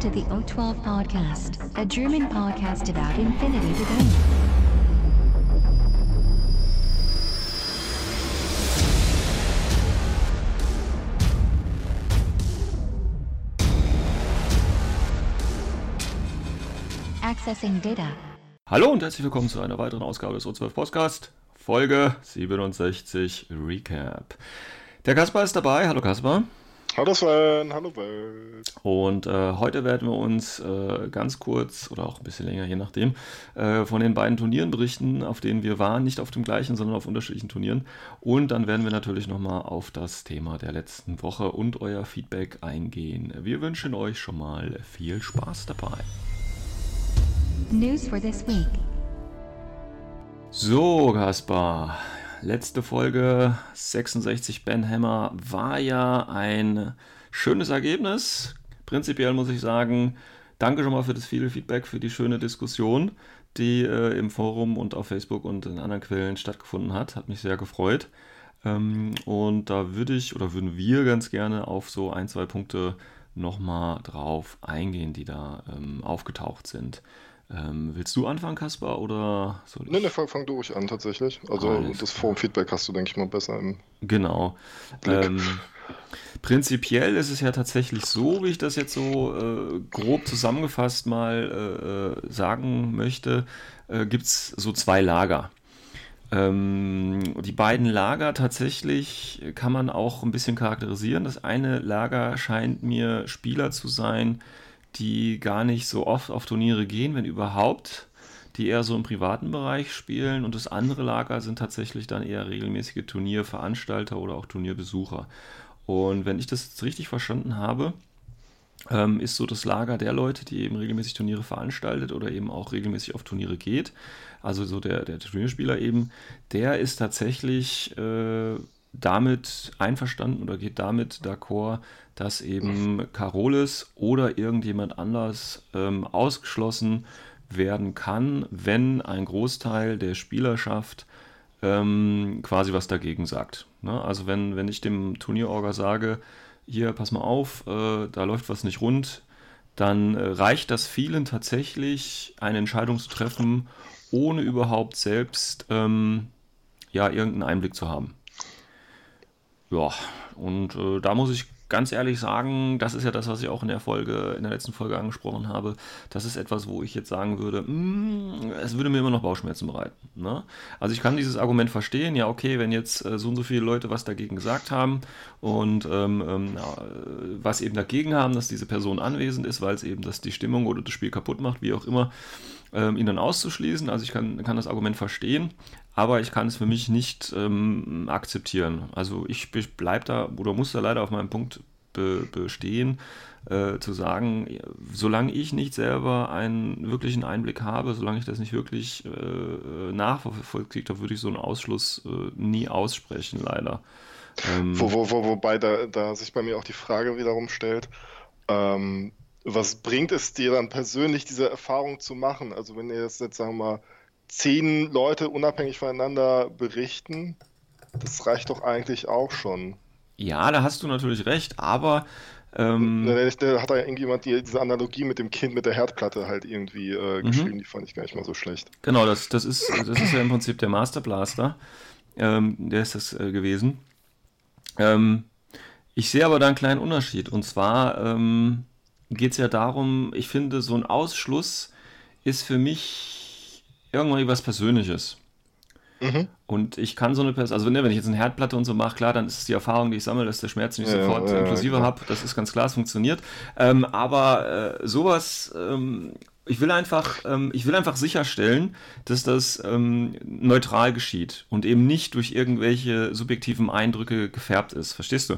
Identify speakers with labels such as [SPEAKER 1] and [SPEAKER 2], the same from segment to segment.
[SPEAKER 1] To the O12 Podcast, a German podcast about infinity debate. Accessing data.
[SPEAKER 2] Hallo und herzlich willkommen zu einer weiteren Ausgabe des O12 Podcast, Folge 67 Recap. Der Kaspar ist dabei. Hallo Kaspar.
[SPEAKER 3] Hallo Sven, hallo Welt.
[SPEAKER 2] Und äh, heute werden wir uns äh, ganz kurz oder auch ein bisschen länger, je nachdem, äh, von den beiden Turnieren berichten, auf denen wir waren. Nicht auf dem gleichen, sondern auf unterschiedlichen Turnieren. Und dann werden wir natürlich nochmal auf das Thema der letzten Woche und euer Feedback eingehen. Wir wünschen euch schon mal viel Spaß dabei.
[SPEAKER 1] News for this week.
[SPEAKER 2] So, Kaspar. Letzte Folge 66 Ben Hammer war ja ein schönes Ergebnis. Prinzipiell muss ich sagen, danke schon mal für das viele Feedback, für die schöne Diskussion, die äh, im Forum und auf Facebook und in anderen Quellen stattgefunden hat. Hat mich sehr gefreut. Ähm, und da würde ich oder würden wir ganz gerne auf so ein, zwei Punkte nochmal drauf eingehen, die da ähm, aufgetaucht sind. Ähm, willst du anfangen, Kaspar, oder soll ich?
[SPEAKER 3] Nee, nee, fang, fang du ruhig an, tatsächlich. Also
[SPEAKER 2] Alles
[SPEAKER 3] das Forum-Feedback hast du, denke ich mal, besser im
[SPEAKER 2] Genau. Ähm, prinzipiell ist es ja tatsächlich so, wie ich das jetzt so äh, grob zusammengefasst mal äh, äh, sagen möchte, äh, gibt es so zwei Lager. Ähm, die beiden Lager tatsächlich kann man auch ein bisschen charakterisieren. Das eine Lager scheint mir Spieler zu sein, die gar nicht so oft auf Turniere gehen, wenn überhaupt, die eher so im privaten Bereich spielen. Und das andere Lager sind tatsächlich dann eher regelmäßige Turnierveranstalter oder auch Turnierbesucher. Und wenn ich das jetzt richtig verstanden habe, ähm, ist so das Lager der Leute, die eben regelmäßig Turniere veranstaltet oder eben auch regelmäßig auf Turniere geht. Also so der, der Turnierspieler eben, der ist tatsächlich äh, damit einverstanden oder geht damit d'accord, dass eben Carolis oder irgendjemand anders ähm, ausgeschlossen werden kann, wenn ein Großteil der Spielerschaft ähm, quasi was dagegen sagt. Ne? Also wenn, wenn ich dem Turnierorger sage, hier, pass mal auf, äh, da läuft was nicht rund, dann äh, reicht das vielen tatsächlich, eine Entscheidung zu treffen, ohne überhaupt selbst ähm, ja, irgendeinen Einblick zu haben. Ja, und äh, da muss ich ganz ehrlich sagen, das ist ja das, was ich auch in der Folge, in der letzten Folge angesprochen habe. Das ist etwas, wo ich jetzt sagen würde, mm, es würde mir immer noch Bauchschmerzen bereiten. Ne? Also ich kann dieses Argument verstehen, ja, okay, wenn jetzt äh, so und so viele Leute was dagegen gesagt haben und ähm, ähm, ja, was eben dagegen haben, dass diese Person anwesend ist, weil es eben das die Stimmung oder das Spiel kaputt macht, wie auch immer, ähm, ihn dann auszuschließen. Also ich kann, kann das Argument verstehen, aber ich kann es für mich nicht ähm, akzeptieren. Also ich bleibe da oder muss da leider auf meinem Punkt be bestehen, äh, zu sagen, solange ich nicht selber einen wirklichen Einblick habe, solange ich das nicht wirklich äh, nachverfolgt habe, würde ich so einen Ausschluss äh, nie aussprechen, leider.
[SPEAKER 3] Ähm, wo, wo, wo, wobei da, da sich bei mir auch die Frage wiederum stellt, ähm, was bringt es dir dann persönlich, diese Erfahrung zu machen? Also wenn ihr jetzt, jetzt sagen wir mal, zehn Leute unabhängig voneinander berichten, das reicht doch eigentlich auch schon.
[SPEAKER 2] Ja, da hast du natürlich recht, aber ähm,
[SPEAKER 3] da, hat da irgendjemand die, diese Analogie mit dem Kind mit der Herdplatte halt irgendwie äh, geschrieben, mhm. die fand ich gar nicht mal so schlecht.
[SPEAKER 2] Genau, das, das, ist, das ist ja im Prinzip der Master Blaster. Ähm, der ist das äh, gewesen. Ähm, ich sehe aber da einen kleinen Unterschied. Und zwar ähm, geht es ja darum, ich finde, so ein Ausschluss ist für mich irgendwann etwas Persönliches. Mhm. Und ich kann so eine Person, also ne, wenn ich jetzt eine Herdplatte und so mache, klar, dann ist es die Erfahrung, die ich sammle, dass der Schmerz nicht ja, sofort ja, inklusive ja, habe. Das ist ganz klar, es funktioniert. Ähm, aber äh, sowas, ähm, ich will einfach, ähm, ich will einfach sicherstellen, dass das ähm, neutral geschieht und eben nicht durch irgendwelche subjektiven Eindrücke gefärbt ist. Verstehst du?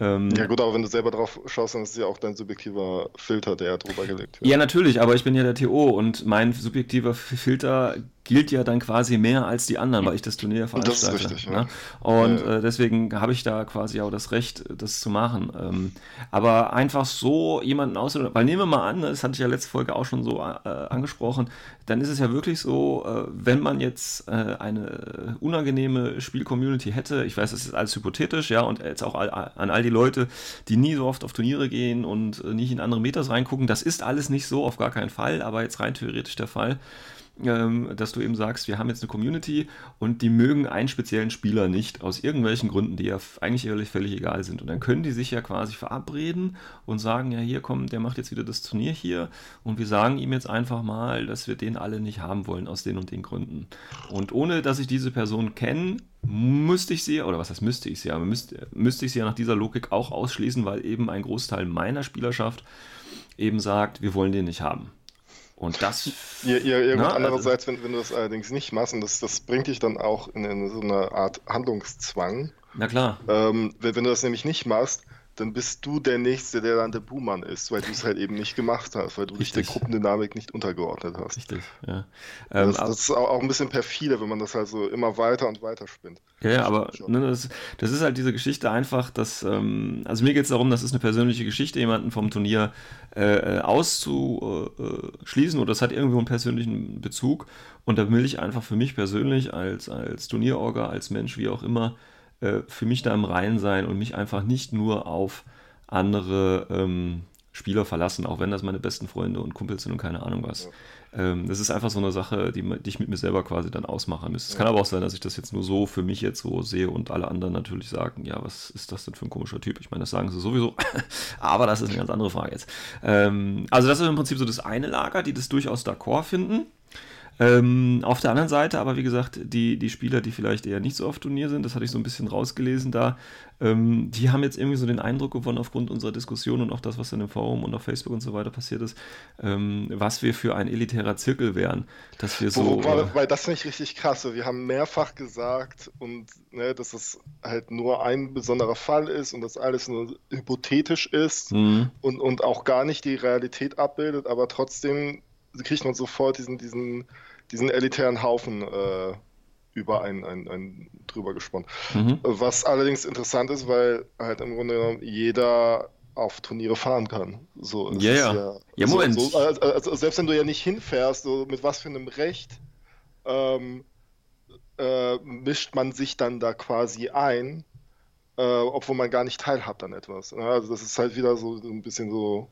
[SPEAKER 3] Ähm, ja gut, aber wenn du selber drauf schaust, dann ist es ja auch dein subjektiver Filter, der drüber gelegt wird.
[SPEAKER 2] Ja, natürlich, aber ich bin ja der TO und mein subjektiver Filter gilt ja dann quasi mehr als die anderen, weil ich das Turnier veranstalte. Das ist richtig, ne? ja. Und ja, ja. Äh, deswegen habe ich da quasi auch das Recht, das zu machen. Ähm, aber einfach so jemanden aus, weil nehmen wir mal an, das hatte ich ja letzte Folge auch schon so äh, angesprochen, dann ist es ja wirklich so, äh, wenn man jetzt äh, eine unangenehme Spiel-Community hätte, ich weiß, das ist alles hypothetisch, ja, und jetzt auch an all die Leute, die nie so oft auf Turniere gehen und äh, nicht in andere Metas reingucken. Das ist alles nicht so, auf gar keinen Fall, aber jetzt rein theoretisch der Fall ähm, dass du eben sagst, wir haben jetzt eine Community und die mögen einen speziellen Spieler nicht, aus irgendwelchen Gründen, die ja eigentlich ehrlich völlig egal sind. Und dann können die sich ja quasi verabreden und sagen, ja, hier komm, der macht jetzt wieder das Turnier hier und wir sagen ihm jetzt einfach mal, dass wir den alle nicht haben wollen aus den und den Gründen. Und ohne, dass ich diese Person kenne, müsste ich sie, oder was heißt müsste ich sie, aber müsste, müsste ich sie ja nach dieser Logik auch ausschließen, weil eben ein Großteil meiner Spielerschaft eben sagt, wir wollen den nicht haben. Und das.
[SPEAKER 3] Ja, ja, ja na, andererseits, wenn, wenn, du das allerdings nicht machst, und das, das bringt dich dann auch in, in so eine Art Handlungszwang.
[SPEAKER 2] Na klar.
[SPEAKER 3] Ähm, wenn, wenn, du das nämlich nicht machst, dann bist du der Nächste, der dann der Buhmann ist, weil du es halt eben nicht gemacht hast, weil du Richtig. dich der Gruppendynamik nicht untergeordnet hast.
[SPEAKER 2] Richtig, ja.
[SPEAKER 3] Ähm, das, das, ist auch, auch, ein bisschen perfide, wenn man das halt so immer weiter und weiter spinnt.
[SPEAKER 2] Ja, ja aber ne, das, das, ist halt diese Geschichte einfach, dass, ähm, also mir geht es darum, das ist eine persönliche Geschichte, jemanden vom Turnier äh, auszuschließen oder das hat irgendwo einen persönlichen Bezug und da will ich einfach für mich persönlich als, als Turnierorga, als Mensch, wie auch immer, äh, für mich da im Reinen sein und mich einfach nicht nur auf andere ähm, Spieler verlassen, auch wenn das meine besten Freunde und Kumpels sind und keine Ahnung was. Ja. Ähm, das ist einfach so eine Sache, die, die, ich mit mir selber quasi dann ausmachen muss. Es ja. kann aber auch sein, dass ich das jetzt nur so für mich jetzt so sehe und alle anderen natürlich sagen, ja, was ist das denn für ein komischer Typ? Ich meine, das sagen sie sowieso, aber das ist eine ganz andere Frage jetzt. Ähm, also das ist im Prinzip so das eine Lager, die das durchaus d'accord finden. Ähm, auf der anderen Seite, aber wie gesagt, die, die Spieler, die vielleicht eher nicht so auf Turnier sind, das hatte ich so ein bisschen rausgelesen da, ähm, die haben jetzt irgendwie so den Eindruck gewonnen aufgrund unserer Diskussion und auch das, was in dem Forum und auf Facebook und so weiter passiert ist, ähm, was wir für ein elitärer Zirkel wären. Dass wir so.
[SPEAKER 3] Wo, weil, weil das nicht richtig krass. Wir haben mehrfach gesagt und ne, dass es halt nur ein besonderer Fall ist und dass alles nur hypothetisch ist mhm. und, und auch gar nicht die Realität abbildet, aber trotzdem kriegt man sofort diesen, diesen, diesen elitären Haufen äh, über einen, einen, einen drüber gesponnen. Mhm. Was allerdings interessant ist, weil halt im Grunde genommen jeder auf Turniere fahren kann. So,
[SPEAKER 2] ja, ja. Ja,
[SPEAKER 3] Moment. So, also, also, selbst wenn du ja nicht hinfährst, so mit was für einem Recht ähm, äh, mischt man sich dann da quasi ein, äh, obwohl man gar nicht teilhabt an etwas. Also das ist halt wieder so ein bisschen so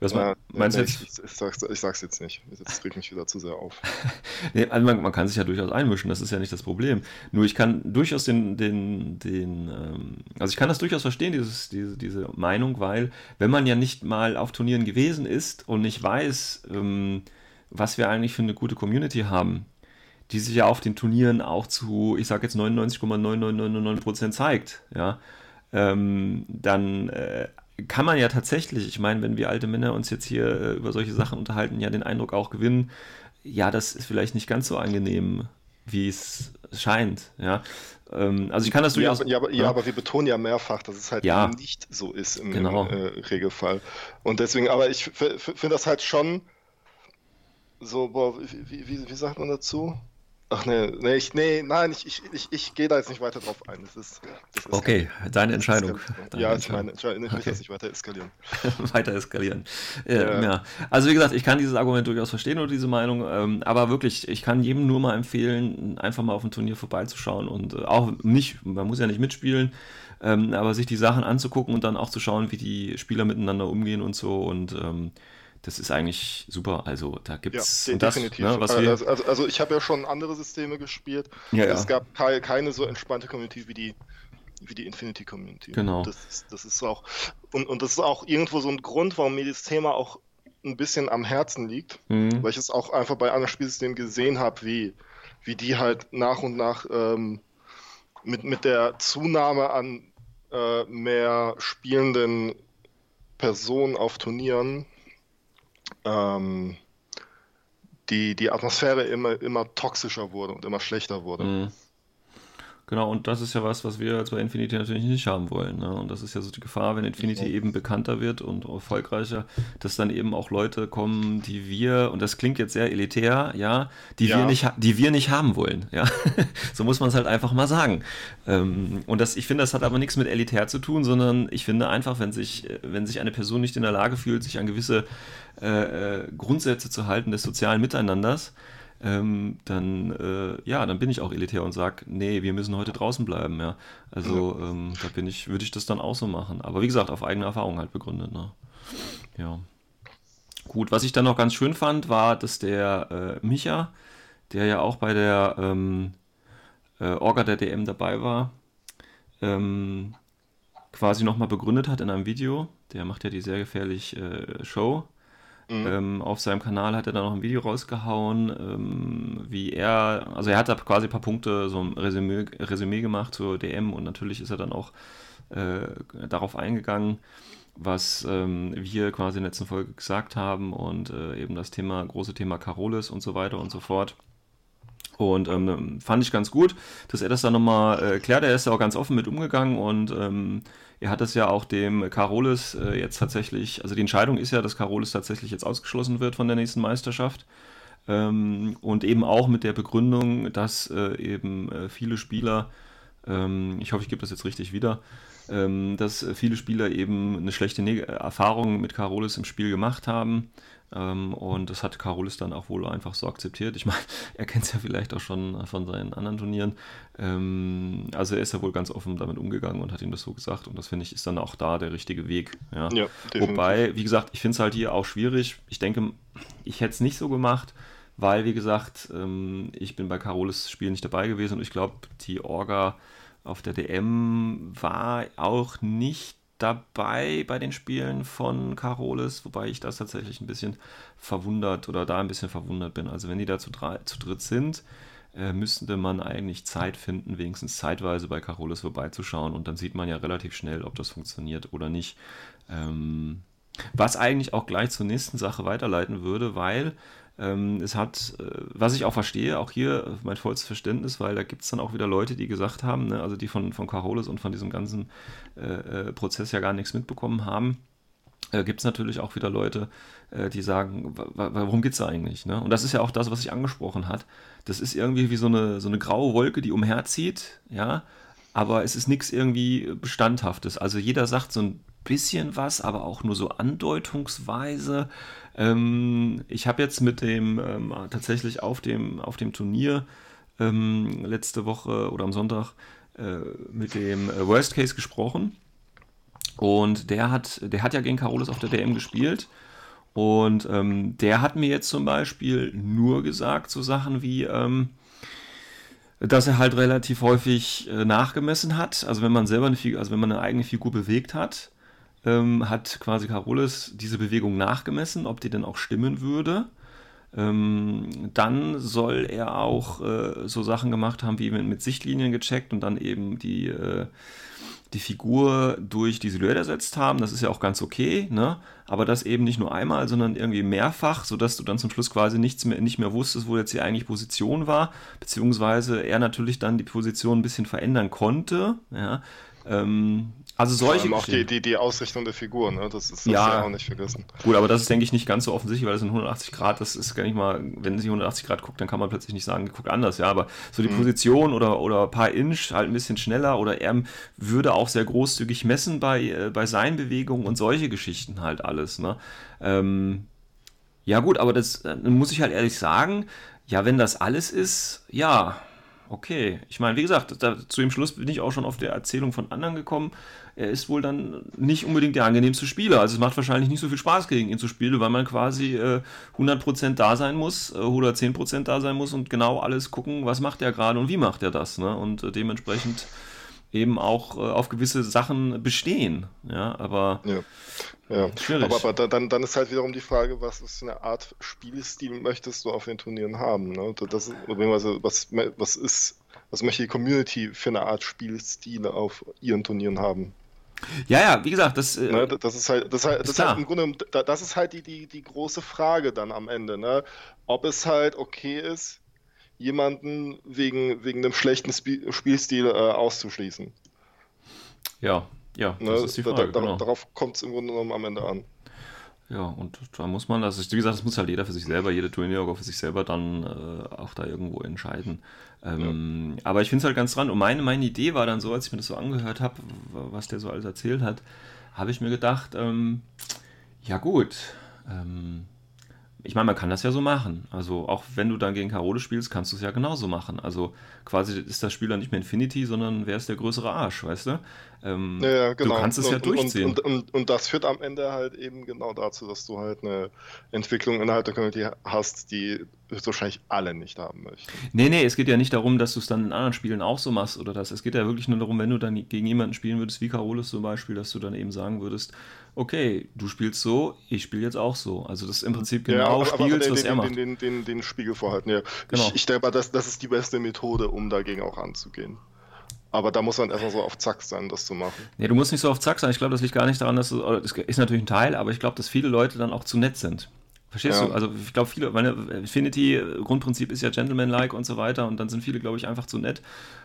[SPEAKER 2] was ja, meinst
[SPEAKER 3] nee, du jetzt? Ich, ich, sag's, ich, sag's, jetzt nicht. Jetzt regt mich wieder zu sehr auf.
[SPEAKER 2] nee, also man, man, kann sich ja durchaus einmischen, das ist ja nicht das Problem. Nur ich kann durchaus den, den, den ähm, also ich kann das durchaus verstehen, dieses, diese, diese Meinung, weil wenn man ja nicht mal auf Turnieren gewesen ist und nicht weiß, ähm, was wir eigentlich für eine gute Community haben, die sich ja auf den Turnieren auch zu, ich sag jetzt 99,9999% zeigt, ja, ähm, dann äh, kann man ja tatsächlich, ich meine, wenn wir alte Männer uns jetzt hier äh, über solche Sachen unterhalten, ja den Eindruck auch gewinnen, ja, das ist vielleicht nicht ganz so angenehm, wie es scheint, ja. Ähm, also ich kann das durchaus...
[SPEAKER 3] Ja, ja, aber, ja, aber wir betonen ja mehrfach, dass es halt nicht so ist im, genau. im äh, Regelfall. Und deswegen, aber ich finde das halt schon so, boah, wie, wie, wie sagt man dazu? Ach nee, nee, ich, nee nein, ich, ich, ich, ich gehe da jetzt nicht weiter drauf ein. Das ist,
[SPEAKER 2] das ist okay, kein, deine Entscheidung.
[SPEAKER 3] Deine ja, ist meine Entscheidung. Nicht, okay. dass ich weiter eskalieren.
[SPEAKER 2] weiter eskalieren. Äh, ja. ja. Also wie gesagt, ich kann dieses Argument durchaus verstehen oder diese Meinung, ähm, aber wirklich, ich kann jedem nur mal empfehlen, einfach mal auf ein Turnier vorbeizuschauen und äh, auch nicht, man muss ja nicht mitspielen, ähm, aber sich die Sachen anzugucken und dann auch zu schauen, wie die Spieler miteinander umgehen und so und ähm, das ist eigentlich super. Also da gibt es
[SPEAKER 3] ja, definitiv. Ne, was wir... also, also, also, ich habe ja schon andere Systeme gespielt.
[SPEAKER 2] Ja,
[SPEAKER 3] es ja. gab keine, keine so entspannte Community wie die wie die Infinity Community.
[SPEAKER 2] Genau.
[SPEAKER 3] Das ist, das ist auch und, und das ist auch irgendwo so ein Grund, warum mir das Thema auch ein bisschen am Herzen liegt, mhm. weil ich es auch einfach bei anderen Spielsystemen gesehen habe, wie, wie die halt nach und nach ähm, mit, mit der Zunahme an äh, mehr spielenden Personen auf Turnieren ähm, die, die Atmosphäre immer, immer toxischer wurde und immer schlechter wurde. Mhm.
[SPEAKER 2] Genau, und das ist ja was, was wir jetzt bei Infinity natürlich nicht haben wollen. Ne? Und das ist ja so die Gefahr, wenn Infinity ja. eben bekannter wird und erfolgreicher, dass dann eben auch Leute kommen, die wir, und das klingt jetzt sehr elitär, ja, die, ja. Wir, nicht, die wir nicht haben wollen. Ja? so muss man es halt einfach mal sagen. Ähm, und das, ich finde, das hat aber nichts mit elitär zu tun, sondern ich finde einfach, wenn sich, wenn sich eine Person nicht in der Lage fühlt, sich an gewisse äh, äh Grundsätze zu halten des sozialen Miteinanders, ähm, dann, äh, ja, dann bin ich auch elitär und sage, nee, wir müssen heute draußen bleiben, ja. Also ja. Ähm, da bin ich, würde ich das dann auch so machen. Aber wie gesagt, auf eigene Erfahrung halt begründet, ne? Ja. Gut, was ich dann noch ganz schön fand, war, dass der äh, Micha, der ja auch bei der ähm, äh, Orga der DM dabei war, ähm, quasi nochmal begründet hat in einem Video. Der macht ja die sehr gefährlich äh, Show. Mhm. Ähm, auf seinem Kanal hat er dann noch ein Video rausgehauen, ähm, wie er, also er hat da quasi ein paar Punkte, so ein Resümee, Resümee gemacht zur DM und natürlich ist er dann auch äh, darauf eingegangen, was ähm, wir quasi in der letzten Folge gesagt haben und äh, eben das Thema, große Thema Carolis und so weiter und so fort. Und ähm, fand ich ganz gut, dass er das dann nochmal äh, klärt. Er ist ja auch ganz offen mit umgegangen und ähm, er hat es ja auch dem Carolis äh, jetzt tatsächlich, also die Entscheidung ist ja, dass Carolis tatsächlich jetzt ausgeschlossen wird von der nächsten Meisterschaft. Ähm, und eben auch mit der Begründung, dass äh, eben äh, viele Spieler, ähm, ich hoffe, ich gebe das jetzt richtig wieder, ähm, dass viele Spieler eben eine schlechte Neg Erfahrung mit Carolis im Spiel gemacht haben und das hat Carolis dann auch wohl einfach so akzeptiert. Ich meine, er kennt es ja vielleicht auch schon von seinen anderen Turnieren. Ähm, also er ist ja wohl ganz offen damit umgegangen und hat ihm das so gesagt. Und das finde ich ist dann auch da der richtige Weg. Ja. ja Wobei, wie gesagt, ich finde es halt hier auch schwierig. Ich denke, ich hätte es nicht so gemacht, weil, wie gesagt, ähm, ich bin bei Carolis Spiel nicht dabei gewesen und ich glaube, die Orga auf der DM war auch nicht dabei bei den Spielen von Carolis, wobei ich das tatsächlich ein bisschen verwundert oder da ein bisschen verwundert bin. Also wenn die da zu, drei, zu dritt sind, äh, müsste man eigentlich Zeit finden, wenigstens zeitweise bei Carolis vorbeizuschauen und dann sieht man ja relativ schnell, ob das funktioniert oder nicht. Ähm, was eigentlich auch gleich zur nächsten Sache weiterleiten würde, weil es hat, äh, was ich auch verstehe, auch hier mein vollstes Verständnis, weil da gibt es dann auch wieder Leute, die gesagt haben, ne, also die von, von Carolis und von diesem ganzen äh, äh Prozess ja gar nichts mitbekommen haben. Äh, gibt es natürlich auch wieder Leute, äh, die sagen, warum geht es da eigentlich? Ne? Und das ist ja auch das, was ich angesprochen hat. Das ist irgendwie wie so eine, so eine graue Wolke, die umherzieht, ja, aber es ist nichts irgendwie Bestandhaftes. Also jeder sagt so ein bisschen was, aber auch nur so andeutungsweise. Ähm, ich habe jetzt mit dem ähm, tatsächlich auf dem, auf dem Turnier ähm, letzte Woche oder am Sonntag äh, mit dem äh, Worst Case gesprochen. Und der hat, der hat ja gegen Carolus auf der DM gespielt. Und ähm, der hat mir jetzt zum Beispiel nur gesagt, so Sachen wie, ähm, dass er halt relativ häufig äh, nachgemessen hat. Also wenn man selber eine Figur, also wenn man eine eigene Figur bewegt hat, ähm, hat quasi Carolus diese Bewegung nachgemessen, ob die denn auch stimmen würde. Ähm, dann soll er auch äh, so Sachen gemacht haben, wie mit, mit, Sichtlinien gecheckt und dann eben die, äh, die Figur durch die Silhouette ersetzt haben. Das ist ja auch ganz okay, ne? aber das eben nicht nur einmal, sondern irgendwie mehrfach, sodass du dann zum Schluss quasi nichts mehr, nicht mehr wusstest, wo jetzt die eigentliche Position war, beziehungsweise er natürlich dann die Position ein bisschen verändern konnte. Ja? Ähm, also solche
[SPEAKER 3] auch die, die, die Ausrichtung der Figur, ne? das ist das ja, auch nicht vergessen.
[SPEAKER 2] Gut, aber das ist, denke ich, nicht ganz so offensichtlich, weil das sind 180 Grad, das ist gar nicht mal, wenn sie 180 Grad guckt, dann kann man plötzlich nicht sagen, guckt anders, ja, aber so die mhm. Position oder, oder ein paar Inch halt ein bisschen schneller oder er würde auch sehr großzügig messen bei, äh, bei seinen Bewegungen und solche Geschichten halt alles, ne? Ähm, ja gut, aber das äh, muss ich halt ehrlich sagen, ja, wenn das alles ist, ja, okay. Ich meine, wie gesagt, da, zu dem Schluss bin ich auch schon auf der Erzählung von anderen gekommen. Er ist wohl dann nicht unbedingt der angenehmste Spieler. Also es macht wahrscheinlich nicht so viel Spaß gegen ihn zu spielen, weil man quasi äh, 100% da sein muss äh, oder 10% da sein muss und genau alles gucken, was macht er gerade und wie macht er das. Ne? Und äh, dementsprechend eben auch äh, auf gewisse Sachen bestehen. Ja, aber
[SPEAKER 3] ja. Ja, schwierig. Aber, aber, dann, dann ist halt wiederum die Frage, was für eine Art Spielstil möchtest du auf den Turnieren haben? Ne? Das, was, was ist, was möchte die Community für eine Art Spielstil auf ihren Turnieren haben?
[SPEAKER 2] Ja, ja, wie gesagt, das,
[SPEAKER 3] äh, ne, das ist halt, das, halt, das ist halt im Grunde, das ist halt die, die, die große Frage dann am Ende, ne? Ob es halt okay ist, jemanden wegen, wegen einem schlechten Spielstil äh, auszuschließen.
[SPEAKER 2] Ja, ja, das ne, ist die Frage.
[SPEAKER 3] Da, da, genau. Darauf kommt es im Grunde genommen am Ende an.
[SPEAKER 2] Ja, und da muss man, also wie gesagt, das muss halt jeder für sich selber, jede Turnierorga für sich selber dann äh, auch da irgendwo entscheiden. Ähm, ja. Aber ich finde es halt ganz dran. Und meine, meine Idee war dann so, als ich mir das so angehört habe, was der so alles erzählt hat, habe ich mir gedacht, ähm, ja gut, ähm, ich meine, man kann das ja so machen. Also auch wenn du dann gegen Karole spielst, kannst du es ja genauso machen. Also quasi ist das Spiel dann nicht mehr Infinity, sondern wer ist der größere Arsch, weißt du?
[SPEAKER 3] Ähm, ja, genau.
[SPEAKER 2] Du kannst es
[SPEAKER 3] und,
[SPEAKER 2] ja durchziehen.
[SPEAKER 3] Und, und, und, das führt am Ende halt eben genau dazu, dass du halt eine Entwicklung innerhalb der Community hast, die wahrscheinlich alle nicht haben möchten.
[SPEAKER 2] Nee, nee, es geht ja nicht darum, dass du es dann in anderen Spielen auch so machst oder das. Es geht ja wirklich nur darum, wenn du dann gegen jemanden spielen würdest, wie Carolus zum Beispiel, dass du dann eben sagen würdest, okay, du spielst so, ich spiele jetzt auch so. Also das ist im Prinzip genau ja,
[SPEAKER 3] spiegelt, aber was den, er macht. Den, den, den, den Spiegel vorhalten, ja.
[SPEAKER 2] Genau.
[SPEAKER 3] Ich, ich denke mal, das, das ist die beste Methode, um dagegen auch anzugehen. Aber da muss man erstmal so auf Zack sein, das zu machen.
[SPEAKER 2] Nee, du musst nicht so auf Zack sein. Ich glaube, das liegt gar nicht daran, dass du, das ist natürlich ein Teil, aber ich glaube, dass viele Leute dann auch zu nett sind. Verstehst ja. du? Also ich glaube, viele, meine Infinity, Grundprinzip ist ja Gentleman-like und so weiter und dann sind viele, glaube ich, einfach zu nett,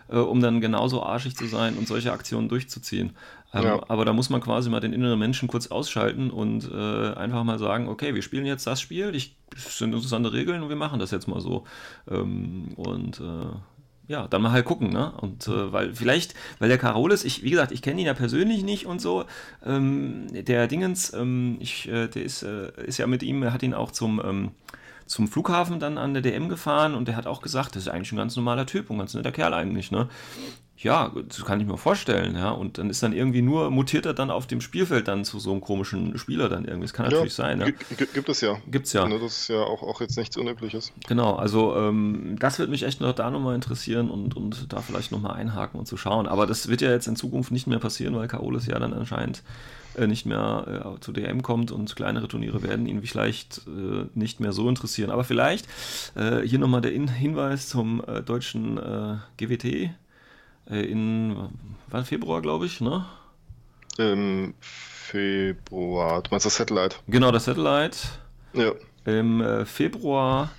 [SPEAKER 2] äh, um dann genauso arschig zu sein und solche Aktionen durchzuziehen. Ähm, ja. Aber da muss man quasi mal den inneren Menschen kurz ausschalten und äh, einfach mal sagen, okay, wir spielen jetzt das Spiel, ich, das sind interessante Regeln und wir machen das jetzt mal so. Ähm, und äh, ja, dann mal halt gucken, ne? Und äh, weil vielleicht, weil der Carolis, ich, wie gesagt, ich kenne ihn ja persönlich nicht und so. Ähm, der Dingens, ähm, ich, äh, der ist, äh, ist ja mit ihm, er hat ihn auch zum, ähm, zum Flughafen dann an der DM gefahren und der hat auch gesagt, das ist eigentlich ein ganz normaler Typ und ganz netter Kerl eigentlich, ne? Ja, das kann ich mir vorstellen, ja. Und dann ist dann irgendwie nur, mutiert er dann auf dem Spielfeld dann zu so einem komischen Spieler dann irgendwie. Das kann natürlich ja, sein, ne?
[SPEAKER 3] Gibt es ja.
[SPEAKER 2] Gibt's ja.
[SPEAKER 3] Ne, das ist ja auch, auch jetzt nichts Unübliches.
[SPEAKER 2] Genau, also ähm, das wird mich echt noch da nochmal interessieren und, und da vielleicht nochmal einhaken und zu schauen. Aber das wird ja jetzt in Zukunft nicht mehr passieren, weil Kaolis ja dann anscheinend äh, nicht mehr äh, zu DM kommt und kleinere Turniere werden ihn vielleicht äh, nicht mehr so interessieren. Aber vielleicht äh, hier nochmal der in Hinweis zum äh, deutschen äh, GWT in wann Februar, glaube ich, ne?
[SPEAKER 3] Im Februar. Du meinst das Satellite?
[SPEAKER 2] Genau, das Satellite.
[SPEAKER 3] Ja.
[SPEAKER 2] Im äh, Februar.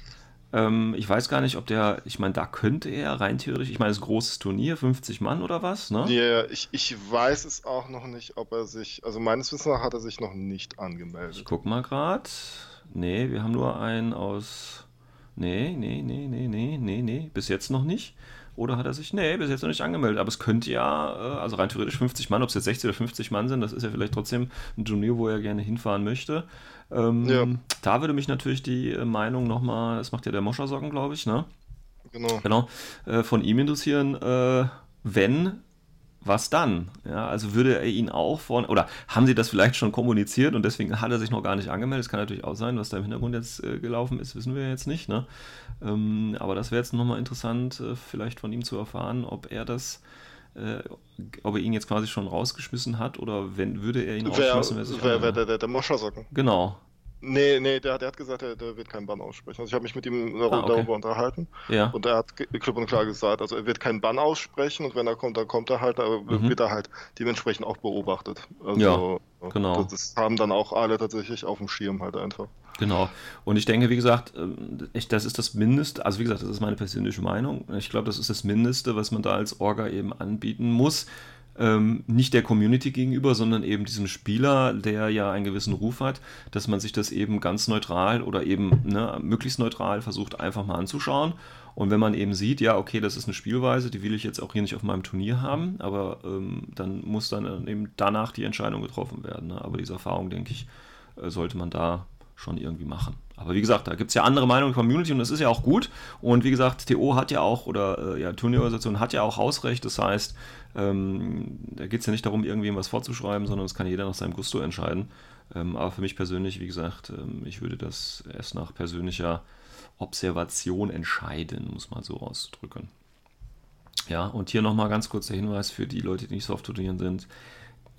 [SPEAKER 2] Ähm, ich weiß gar nicht, ob der, ich meine, da könnte er rein theoretisch, ich meine, es ist ein großes Turnier, 50 Mann oder was, ne?
[SPEAKER 3] Ja, yeah, ich, ich weiß es auch noch nicht, ob er sich, also meines Wissens nach hat er sich noch nicht angemeldet.
[SPEAKER 2] Ich guck mal gerade. Nee, wir haben nur einen aus. Nee, nee, nee, nee, nee, nee, nee, bis jetzt noch nicht. Oder hat er sich, nee, bis jetzt noch nicht angemeldet. Aber es könnte ja, äh, also rein theoretisch 50 Mann, ob es jetzt 60 oder 50 Mann sind, das ist ja vielleicht trotzdem ein Turnier, wo er gerne hinfahren möchte. Ähm, ja. Da würde mich natürlich die äh, Meinung nochmal, das macht ja der Moschersocken, glaube ich, ne?
[SPEAKER 3] Genau.
[SPEAKER 2] Genau, äh, von ihm interessieren, äh, wenn was dann? Ja, also würde er ihn auch von, oder haben sie das vielleicht schon kommuniziert und deswegen hat er sich noch gar nicht angemeldet? Das kann natürlich auch sein, was da im Hintergrund jetzt äh, gelaufen ist, wissen wir jetzt nicht. Ne? Ähm, aber das wäre jetzt nochmal interessant, äh, vielleicht von ihm zu erfahren, ob er das, äh, ob er ihn jetzt quasi schon rausgeschmissen hat oder wenn würde er ihn
[SPEAKER 3] wer, rausschmissen? Wer, wer, der, der, der Moschersocken.
[SPEAKER 2] Genau.
[SPEAKER 3] Nee, nee, der, der hat gesagt, der, der wird keinen Bann aussprechen. Also ich habe mich mit ihm darüber, ah, okay. darüber unterhalten.
[SPEAKER 2] Ja.
[SPEAKER 3] Und er hat klipp und klar gesagt, also er wird keinen Bann aussprechen und wenn er kommt, dann kommt er halt, aber mhm. wird er halt dementsprechend auch beobachtet.
[SPEAKER 2] Also, ja, genau.
[SPEAKER 3] Das, das, haben dann auch alle tatsächlich auf dem Schirm halt einfach.
[SPEAKER 2] Genau. Und ich denke, wie gesagt, ähm, das ist das Mindeste, also wie gesagt, das ist meine persönliche Meinung. Ich glaube, das ist das Mindeste, was man da als Orga eben anbieten muss ähm, nicht der Community gegenüber, sondern eben diesem Spieler, der ja einen gewissen Ruf hat, dass man sich das eben ganz neutral oder eben ne, möglichst neutral versucht einfach mal anzuschauen. Und wenn man eben sieht, ja, okay, das ist eine Spielweise, die will ich jetzt auch hier nicht auf meinem Turnier haben, aber ähm, dann muss dann eben danach die Entscheidung getroffen werden. Ne? Aber diese Erfahrung, denke ich, äh, sollte man da schon irgendwie machen. Aber wie gesagt, da gibt es ja andere Meinungen in der Community und das ist ja auch gut. Und wie gesagt, TO hat ja auch, oder äh, ja, Turnierorganisation hat ja auch Hausrecht. Das heißt, ähm, da geht es ja nicht darum, irgendwem was vorzuschreiben, sondern es kann jeder nach seinem Gusto entscheiden. Ähm, aber für mich persönlich, wie gesagt, ähm, ich würde das erst nach persönlicher Observation entscheiden, muss man so ausdrücken. Ja, und hier nochmal ganz kurz der Hinweis für die Leute, die nicht so auf Turnieren sind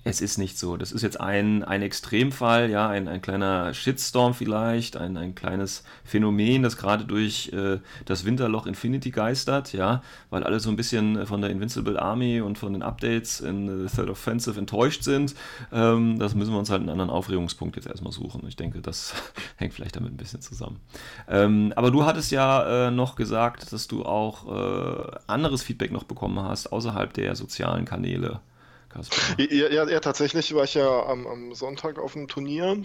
[SPEAKER 2] es ist nicht so. Das ist jetzt ein, ein Extremfall, ja, ein, ein kleiner Shitstorm vielleicht, ein, ein kleines Phänomen, das gerade durch äh, das Winterloch Infinity geistert, ja, weil alle so ein bisschen von der Invincible Army und von den Updates in the Third Offensive enttäuscht sind. Ähm, das müssen wir uns halt einen anderen Aufregungspunkt jetzt erstmal suchen. Ich denke, das hängt vielleicht damit ein bisschen zusammen. Ähm, aber du hattest ja äh, noch gesagt, dass du auch äh, anderes Feedback noch bekommen hast, außerhalb der sozialen Kanäle.
[SPEAKER 3] Kasper. Ja, ja, ja, tatsächlich war ich ja am, am Sonntag auf dem Turnier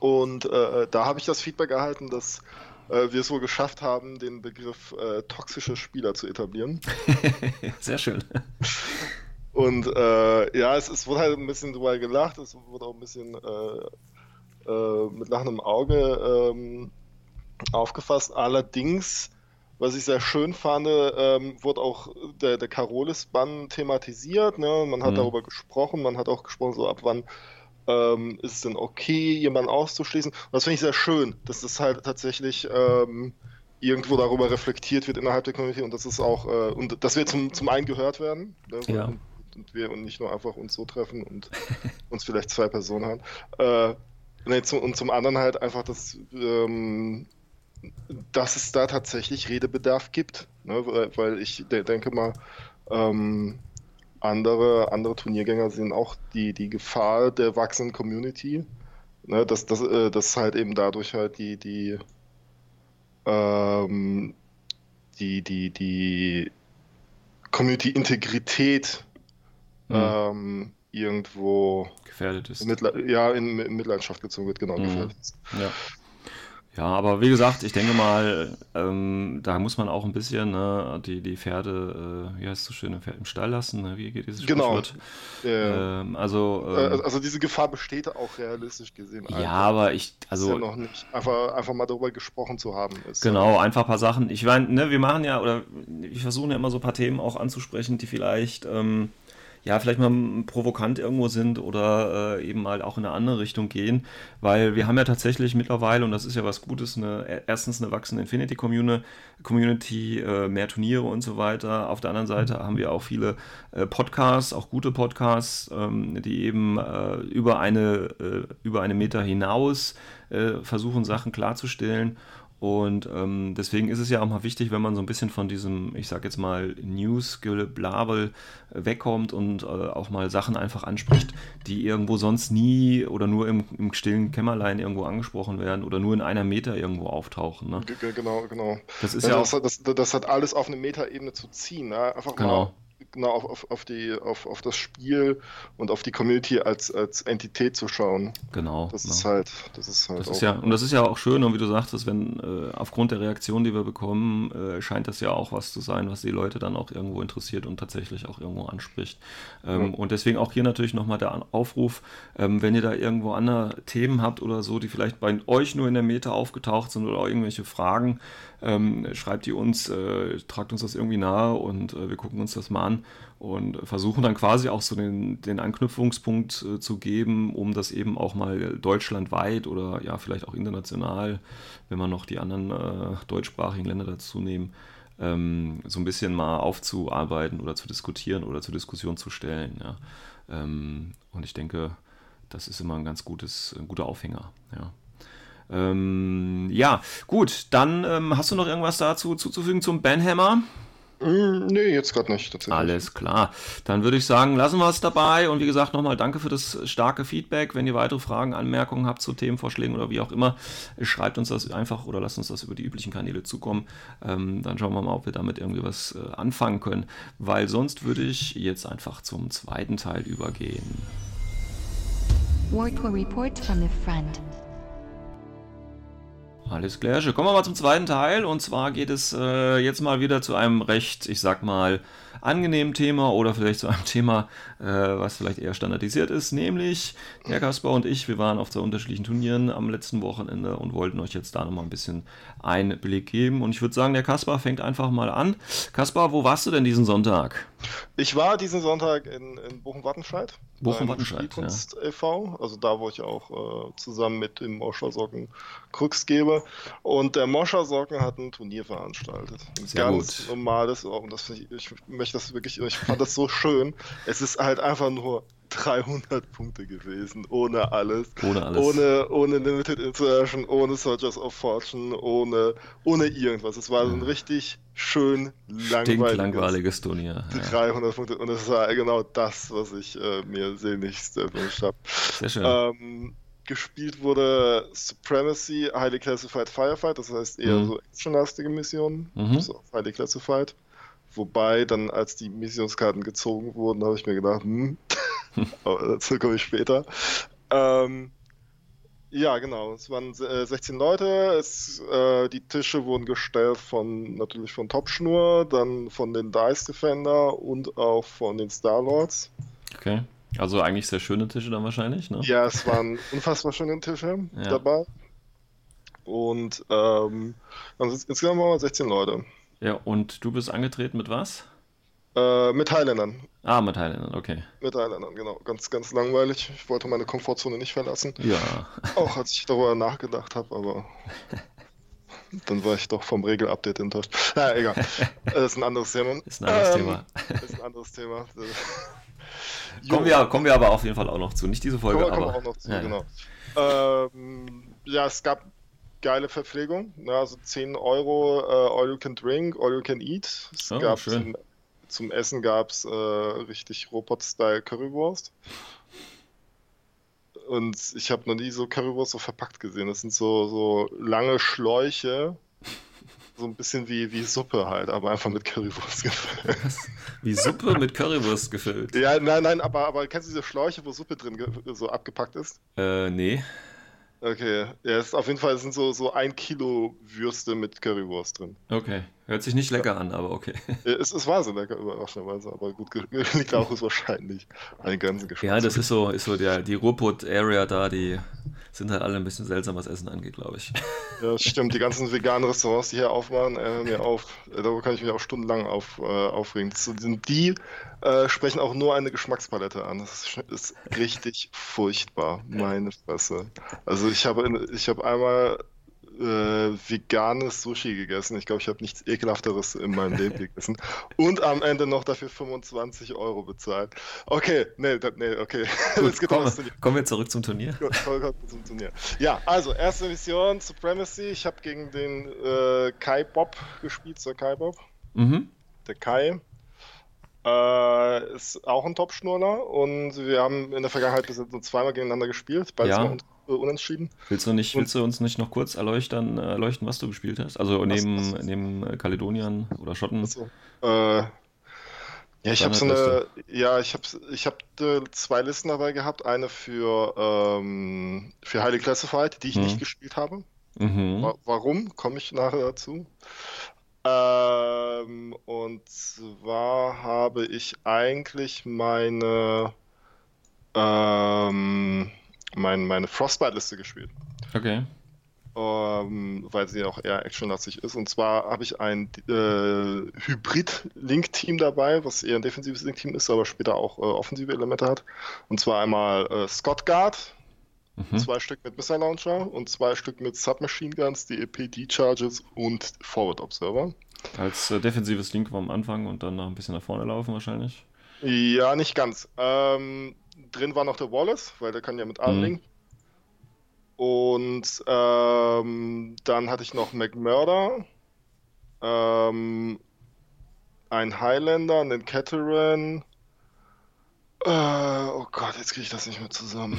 [SPEAKER 3] und äh, da habe ich das Feedback erhalten, dass äh, wir es wohl geschafft haben, den Begriff äh, toxische Spieler zu etablieren.
[SPEAKER 2] Sehr schön.
[SPEAKER 3] Und äh, ja, es, es, wurde halt ein bisschen drüber gelacht, es wurde auch ein bisschen äh, äh, mit lachendem Auge ähm, aufgefasst. Allerdings, was ich sehr schön fand, ähm, wurde auch der, der Carolis-Bann thematisiert. Ne? Man hat
[SPEAKER 2] Mhm.
[SPEAKER 3] darüber gesprochen, man hat auch gesprochen, so ab wann ähm, ist es denn okay, jemanden auszuschließen. Und das finde ich sehr schön, dass das halt tatsächlich ähm, irgendwo darüber reflektiert wird innerhalb der Community und das ist auch, äh, und dass wir zum, zum einen gehört werden. Ne?
[SPEAKER 2] Ja.
[SPEAKER 3] Und, und wir und nicht nur einfach uns so treffen und uns vielleicht zwei Personen haben. Äh, nee, zum, und zum anderen halt einfach, dass, ähm, dass es da tatsächlich Redebedarf gibt. Ne? Weil, ich de denke mal, ähm, andere, andere Turniergänger sehen auch die, die Gefahr der wachsenden Community. Ne? Dass, dass, äh, dass halt eben dadurch halt die, die, ähm, die, die, die Community-Integrität
[SPEAKER 2] Mhm.
[SPEAKER 3] ähm, irgendwo
[SPEAKER 2] gefährdet ist.
[SPEAKER 3] ja, in, in Mitleidenschaft gezogen wird, genau.
[SPEAKER 2] Mhm.
[SPEAKER 3] gefällt.
[SPEAKER 2] Ja. Ja, aber wie gesagt, ich denke mal, ähm, da muss man auch ein bisschen ne, die, die Pferde, äh, wie heißt es so schön, im Pferd im Stall lassen. Ne? Wie geht dieses
[SPEAKER 3] Genau. Äh,
[SPEAKER 2] Ähm, also,
[SPEAKER 3] äh,
[SPEAKER 2] ähm,
[SPEAKER 3] also diese Gefahr besteht auch realistisch gesehen.
[SPEAKER 2] ja,
[SPEAKER 3] einfach.
[SPEAKER 2] aber ich,
[SPEAKER 3] Ist ja
[SPEAKER 2] also,
[SPEAKER 3] noch nicht. Einfach, einfach mal darüber gesprochen zu haben. Ist,
[SPEAKER 2] Genau, einfach ein paar Sachen. Ich meine, ne, wir machen ja, oder wir versuchen ja immer so ein paar Themen auch anzusprechen, die vielleicht, ähm, ja, vielleicht mal provokant irgendwo sind oder äh, eben mal auch in eine andere Richtung gehen, weil wir haben ja tatsächlich mittlerweile, und das ist ja was Gutes, eine, erstens eine wachsende Infinity-Community, Community, äh, mehr Turniere und so weiter. Auf der anderen Seite haben wir auch viele äh, Podcasts, auch gute Podcasts, ähm, die eben äh, über eine, äh, über eine Meter hinaus äh, versuchen, Sachen klarzustellen. Und ähm, deswegen ist es ja auch mal wichtig, wenn man so ein bisschen von diesem, ich sag jetzt mal, News-Geblabel äh, wegkommt und äh, auch mal Sachen einfach anspricht, die irgendwo sonst nie oder nur im, im stillen Kämmerlein irgendwo angesprochen werden oder nur in einer Meter irgendwo auftauchen. Ne?
[SPEAKER 3] Genau, genau.
[SPEAKER 2] Das ist
[SPEAKER 3] Ja,
[SPEAKER 2] ja
[SPEAKER 3] das, das, das hat alles auf eine Metaebene zu ziehen. Ne? Einfach
[SPEAKER 2] Genau.
[SPEAKER 3] mal genau auf, auf, die, auf, auf das Spiel und auf die Community als, als Entität zu schauen.
[SPEAKER 2] genau.
[SPEAKER 3] Das
[SPEAKER 2] ne?
[SPEAKER 3] ist halt, das ist halt
[SPEAKER 2] Das ist ja, und das ist ja auch schön, und wie du sagtest, wenn äh, aufgrund der Reaktion, die wir bekommen, äh, scheint das ja auch was zu sein, was die Leute dann auch irgendwo interessiert und tatsächlich auch irgendwo anspricht. Ähm,
[SPEAKER 3] Ja.
[SPEAKER 2] Und deswegen auch hier natürlich nochmal der Aufruf, ähm, wenn ihr da irgendwo andere Themen habt oder so, die vielleicht bei euch nur in der Meta aufgetaucht sind oder irgendwelche Fragen, ähm, schreibt die uns, äh, tragt uns das irgendwie nahe und äh, wir gucken uns das mal an und versuchen dann quasi auch so den, den Anknüpfungspunkt äh, zu geben, um das eben auch mal deutschlandweit oder ja vielleicht auch international, wenn man noch die anderen äh, deutschsprachigen Länder dazu nehmen, ähm, so ein bisschen mal aufzuarbeiten oder zu diskutieren oder zur Diskussion zu stellen. Ja. Ähm, und ich denke, das ist immer ein ganz gutes, ein guter Aufhänger. Ja. Ähm, ja, gut, dann ähm, hast du noch irgendwas dazu zuzufügen zum Banhammer?
[SPEAKER 3] Mm, nee, jetzt gerade nicht, tatsächlich.
[SPEAKER 2] Alles klar. Dann würde ich sagen, lassen wir es dabei. Und wie gesagt, nochmal danke für das starke Feedback. Wenn ihr weitere Fragen, Anmerkungen habt zu Themenvorschlägen oder wie auch immer, schreibt uns das einfach oder lasst uns das über die üblichen Kanäle zukommen. Ähm, dann schauen wir mal, ob wir damit irgendwie was äh, anfangen können. Weil sonst würde ich jetzt einfach zum zweiten Teil übergehen.
[SPEAKER 1] War Report from the front.
[SPEAKER 2] Alles klar. Kommen wir mal zum zweiten Teil. Und zwar geht es äh, jetzt mal wieder zu einem recht, ich sag mal, angenehmen Thema oder vielleicht zu einem Thema, was vielleicht eher standardisiert ist. Nämlich, der Kaspar und ich, wir waren auf zwei unterschiedlichen Turnieren am letzten Wochenende und wollten euch jetzt da nochmal ein bisschen Einblick geben. Und ich würde sagen, der Kaspar fängt einfach mal an. Kaspar, wo warst du denn diesen Sonntag?
[SPEAKER 3] Ich war diesen Sonntag in, in Bochum-Wattenscheid.
[SPEAKER 2] Bochum-Wattenscheid,
[SPEAKER 3] beim Spielkunst e.V., also da, wo ich auch äh, zusammen mit dem Moschersocken Krux gebe. Und der Moschersocken hat ein Turnier veranstaltet. Ein
[SPEAKER 2] Sehr
[SPEAKER 3] ganz
[SPEAKER 2] gut.
[SPEAKER 3] normales, und das, ich, ich möchte das wirklich, ich fand das so schön. Es ist halt einfach nur 300 Punkte gewesen, ohne alles.
[SPEAKER 2] Ohne alles.
[SPEAKER 3] Ohne, ohne Limited Insertion, ohne Soldiers of Fortune, ohne, ohne irgendwas. Es war so ein richtig schön langweiliges,
[SPEAKER 2] Stinklangweiliges Turnier. Ja.
[SPEAKER 3] 300 Punkte und es war genau das, was ich äh, mir sehnlichst erwünscht habe.
[SPEAKER 2] Sehr schön.
[SPEAKER 3] Ähm, gespielt wurde Supremacy, Highly Classified Firefight, das heißt eher
[SPEAKER 2] Mhm.
[SPEAKER 3] so actionlastige Missionen,
[SPEAKER 2] Mhm.
[SPEAKER 3] auf Highly Classified. Wobei dann, als die Missionskarten gezogen wurden, habe ich mir gedacht, hm, aber dazu komme ich später. Ähm, ja, genau. Es waren äh, 16 Leute. Es, äh, die Tische wurden gestellt von natürlich von Topschnur, dann von den Dice Defender und auch von den Starlords.
[SPEAKER 2] Okay. Also eigentlich sehr schöne Tische dann wahrscheinlich, ne?
[SPEAKER 3] Ja, es waren unfassbar schöne Tische
[SPEAKER 2] Ja.
[SPEAKER 3] dabei. Und ähm, sind insgesamt waren wir 16 Leute.
[SPEAKER 2] Ja, und du bist angetreten mit was?
[SPEAKER 3] Äh, mit Thailändern.
[SPEAKER 2] Ah, mit Thailändern, okay.
[SPEAKER 3] Mit Thailändern, genau. Ganz, ganz langweilig. Ich wollte meine Komfortzone nicht verlassen.
[SPEAKER 2] Ja.
[SPEAKER 3] Auch als ich darüber nachgedacht habe, aber dann war ich doch vom Regelupdate enttäuscht. Naja, egal. Das ist ein anderes Thema.
[SPEAKER 2] Ist ein anderes
[SPEAKER 3] Ähm,
[SPEAKER 2] Thema.
[SPEAKER 3] Ist ein anderes Thema.
[SPEAKER 2] Kommen wir, kommen wir aber auf jeden Fall auch noch zu. Nicht diese Folge,
[SPEAKER 3] Kommen wir, kommen
[SPEAKER 2] aber.
[SPEAKER 3] wir auch noch zu,
[SPEAKER 2] ja, ja.
[SPEAKER 3] genau. Ähm, ja, es gab geile Verpflegung. Also 10 Euro äh, All You Can Drink, All You Can Eat. Es
[SPEAKER 2] Oh,
[SPEAKER 3] gab. Zum, zum Essen gab es äh, richtig Robot-Style Currywurst. Und ich habe noch nie so Currywurst so verpackt gesehen. Das sind so, so lange Schläuche. So ein bisschen wie, wie Suppe halt, aber einfach mit Currywurst gefüllt.
[SPEAKER 2] Wie Suppe mit Currywurst gefüllt.
[SPEAKER 3] Ja, nein, nein, aber, aber kennst du diese Schläuche, wo Suppe drin so abgepackt ist?
[SPEAKER 2] Äh, nee.
[SPEAKER 3] Okay, ja, es ist auf jeden Fall es sind so, so ein Kilo Würste mit Currywurst drin.
[SPEAKER 2] Okay. Hört sich nicht lecker an, aber okay.
[SPEAKER 3] Ja, Es, es war so lecker, überraschenderweise, aber gut, ge- liegt auch ist wahrscheinlich an den ganzen Geschmack.
[SPEAKER 2] Ja, das ist so, ist so der, die Ruhrpott-Area da, die sind halt alle ein bisschen seltsam, was Essen angeht, glaube ich.
[SPEAKER 3] Ja, das stimmt, die ganzen veganen Restaurants, die hier aufmachen, äh, mir auf. Äh, Darüber kann ich mich auch stundenlang auf, äh, aufregen. Die äh, sprechen auch nur eine Geschmackspalette an. Das ist, richtig furchtbar, meine Fresse. Also ich habe, ich habe einmal äh, veganes Sushi gegessen. Ich glaube, ich habe nichts ekelhafteres in meinem Leben gegessen. Und am Ende noch dafür 25 Euro bezahlt. Okay, nee, nee, okay.
[SPEAKER 2] Gut,
[SPEAKER 3] geht
[SPEAKER 2] kommen, wir zurück zum Turnier.
[SPEAKER 3] Gut, zum Turnier. Ja, also erste Mission Supremacy. Ich habe gegen den äh, Kai Bob gespielt, Sir Kai Bob.
[SPEAKER 2] Mhm.
[SPEAKER 3] Der Kai äh, ist auch ein Top-Schnurler und wir haben in der Vergangenheit bis jetzt nur zweimal gegeneinander gespielt, beides
[SPEAKER 2] Ja.
[SPEAKER 3] mal äh, unentschieden.
[SPEAKER 2] Willst du, nicht, willst du uns nicht noch kurz erleuchten, äh, erleuchten, was du gespielt hast? Also neben,
[SPEAKER 3] was-
[SPEAKER 2] neben äh, Kaledoniern oder Schotten?
[SPEAKER 3] Also, äh, ja, ich habe so eine, ja, ich habe ich hab, äh, zwei Listen dabei gehabt. Eine für, ähm, für Highly Classified, die ich
[SPEAKER 2] Mhm.
[SPEAKER 3] nicht gespielt habe.
[SPEAKER 2] Mhm.
[SPEAKER 3] Wa- Warum? Komme ich nachher dazu. Ähm, und zwar habe ich eigentlich meine, ähm, mein, meine Frostbite-Liste gespielt,
[SPEAKER 2] Okay.
[SPEAKER 3] ähm, weil sie auch eher actionlastig ist. Und zwar habe ich ein äh, Hybrid-Link-Team dabei, was eher ein defensives Link-Team ist, aber später auch äh, offensive Elemente hat. Und zwar einmal äh, Scott Guard,
[SPEAKER 2] Mhm.
[SPEAKER 3] zwei Stück mit Missile Launcher und zwei Stück mit Submachine Guns, die EPD Charges und Forward Observer.
[SPEAKER 2] Als äh, defensives Link am Anfang und dann noch ein bisschen nach vorne laufen wahrscheinlich.
[SPEAKER 3] Ja, nicht ganz. Ähm, drin war noch der Wallace, weil der kann ja mit allem
[SPEAKER 2] Mhm.
[SPEAKER 3] Und ähm, dann hatte ich noch McMurder, ähm, einen Highlander, einen Cateran. Äh, oh Gott, jetzt kriege ich das nicht mehr zusammen.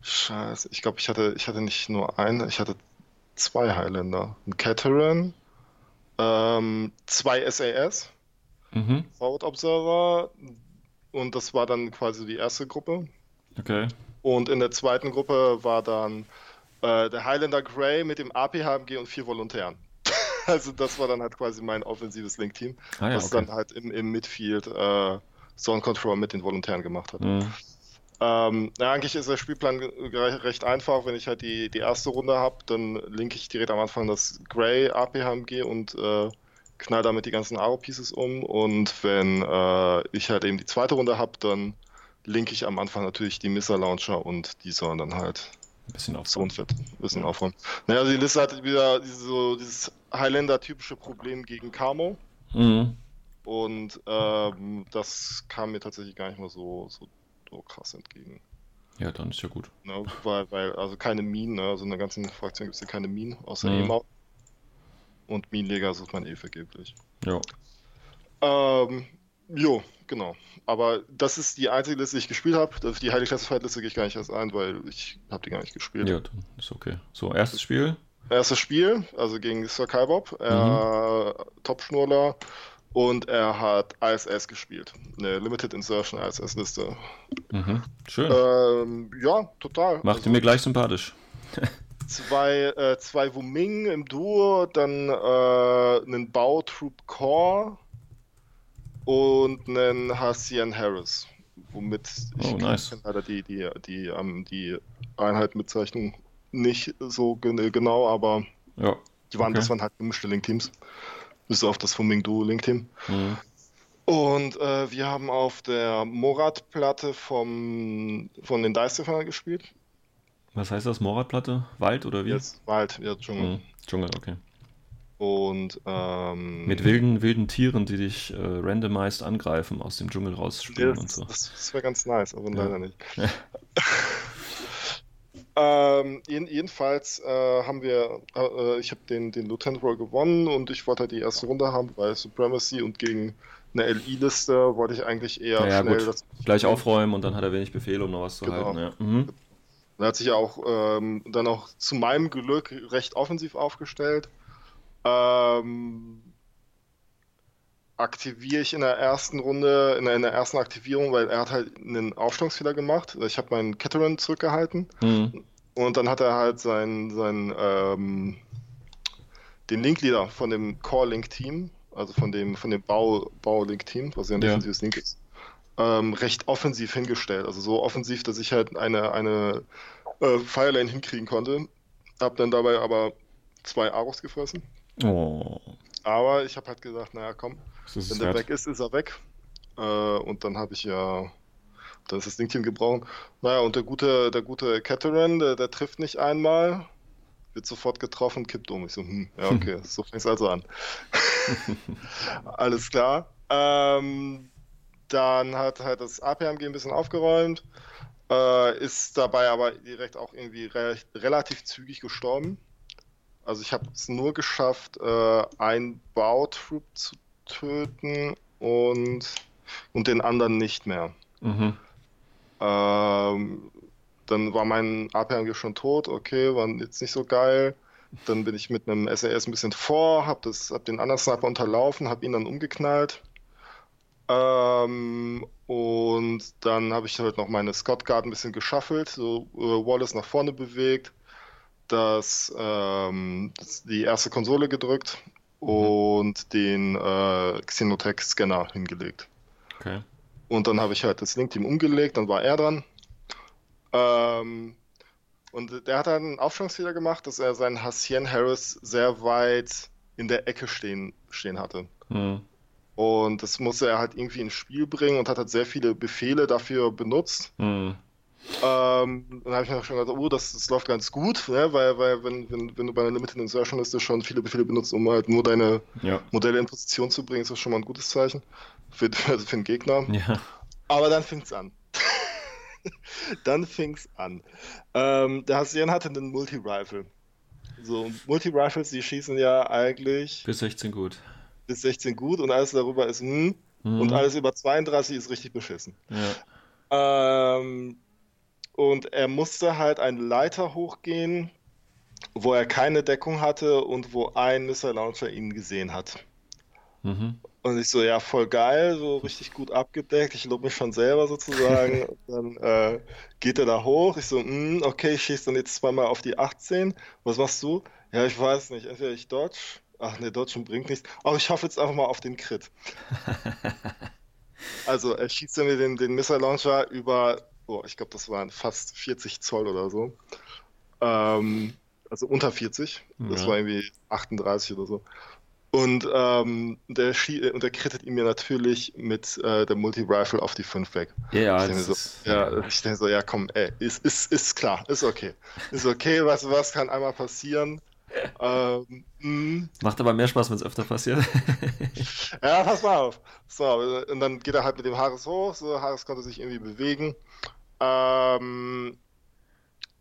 [SPEAKER 3] Scheiße, ich glaube, ich hatte, ich hatte nicht nur einen, ich hatte zwei Highlander. Einen Cateran, ähm, zwei SAS.
[SPEAKER 2] Mhm.
[SPEAKER 3] Forward Observer und das war dann quasi die erste Gruppe.
[SPEAKER 2] Okay.
[SPEAKER 3] Und in der zweiten Gruppe war dann äh, der Highlander Grey mit dem AP-HMG und vier Volontären. Also das war dann halt quasi mein offensives Link-Team,
[SPEAKER 2] Ah ja,
[SPEAKER 3] was
[SPEAKER 2] okay.
[SPEAKER 3] dann halt im, im Midfield äh, Zone Control mit den Volontären gemacht hat.
[SPEAKER 2] Mhm.
[SPEAKER 3] Ähm, na, eigentlich ist der Spielplan recht einfach. Wenn ich halt die, die erste Runde habe, dann linke ich direkt am Anfang das Grey AP-HMG und äh, knall damit die ganzen Aro-Pieces um. Und wenn äh, ich halt eben die zweite Runde habe, dann linke ich am Anfang natürlich die Missile-Launcher und die sollen dann halt
[SPEAKER 2] Ein bisschen auf.
[SPEAKER 3] so unfit ein bisschen aufräumen. Naja, also die Liste hat wieder diese, so, dieses Highlander-typische Problem gegen Camo.
[SPEAKER 2] Mhm.
[SPEAKER 3] Und ähm, das kam mir tatsächlich gar nicht mal so, so, so krass entgegen.
[SPEAKER 2] Ja, dann ist ja gut.
[SPEAKER 3] Ne, weil, weil, also keine Minen, ne? also in der ganzen Fraktion gibt es hier keine Minen, außer
[SPEAKER 2] Mhm.
[SPEAKER 3] E-Maut. Und Minenleger sucht man eh vergeblich.
[SPEAKER 2] Ja.
[SPEAKER 3] Ähm, jo, genau. Aber das ist die einzige Liste, die ich gespielt habe. Die Heilig Classified Liste gehe ich gar nicht erst ein, weil ich habe die gar nicht gespielt.
[SPEAKER 2] Ja, ist okay. So, erstes Spiel.
[SPEAKER 3] Erstes Spiel, also gegen Sir Kaibob, er Top-Schnurler und er hat ISS gespielt. Eine Limited Insertion ISS-Liste.
[SPEAKER 2] Mhm. Schön.
[SPEAKER 3] Ähm, ja, total.
[SPEAKER 2] Macht
[SPEAKER 3] Also-
[SPEAKER 2] mir gleich sympathisch.
[SPEAKER 3] zwei, äh, zwei Wuming im Duo, dann äh, einen Bao Troop Core und einen Hassian Harris. Womit ich
[SPEAKER 2] Oh, nice.
[SPEAKER 3] leider die, die, die, ähm, die Einheitenbezeichnung nicht so genau, aber
[SPEAKER 2] Ja.
[SPEAKER 3] die waren,
[SPEAKER 2] Okay.
[SPEAKER 3] das waren halt gemischte Link-Teams. Bis auf das Fuming Duo Link-Team.
[SPEAKER 2] Mhm.
[SPEAKER 3] Und äh, wir haben auf der Morat-Platte vom, von den Dice gespielt.
[SPEAKER 2] Was heißt das? Moratplatte? Wald oder wie?
[SPEAKER 3] Jetzt Wald, ja, Dschungel.
[SPEAKER 2] Mhm. Dschungel, okay.
[SPEAKER 3] Und ähm,
[SPEAKER 2] Mit wilden, wilden Tieren, die dich äh, randomized angreifen, aus dem Dschungel
[SPEAKER 3] ja,
[SPEAKER 2] rausspringen und so.
[SPEAKER 3] das, das wäre ganz nice, aber
[SPEAKER 2] Ja.
[SPEAKER 3] leider nicht.
[SPEAKER 2] Ja.
[SPEAKER 3] Ähm, jeden, jedenfalls äh, haben wir, äh, ich habe den, den Lieutenant Roll gewonnen und ich wollte halt die erste Runde haben bei Supremacy und gegen eine LI-Liste wollte ich eigentlich eher
[SPEAKER 2] Ja, ja,
[SPEAKER 3] schnell
[SPEAKER 2] gut.
[SPEAKER 3] das.
[SPEAKER 2] Gleich aufräumen und dann hat er wenig Befehle, um noch was zu
[SPEAKER 3] Genau.
[SPEAKER 2] halten. Ja. Mhm.
[SPEAKER 3] Er hat sich ja auch ähm, dann auch zu meinem Glück recht offensiv aufgestellt. Ähm, aktiviere ich in der ersten Runde, in der, in der ersten Aktivierung, weil er hat halt einen Aufstellungsfehler gemacht. Ich habe meinen Cateran zurückgehalten
[SPEAKER 2] Mhm.
[SPEAKER 3] und dann hat er halt sein, sein ähm, den Link-Leader von dem Core-Link-Team, also von dem, von dem Bau, Bau-Link-Team, was ja ein
[SPEAKER 2] Ja.
[SPEAKER 3] defensives Link ist, ähm, recht offensiv hingestellt. Also so offensiv, dass ich halt eine, eine äh, Firelane hinkriegen konnte. Hab dann dabei aber zwei Aros gefressen.
[SPEAKER 2] Oh,
[SPEAKER 3] Aber ich habe halt gesagt, naja, komm, wenn der weg ist, ist er weg. Äh, und dann habe ich ja, dann ist das Ding gebrochen. Naja, und der gute, der gute Cateran, der, der trifft nicht einmal, wird sofort getroffen, kippt um. Ich so, hm, ja, okay, so fängt es also an. Alles klar. Ähm, dann hat halt das APMG ein bisschen aufgeräumt, äh, ist dabei aber direkt auch irgendwie re relativ zügig gestorben. Also ich habe es nur geschafft, äh, einen Bautroop zu töten und, und den anderen nicht mehr.
[SPEAKER 2] Mhm.
[SPEAKER 3] Ähm, dann war mein APMG schon tot, okay, war jetzt nicht so geil. Dann bin ich mit einem SAS ein bisschen vor, hab, das, hab den anderen Sniper unterlaufen, hab ihn dann umgeknallt. Ähm, und dann habe ich halt noch meine Scott Guard ein bisschen geschaffelt, so äh, Wallace nach vorne bewegt, das, ähm, das, die erste Konsole gedrückt und den äh, Xenotech-Scanner hingelegt.
[SPEAKER 2] Okay.
[SPEAKER 3] Und dann habe ich halt das Link-Team umgelegt, dann war er dran. Ähm, und der hat dann einen Aufstellungsfehler gemacht, dass er seinen Hassien Harris sehr weit in der Ecke stehen, stehen hatte.
[SPEAKER 2] Mhm.
[SPEAKER 3] Und das musste er halt irgendwie ins Spiel bringen und hat halt sehr viele Befehle dafür benutzt.
[SPEAKER 2] Mhm.
[SPEAKER 3] Ähm, dann habe ich mir schon gedacht, oh, das, das läuft ganz gut, ne? weil, weil wenn, wenn, wenn du bei einer Limited Insertion Liste schon viele Befehle benutzt, um halt nur deine
[SPEAKER 2] Ja.
[SPEAKER 3] Modelle in Position zu bringen, ist das schon mal ein gutes Zeichen für, also für den Gegner.
[SPEAKER 2] Ja.
[SPEAKER 3] Aber dann fing's an. dann fing's an. Ähm, der Hassian hatte einen Multi-Rifle. So, Multi-Rifles, die schießen ja eigentlich
[SPEAKER 2] Bis 16 gut.
[SPEAKER 3] Bis 16 gut und alles darüber ist hm,
[SPEAKER 2] Mhm.
[SPEAKER 3] und alles über 32 ist richtig beschissen.
[SPEAKER 2] Ja.
[SPEAKER 3] Ähm, und er musste halt eine Leiter hochgehen, wo er keine Deckung hatte und wo ein Missile Launcher ihn gesehen hat.
[SPEAKER 2] Mhm.
[SPEAKER 3] Und ich so, ja, voll geil, so richtig gut abgedeckt. Ich lobe mich schon selber sozusagen. Dann äh, geht er da hoch. Ich so, mm, okay, ich schieße dann jetzt zweimal auf die 18. Was machst du? Ja, ich weiß nicht. Entweder ich dodge. Ach ne, dodgen bringt nichts. Aber ich hoffe jetzt einfach mal auf den Crit. Also er schießt mir den, den Missile Launcher über, oh, ich glaube, das waren fast 40 Zoll oder so. Ähm, also unter 40. Das
[SPEAKER 2] Ja.
[SPEAKER 3] war irgendwie 38 oder so. Und ähm, der, schie und der krittet ihn mir natürlich mit äh, der Multi-Rifle auf die 5 weg.
[SPEAKER 2] Ja, ja,
[SPEAKER 3] Ich so,
[SPEAKER 2] ist,
[SPEAKER 3] ja, ich denke so, ja komm, ey, ist, ist, ist klar, ist okay. Ist okay, was, was kann einmal passieren? Ähm, mh.
[SPEAKER 2] Macht aber mehr Spaß, wenn es öfter passiert.
[SPEAKER 3] Ja, pass mal auf. So, und dann geht er halt mit dem Haares hoch. So, Haares konnte sich irgendwie bewegen. Ähm,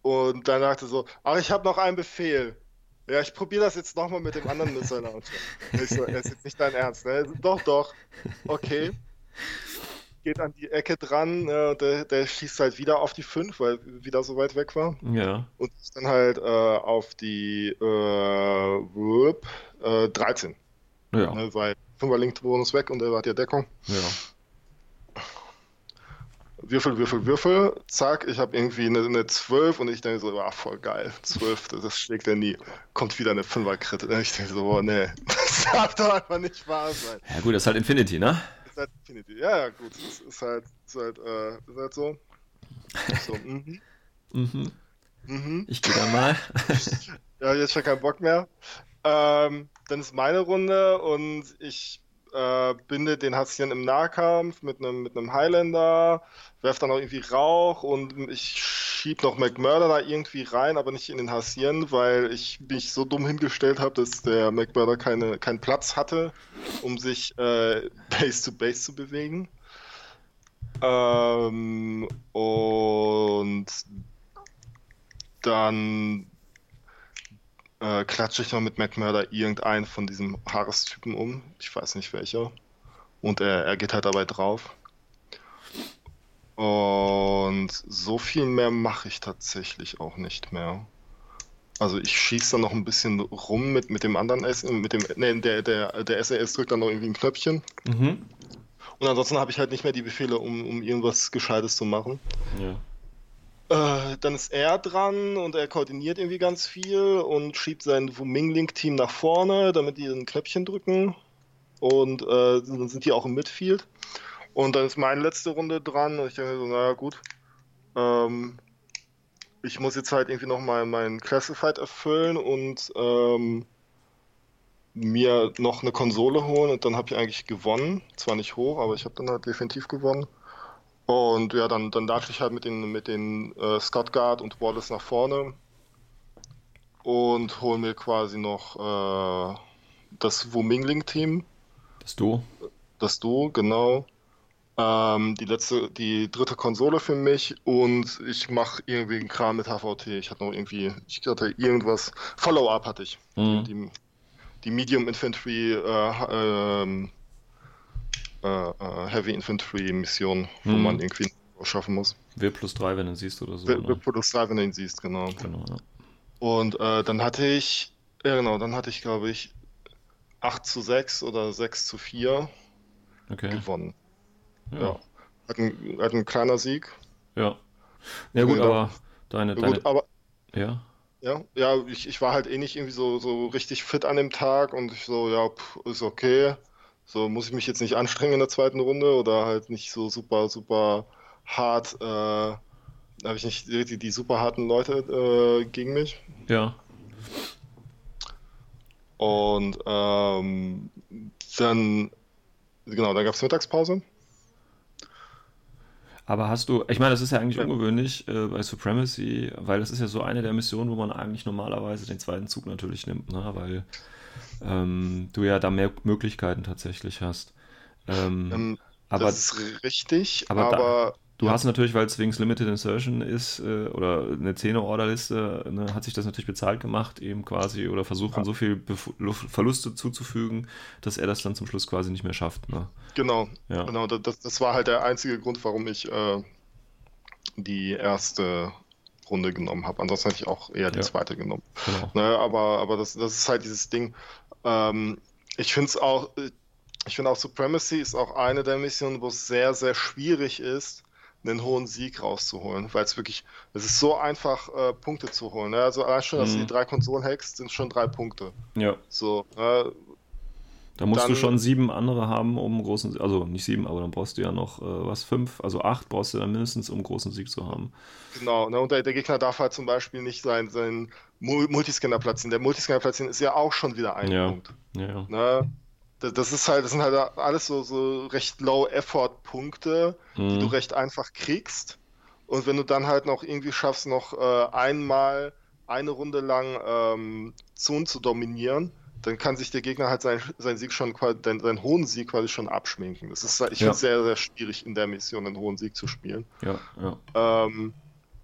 [SPEAKER 3] und dann dachte er so, ach, ich habe noch einen Befehl. Ja, ich probiere das jetzt nochmal mit dem anderen Missile Launcher. Ich so, das ist jetzt nicht dein Ernst, ne? Doch, doch. Okay. Geht an die Ecke dran, äh, der, der schießt halt wieder auf die 5, weil wieder so weit weg war.
[SPEAKER 2] ja.
[SPEAKER 3] Und ist dann halt äh, auf die äh, äh, 13.
[SPEAKER 2] Ja.
[SPEAKER 3] Ne, weil 5er Link-Bonus weg und er hat ja Deckung.
[SPEAKER 2] Ja.
[SPEAKER 3] Würfel, Würfel, Würfel, zack, ich habe irgendwie eine, eine 12 und ich denke so, ah, voll geil, 12, das, das schlägt er nie. Kommt wieder eine 5er-Krit. Und ich denke so, boah, nee, das darf doch einfach nicht wahr sein.
[SPEAKER 2] Ja, gut, das ist halt Infinity, ne?
[SPEAKER 3] Ist halt. Ja, ja, gut, es ist halt, ist halt, äh, ist halt so. So, mhm.
[SPEAKER 2] Mhm.
[SPEAKER 3] Mhm.
[SPEAKER 2] Ich gehe dann mal.
[SPEAKER 3] Ja, jetzt schon keinen Bock mehr. Ähm, dann ist meine Runde und ich äh, binde den Hassian im Nahkampf mit einem mit Highlander, werf dann noch irgendwie Rauch und ich schieb noch McMurder da irgendwie rein, aber nicht in den Hassian, weil ich mich so dumm hingestellt habe, dass der McMurder keine, keinen Platz hatte, um sich äh, Base to Base zu bewegen. Ähm, und dann äh, klatsche ich noch mit McMurder irgendeinen von diesem Haarestypen um. Ich weiß nicht welcher. Und er, er geht halt dabei drauf. Und so viel mehr mache ich tatsächlich auch nicht mehr. Also ich schieße dann noch ein bisschen rum mit, mit dem anderen S, mit dem, nee, der, der, der SAS drückt dann noch irgendwie ein Knöpfchen.
[SPEAKER 2] Mhm.
[SPEAKER 3] Und ansonsten habe ich halt nicht mehr die Befehle, um, um irgendwas Gescheites zu machen.
[SPEAKER 2] Ja.
[SPEAKER 3] Äh, dann ist er dran und er koordiniert irgendwie ganz viel und schiebt sein Wumingling-Team nach vorne, damit die ein Knöpfchen drücken. Und äh, dann sind die auch im Midfield. Und dann ist meine letzte Runde dran und ich denke so, naja gut. Ähm, ich muss jetzt halt irgendwie noch mal meinen Classified erfüllen und ähm, mir noch eine Konsole holen und dann habe ich eigentlich gewonnen. Zwar nicht hoch, aber ich habe dann halt definitiv gewonnen. Und ja, dann, dann latsch ich halt mit den, mit den äh, Scott Guard und Wallace nach vorne und hole mir quasi noch äh, das Wumingling-Team,
[SPEAKER 2] Das Du.
[SPEAKER 3] das Duo, genau. Ähm, die letzte, die dritte Konsole für mich und ich mache irgendwie einen Kram mit HVT. Ich hatte noch irgendwie, ich hatte irgendwas, Follow-up hatte ich.
[SPEAKER 2] Mhm.
[SPEAKER 3] Die, die Medium Infantry äh, ähm, äh, äh, Heavy Infantry Mission, wo
[SPEAKER 2] Mhm.
[SPEAKER 3] man irgendwie schaffen muss.
[SPEAKER 2] W plus 3, wenn du ihn siehst oder so.
[SPEAKER 3] Wir,
[SPEAKER 2] ne?
[SPEAKER 3] wir produzieren, wenn du ihn siehst, genau.
[SPEAKER 2] Genau, ja.
[SPEAKER 3] Und äh, dann hatte ich, ja genau, dann hatte ich glaube ich 8 zu 6 oder 6 zu 4
[SPEAKER 2] Okay.
[SPEAKER 3] gewonnen.
[SPEAKER 2] Ja.
[SPEAKER 3] Ja. Hat ein, hat ein kleiner Sieg.
[SPEAKER 2] Ja. Ja, gut,
[SPEAKER 3] Ja.
[SPEAKER 2] aber deine,
[SPEAKER 3] Ja,
[SPEAKER 2] deine.
[SPEAKER 3] Gut, aber
[SPEAKER 2] Ja.
[SPEAKER 3] ja, ja, ich, ich war halt eh nicht irgendwie so, so richtig fit an dem Tag und ich so, ja, pff, ist okay. So muss ich mich jetzt nicht anstrengen in der zweiten Runde oder halt nicht so super, super hart, äh, habe ich nicht die, die super harten Leute äh, gegen mich.
[SPEAKER 2] Ja.
[SPEAKER 3] Und ähm, dann, genau, dann gab es Mittagspause.
[SPEAKER 2] Aber hast du, ich meine, das ist ja eigentlich
[SPEAKER 3] Ja.
[SPEAKER 2] ungewöhnlich äh, bei Supremacy, weil das ist ja so eine der Missionen, wo man eigentlich normalerweise den zweiten Zug natürlich nimmt, ne? weil ähm, du ja da mehr Möglichkeiten tatsächlich hast. Ähm,
[SPEAKER 3] Ähm,
[SPEAKER 2] aber
[SPEAKER 3] das ist richtig,
[SPEAKER 2] aber da-
[SPEAKER 3] aber
[SPEAKER 2] du
[SPEAKER 3] ja.
[SPEAKER 2] hast natürlich, weil es wegen Limited Insertion ist äh, oder eine 10er-Orderliste, ne, hat sich das natürlich bezahlt gemacht, eben quasi, oder versuchen so viel Bef Lu- Verluste zuzufügen, dass er das dann zum Schluss quasi nicht mehr schafft. Ne?
[SPEAKER 3] Genau,
[SPEAKER 2] Ja.
[SPEAKER 3] genau, da- das, das war halt der einzige Grund, warum ich äh, die erste Runde genommen habe. Ansonsten hätte ich auch eher die
[SPEAKER 2] Ja.
[SPEAKER 3] zweite genommen.
[SPEAKER 2] Genau.
[SPEAKER 3] Ne, aber aber das, das ist halt dieses Ding. Ähm, ich finde es auch, äh, ich finde auch Supremacy ist auch eine der Missionen, wo es sehr, sehr schwierig ist, einen hohen Sieg rauszuholen, weil es wirklich, es ist so einfach, äh, Punkte zu holen. Ne? Also allein schon, dass du
[SPEAKER 2] Mhm.
[SPEAKER 3] die drei Konsolen hackst, sind schon drei Punkte.
[SPEAKER 2] Ja.
[SPEAKER 3] So, äh,
[SPEAKER 2] Da musst du
[SPEAKER 3] Dann-
[SPEAKER 2] schon sieben andere haben, um einen großen, also nicht sieben, aber dann brauchst du ja noch äh, was, fünf, also acht brauchst du dann mindestens, um einen großen Sieg zu haben.
[SPEAKER 3] Genau, ne, und der, der Gegner darf halt zum Beispiel nicht sein, seinen Mul- Multiscanner platzieren. Der Multiscanner platzieren ist ja auch schon wieder ein
[SPEAKER 2] Ja.
[SPEAKER 3] Punkt.
[SPEAKER 2] Ja, ja.
[SPEAKER 3] Ne? Das, das ist halt, das sind halt alles so, so recht Low-Effort-Punkte, die du
[SPEAKER 2] Mhm.
[SPEAKER 3] recht einfach kriegst. Und wenn du dann halt noch irgendwie schaffst, noch äh, einmal eine Runde lang ähm, Zonen zu dominieren, dann kann sich der Gegner halt sein, sein Sieg schon seinen, seinen hohen Sieg quasi schon abschminken. Das ist, ich
[SPEAKER 2] Ja.
[SPEAKER 3] finde es sehr, sehr schwierig in der Mission einen hohen Sieg zu spielen.
[SPEAKER 2] Ja, ja.
[SPEAKER 3] Ähm,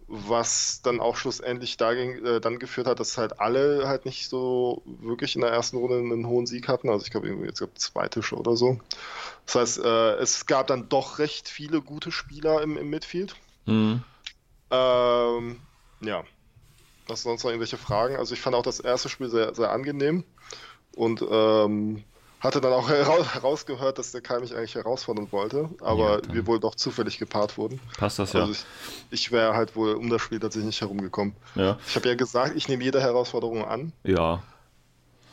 [SPEAKER 3] was dann auch schlussendlich dagegen, äh, dann geführt hat, dass halt alle halt nicht so wirklich in der ersten Runde einen hohen Sieg hatten. Also ich glaube, irgendwie jetzt gab zwei Tische oder so. Das heißt, äh, es gab dann doch recht viele gute Spieler im, im Midfield.
[SPEAKER 2] Mhm.
[SPEAKER 3] Ähm, ja. Hast du sonst noch irgendwelche Fragen? Also ich fand auch das erste Spiel sehr, sehr angenehm und ähm, hatte dann auch hera herausgehört, dass der Kai mich eigentlich herausfordern wollte, aber
[SPEAKER 2] Ja,
[SPEAKER 3] wir wohl doch zufällig gepaart wurden.
[SPEAKER 2] Passt das ja.
[SPEAKER 3] Also ich, ich wäre halt wohl um das Spiel tatsächlich nicht herumgekommen.
[SPEAKER 2] Ja.
[SPEAKER 3] Ich habe ja gesagt, ich nehme jede Herausforderung an.
[SPEAKER 2] Ja.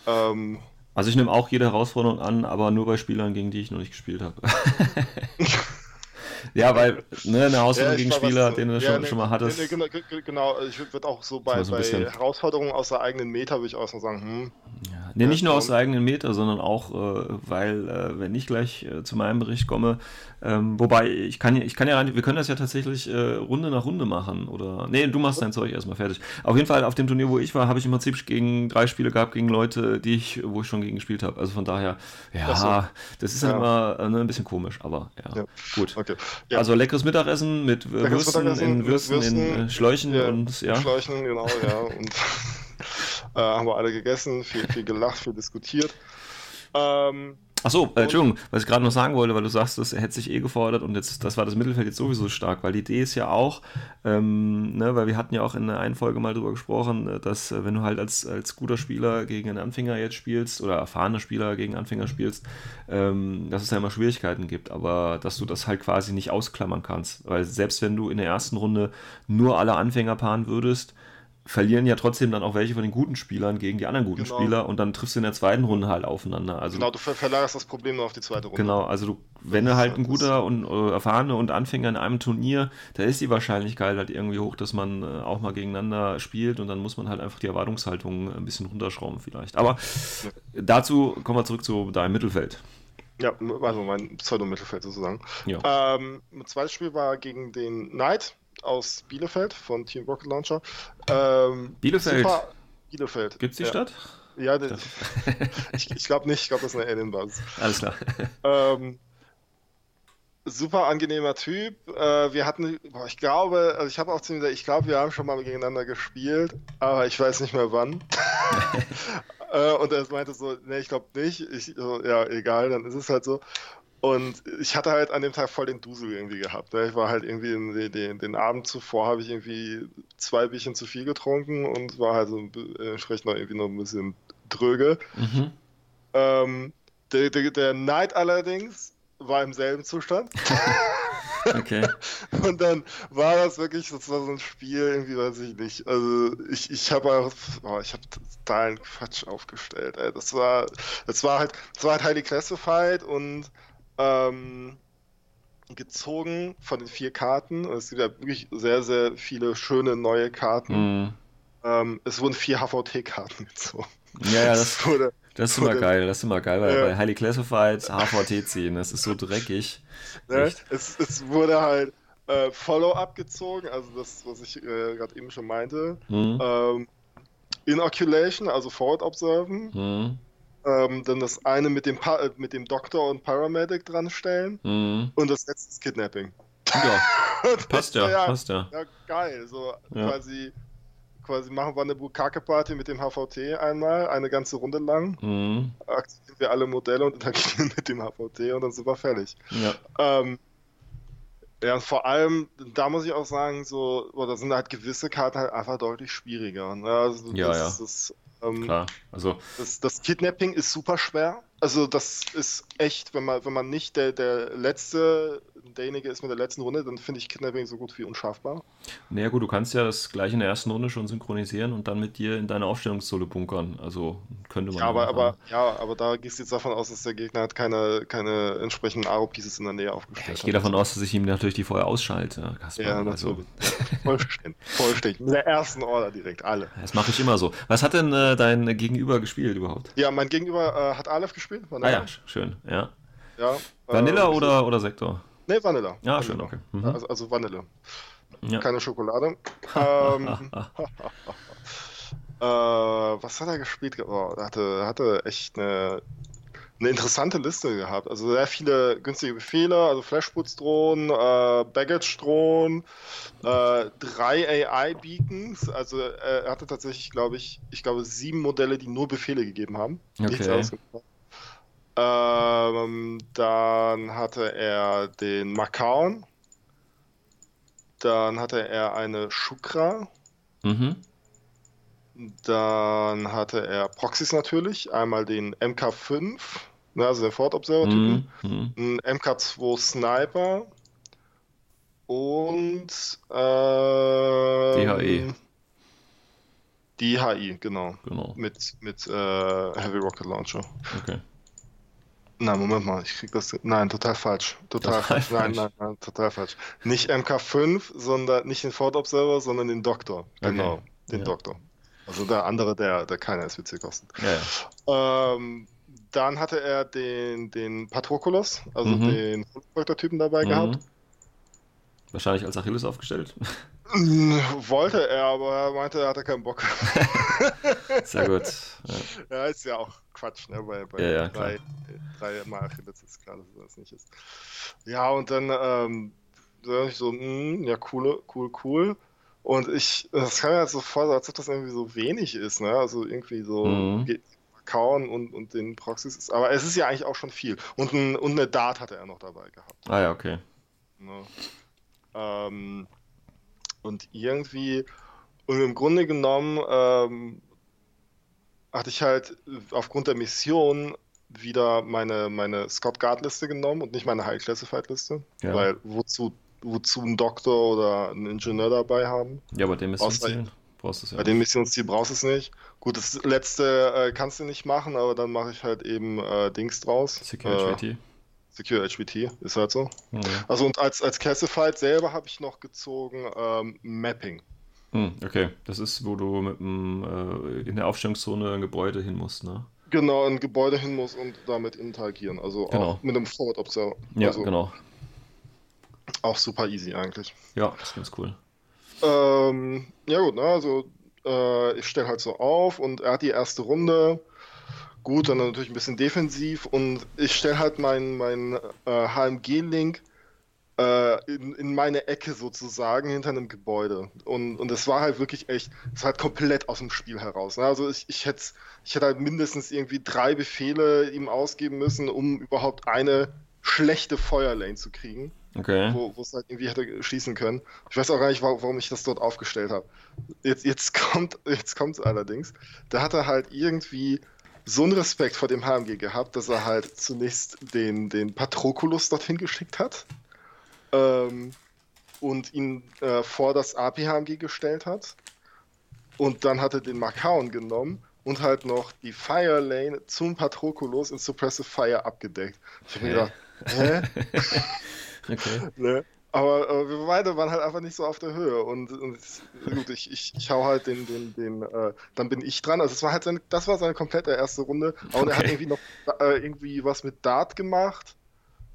[SPEAKER 3] Ähm,
[SPEAKER 2] Also ich nehme auch jede Herausforderung an, aber nur bei Spielern, gegen die ich noch nicht gespielt habe. Ja, weil ne, eine Herausforderung
[SPEAKER 3] Ja,
[SPEAKER 2] gegen
[SPEAKER 3] was
[SPEAKER 2] Spieler,
[SPEAKER 3] so-
[SPEAKER 2] den du
[SPEAKER 3] ja,
[SPEAKER 2] schon,
[SPEAKER 3] ne,
[SPEAKER 2] schon mal hattest.
[SPEAKER 3] ne, genau, ge- genau, ich würde auch so bei,
[SPEAKER 2] so
[SPEAKER 3] bei Herausforderungen aus der eigenen Meta, würde ich auch so sagen, hm,
[SPEAKER 2] Ja, nee, nicht nur aus der eigenen Meter, sondern auch, äh, weil, äh, wenn ich gleich äh, zu meinem Bericht komme, ähm, wobei ich kann, ich kann ja, rein- wir können das ja tatsächlich äh, Runde nach Runde machen, oder, nee, du machst dein Zeug erstmal fertig. Auf jeden Fall, auf dem Turnier, wo ich war, habe ich im Prinzip gegen drei Spiele gehabt, gegen Leute, die ich, wo ich schon gegen gespielt habe. Also von daher, ja,
[SPEAKER 3] so.
[SPEAKER 2] das ist dann
[SPEAKER 3] Ja.
[SPEAKER 2] immer äh, ne, ein bisschen komisch, aber ja,
[SPEAKER 3] Ja.
[SPEAKER 2] gut.
[SPEAKER 3] okay. Ja,
[SPEAKER 2] Also leckeres Mittagessen mit äh,
[SPEAKER 3] Leckeres
[SPEAKER 2] Würsten,
[SPEAKER 3] Mittagessen
[SPEAKER 2] in Würsten, in
[SPEAKER 3] Würsten,
[SPEAKER 2] äh, Schläuchen
[SPEAKER 3] ja,
[SPEAKER 2] und ja.
[SPEAKER 3] Schläuchen, genau, ja. Und äh, haben wir alle gegessen, viel, viel gelacht, viel diskutiert. Ähm,
[SPEAKER 2] Achso, äh, Entschuldigung, was ich gerade noch sagen wollte, weil du sagst, das hätte sich eh gefordert und jetzt, das war das Mittelfeld jetzt sowieso stark, weil die Idee ist ja auch, ähm, ne, weil wir hatten ja auch in der einen Folge mal drüber gesprochen, äh, dass äh, wenn du halt als, als guter Spieler gegen einen Anfänger jetzt spielst oder erfahrener Spieler gegen Anfänger spielst, ähm, dass es ja immer Schwierigkeiten gibt, aber dass du das halt quasi nicht ausklammern kannst, weil selbst wenn du in der ersten Runde nur alle Anfänger paaren würdest, verlieren ja trotzdem dann auch welche von den guten Spielern gegen die anderen guten
[SPEAKER 3] Genau.
[SPEAKER 2] Spieler und dann triffst du in der zweiten Runde halt aufeinander. Also
[SPEAKER 3] genau, du ver verlagerst das Problem nur auf die zweite Runde.
[SPEAKER 2] Genau, also du, wenn du halt ein guter und äh, erfahrener und Anfänger in einem Turnier, da ist die Wahrscheinlichkeit halt irgendwie hoch, dass man äh, auch mal gegeneinander spielt und dann muss man halt einfach die Erwartungshaltung ein bisschen runterschrauben vielleicht. Aber dazu kommen wir zurück zu deinem Mittelfeld.
[SPEAKER 3] Ja, also mein Pseudo-Mittelfeld sozusagen.
[SPEAKER 2] Ja.
[SPEAKER 3] Ähm, mein zweites Spiel war gegen den Knight aus Bielefeld von Team Rocket Launcher. Ähm,
[SPEAKER 2] Bielefeld?
[SPEAKER 3] Super, Bielefeld.
[SPEAKER 2] Gibt's die
[SPEAKER 3] ja.
[SPEAKER 2] Stadt?
[SPEAKER 3] Ja, das, ich, ich glaube nicht. Ich glaube, das ist eine Alien-Basis.
[SPEAKER 2] Alles klar.
[SPEAKER 3] Ähm, super angenehmer Typ. Äh, wir hatten, boah, ich glaube, also ich habe auch zu ihm gesagt, ich glaube, wir haben schon mal gegeneinander gespielt, aber ich weiß nicht mehr wann. äh, und er meinte so, nee, ich glaube nicht. Ich, so, ja, egal, dann ist es halt so. Und ich hatte halt an dem Tag voll den Dusel irgendwie gehabt. Ne? Ich war halt irgendwie in den, den, den Abend zuvor habe ich irgendwie zwei Bierchen zu viel getrunken und war halt so bi- entsprechend noch irgendwie noch ein bisschen dröge.
[SPEAKER 2] Mhm.
[SPEAKER 3] Ähm, der, der, der Knight allerdings war im selben Zustand.
[SPEAKER 2] Okay.
[SPEAKER 3] Und dann war das wirklich, das war so ein Spiel, irgendwie weiß ich nicht. Also ich, ich habe auch, oh, ich habe totalen Quatsch aufgestellt. Ey. Das war, das war halt, das war halt Highly Classified und ähm, gezogen von den vier Karten. Es gibt ja wirklich sehr, sehr viele schöne neue Karten.
[SPEAKER 2] Mhm.
[SPEAKER 3] Ähm, es wurden vier HVT-Karten gezogen.
[SPEAKER 2] Ja, ja, das,
[SPEAKER 3] wurde,
[SPEAKER 2] das ist immer geil. Das ist immer geil, weil
[SPEAKER 3] Ja.
[SPEAKER 2] bei Highly Classified HVT ziehen, das ist so dreckig.
[SPEAKER 3] Ne? Es, es wurde halt äh, Follow-up gezogen, also das, was ich äh, gerade eben schon meinte.
[SPEAKER 2] Mhm.
[SPEAKER 3] Ähm, Inoculation, also Forward Observen.
[SPEAKER 2] Mhm.
[SPEAKER 3] Ähm, dann das eine mit dem, pa äh, mit dem Doktor und Paramedic dran stellen.
[SPEAKER 2] Mhm.
[SPEAKER 3] Und das letzte ist Kidnapping.
[SPEAKER 2] Ja, passt
[SPEAKER 3] so,
[SPEAKER 2] ja, passt ja.
[SPEAKER 3] Ja, geil. So
[SPEAKER 2] Ja.
[SPEAKER 3] quasi, quasi machen wir eine Bukake-Party mit dem HVT einmal, eine ganze Runde lang.
[SPEAKER 2] Mhm.
[SPEAKER 3] Aktivieren wir alle Modelle und interagieren mit dem HVT und dann sind wir fertig.
[SPEAKER 2] Ja.
[SPEAKER 3] Ähm, ja, und vor allem, da muss ich auch sagen, so, boah, da sind halt gewisse Karten halt einfach deutlich schwieriger. Ne? Also
[SPEAKER 2] Ja,
[SPEAKER 3] das,
[SPEAKER 2] ja.
[SPEAKER 3] Das, ähm,
[SPEAKER 2] Klar. Also,
[SPEAKER 3] das, das Kidnapping ist super schwer. Also das ist echt, wenn man, wenn man nicht der, der letzte, derjenige ist mit der letzten Runde, dann finde ich Kidnapping so gut wie unschaffbar.
[SPEAKER 2] naja gut, du kannst ja das gleich in der ersten Runde schon synchronisieren und dann mit dir in deine Aufstellungszone bunkern. Also könnte man
[SPEAKER 3] Ja, aber, aber, ja, aber da gehst du jetzt davon aus, dass der Gegner hat keine, keine entsprechenden Aro-Pieces in der Nähe aufgestellt
[SPEAKER 2] Ich gehe davon aus, dass ich ihm natürlich die vorher ausschalte, Kaspar.
[SPEAKER 3] Ja,
[SPEAKER 2] also.
[SPEAKER 3] Vollständig. Vollständig. Mit der ersten Order direkt, alle.
[SPEAKER 2] das mache ich immer so. Was hat denn äh, dein Gegenüber gespielt überhaupt?
[SPEAKER 3] Ja, mein Gegenüber äh, hat Aleph gespielt.
[SPEAKER 2] Ah ja, sch- schön. Ja.
[SPEAKER 3] ja
[SPEAKER 2] Vanilla
[SPEAKER 3] äh,
[SPEAKER 2] oder, oder Sektor?
[SPEAKER 3] Nee, Vanilla.
[SPEAKER 2] Ja,
[SPEAKER 3] Vanilla.
[SPEAKER 2] schön, okay. Mhm.
[SPEAKER 3] Also, also Vanille.
[SPEAKER 2] Ja.
[SPEAKER 3] Keine Schokolade. ähm, äh, was hat er gespielt? Oh, er hatte, hatte echt eine, eine interessante Liste gehabt. Also sehr viele günstige Befehle, also Flashputz-Drohnen, äh, Baggage-Drohnen, äh, drei AI-Beacons. Also äh, er hatte tatsächlich, glaube ich, ich glaube sieben Modelle, die nur Befehle gegeben haben. Nichts
[SPEAKER 2] Okay.
[SPEAKER 3] anderes gemacht. Ähm, dann hatte er den Makaon. Dann hatte er eine Shukra.
[SPEAKER 2] Mhm.
[SPEAKER 3] Dann hatte er Proxys natürlich. Einmal den MK5, ne, also den Ford Observer-Typen.
[SPEAKER 2] Mhm. Mhm.
[SPEAKER 3] Ein MK2 Sniper. Und ähm,
[SPEAKER 2] DHE.
[SPEAKER 3] DHI, genau.
[SPEAKER 2] Genau.
[SPEAKER 3] Mit, mit äh, Heavy Rocket Launcher.
[SPEAKER 2] Okay.
[SPEAKER 3] Nein, Moment mal, ich krieg das. Nein, total falsch. Total,
[SPEAKER 2] Total
[SPEAKER 3] falsch. Nein,
[SPEAKER 2] falsch.
[SPEAKER 3] nein, nein, total falsch. Nicht MK5, sondern nicht den Ford Observer, sondern den Doktor. Genau, den
[SPEAKER 2] Ja.
[SPEAKER 3] Doktor. Also der andere, der, der keine SWC kostet.
[SPEAKER 2] Ja, ja.
[SPEAKER 3] Ähm, dann hatte er den, den Patroklos, also
[SPEAKER 2] Mhm.
[SPEAKER 3] den Doktor-Typen dabei
[SPEAKER 2] Mhm.
[SPEAKER 3] gehabt.
[SPEAKER 2] Wahrscheinlich als Achilles aufgestellt.
[SPEAKER 3] Mm, Wollte er, aber er meinte, er hatte keinen Bock.
[SPEAKER 2] Sehr gut. Ja.
[SPEAKER 3] Ja, ist ja auch Quatsch, ne? Bei, bei
[SPEAKER 2] Ja, ja,
[SPEAKER 3] drei, drei Mal Achilles ist klar, dass das nicht ist. Ja, und dann ähm, sag ich so, mm, ja, cool, cool, cool. Und ich, das kam mir halt so vor, als ob das irgendwie so wenig ist, ne? Also irgendwie so
[SPEAKER 2] Mhm.
[SPEAKER 3] kauen und, und den Proxys ist. Aber es ist ja eigentlich auch schon viel. Und, ein, und eine Dart hatte er noch dabei gehabt.
[SPEAKER 2] Ah ja, okay.
[SPEAKER 3] Ne? Ähm, und irgendwie, und im Grunde genommen ähm, hatte ich halt aufgrund der Mission wieder meine, meine Scott Guard-Liste genommen und nicht meine High Classified-Liste.
[SPEAKER 2] Ja.
[SPEAKER 3] Weil wozu, wozu ein Doktor oder ein Ingenieur dabei haben?
[SPEAKER 2] Ja, bei dem Missionszielen brauchst du es ja.
[SPEAKER 3] Bei dem Missionsziel brauchst du es nicht. Gut, das letzte äh, kannst du nicht machen, aber dann mache ich halt eben äh, Dings draus.
[SPEAKER 2] Secure
[SPEAKER 3] Äh. Secure HBT, ist halt so.
[SPEAKER 2] Mhm.
[SPEAKER 3] Also und als, als Classified selber habe ich noch gezogen ähm, Mapping.
[SPEAKER 2] Hm, okay, das ist, wo du mit dem, äh, in der Aufstellungszone ein Gebäude hin musst, ne?
[SPEAKER 3] Genau, ein Gebäude hin muss und damit interagieren. Also
[SPEAKER 2] Genau.
[SPEAKER 3] auch mit einem Forward Observer.
[SPEAKER 2] Ja,
[SPEAKER 3] also
[SPEAKER 2] genau.
[SPEAKER 3] auch super easy eigentlich.
[SPEAKER 2] Ja, das ist ganz cool.
[SPEAKER 3] Ähm, ja gut, ne, also äh, ich stelle halt so auf und er hat die erste Runde. Gut, dann natürlich ein bisschen defensiv und ich stelle halt meinen mein, äh, HMG-Link äh, in, in meine Ecke sozusagen hinter einem Gebäude. Und, und es war halt wirklich echt, es war halt komplett aus dem Spiel heraus. Ne? Also ich, ich hätte ich hätte halt mindestens irgendwie drei Befehle ihm ausgeben müssen, um überhaupt eine schlechte Feuerlane zu kriegen
[SPEAKER 2] Okay.
[SPEAKER 3] wo, es halt irgendwie hätte schießen können. Ich weiß auch gar nicht, wa- warum ich das dort aufgestellt habe. Jetzt, jetzt kommt jetzt kommt's allerdings. Da hat er halt irgendwie so einen Respekt vor dem HMG gehabt, dass er halt zunächst den, den Patrokulus dorthin geschickt hat ähm, und ihn äh, vor das AP-HMG gestellt hat. Und dann hat er den Makaon genommen und halt noch die Fire Lane zum Patrokulus in Suppressive Fire abgedeckt. Ich habe mir gedacht, hä?
[SPEAKER 2] Okay.
[SPEAKER 3] Ne? Aber, aber wir beide waren halt einfach nicht so auf der Höhe. Und, und gut, ich, ich, ich hau halt den, den, den, äh, dann bin ich dran. Also es war halt seine, das war seine komplette erste Runde. Und er hat
[SPEAKER 2] Okay.
[SPEAKER 3] irgendwie noch äh, irgendwie was mit Dart gemacht.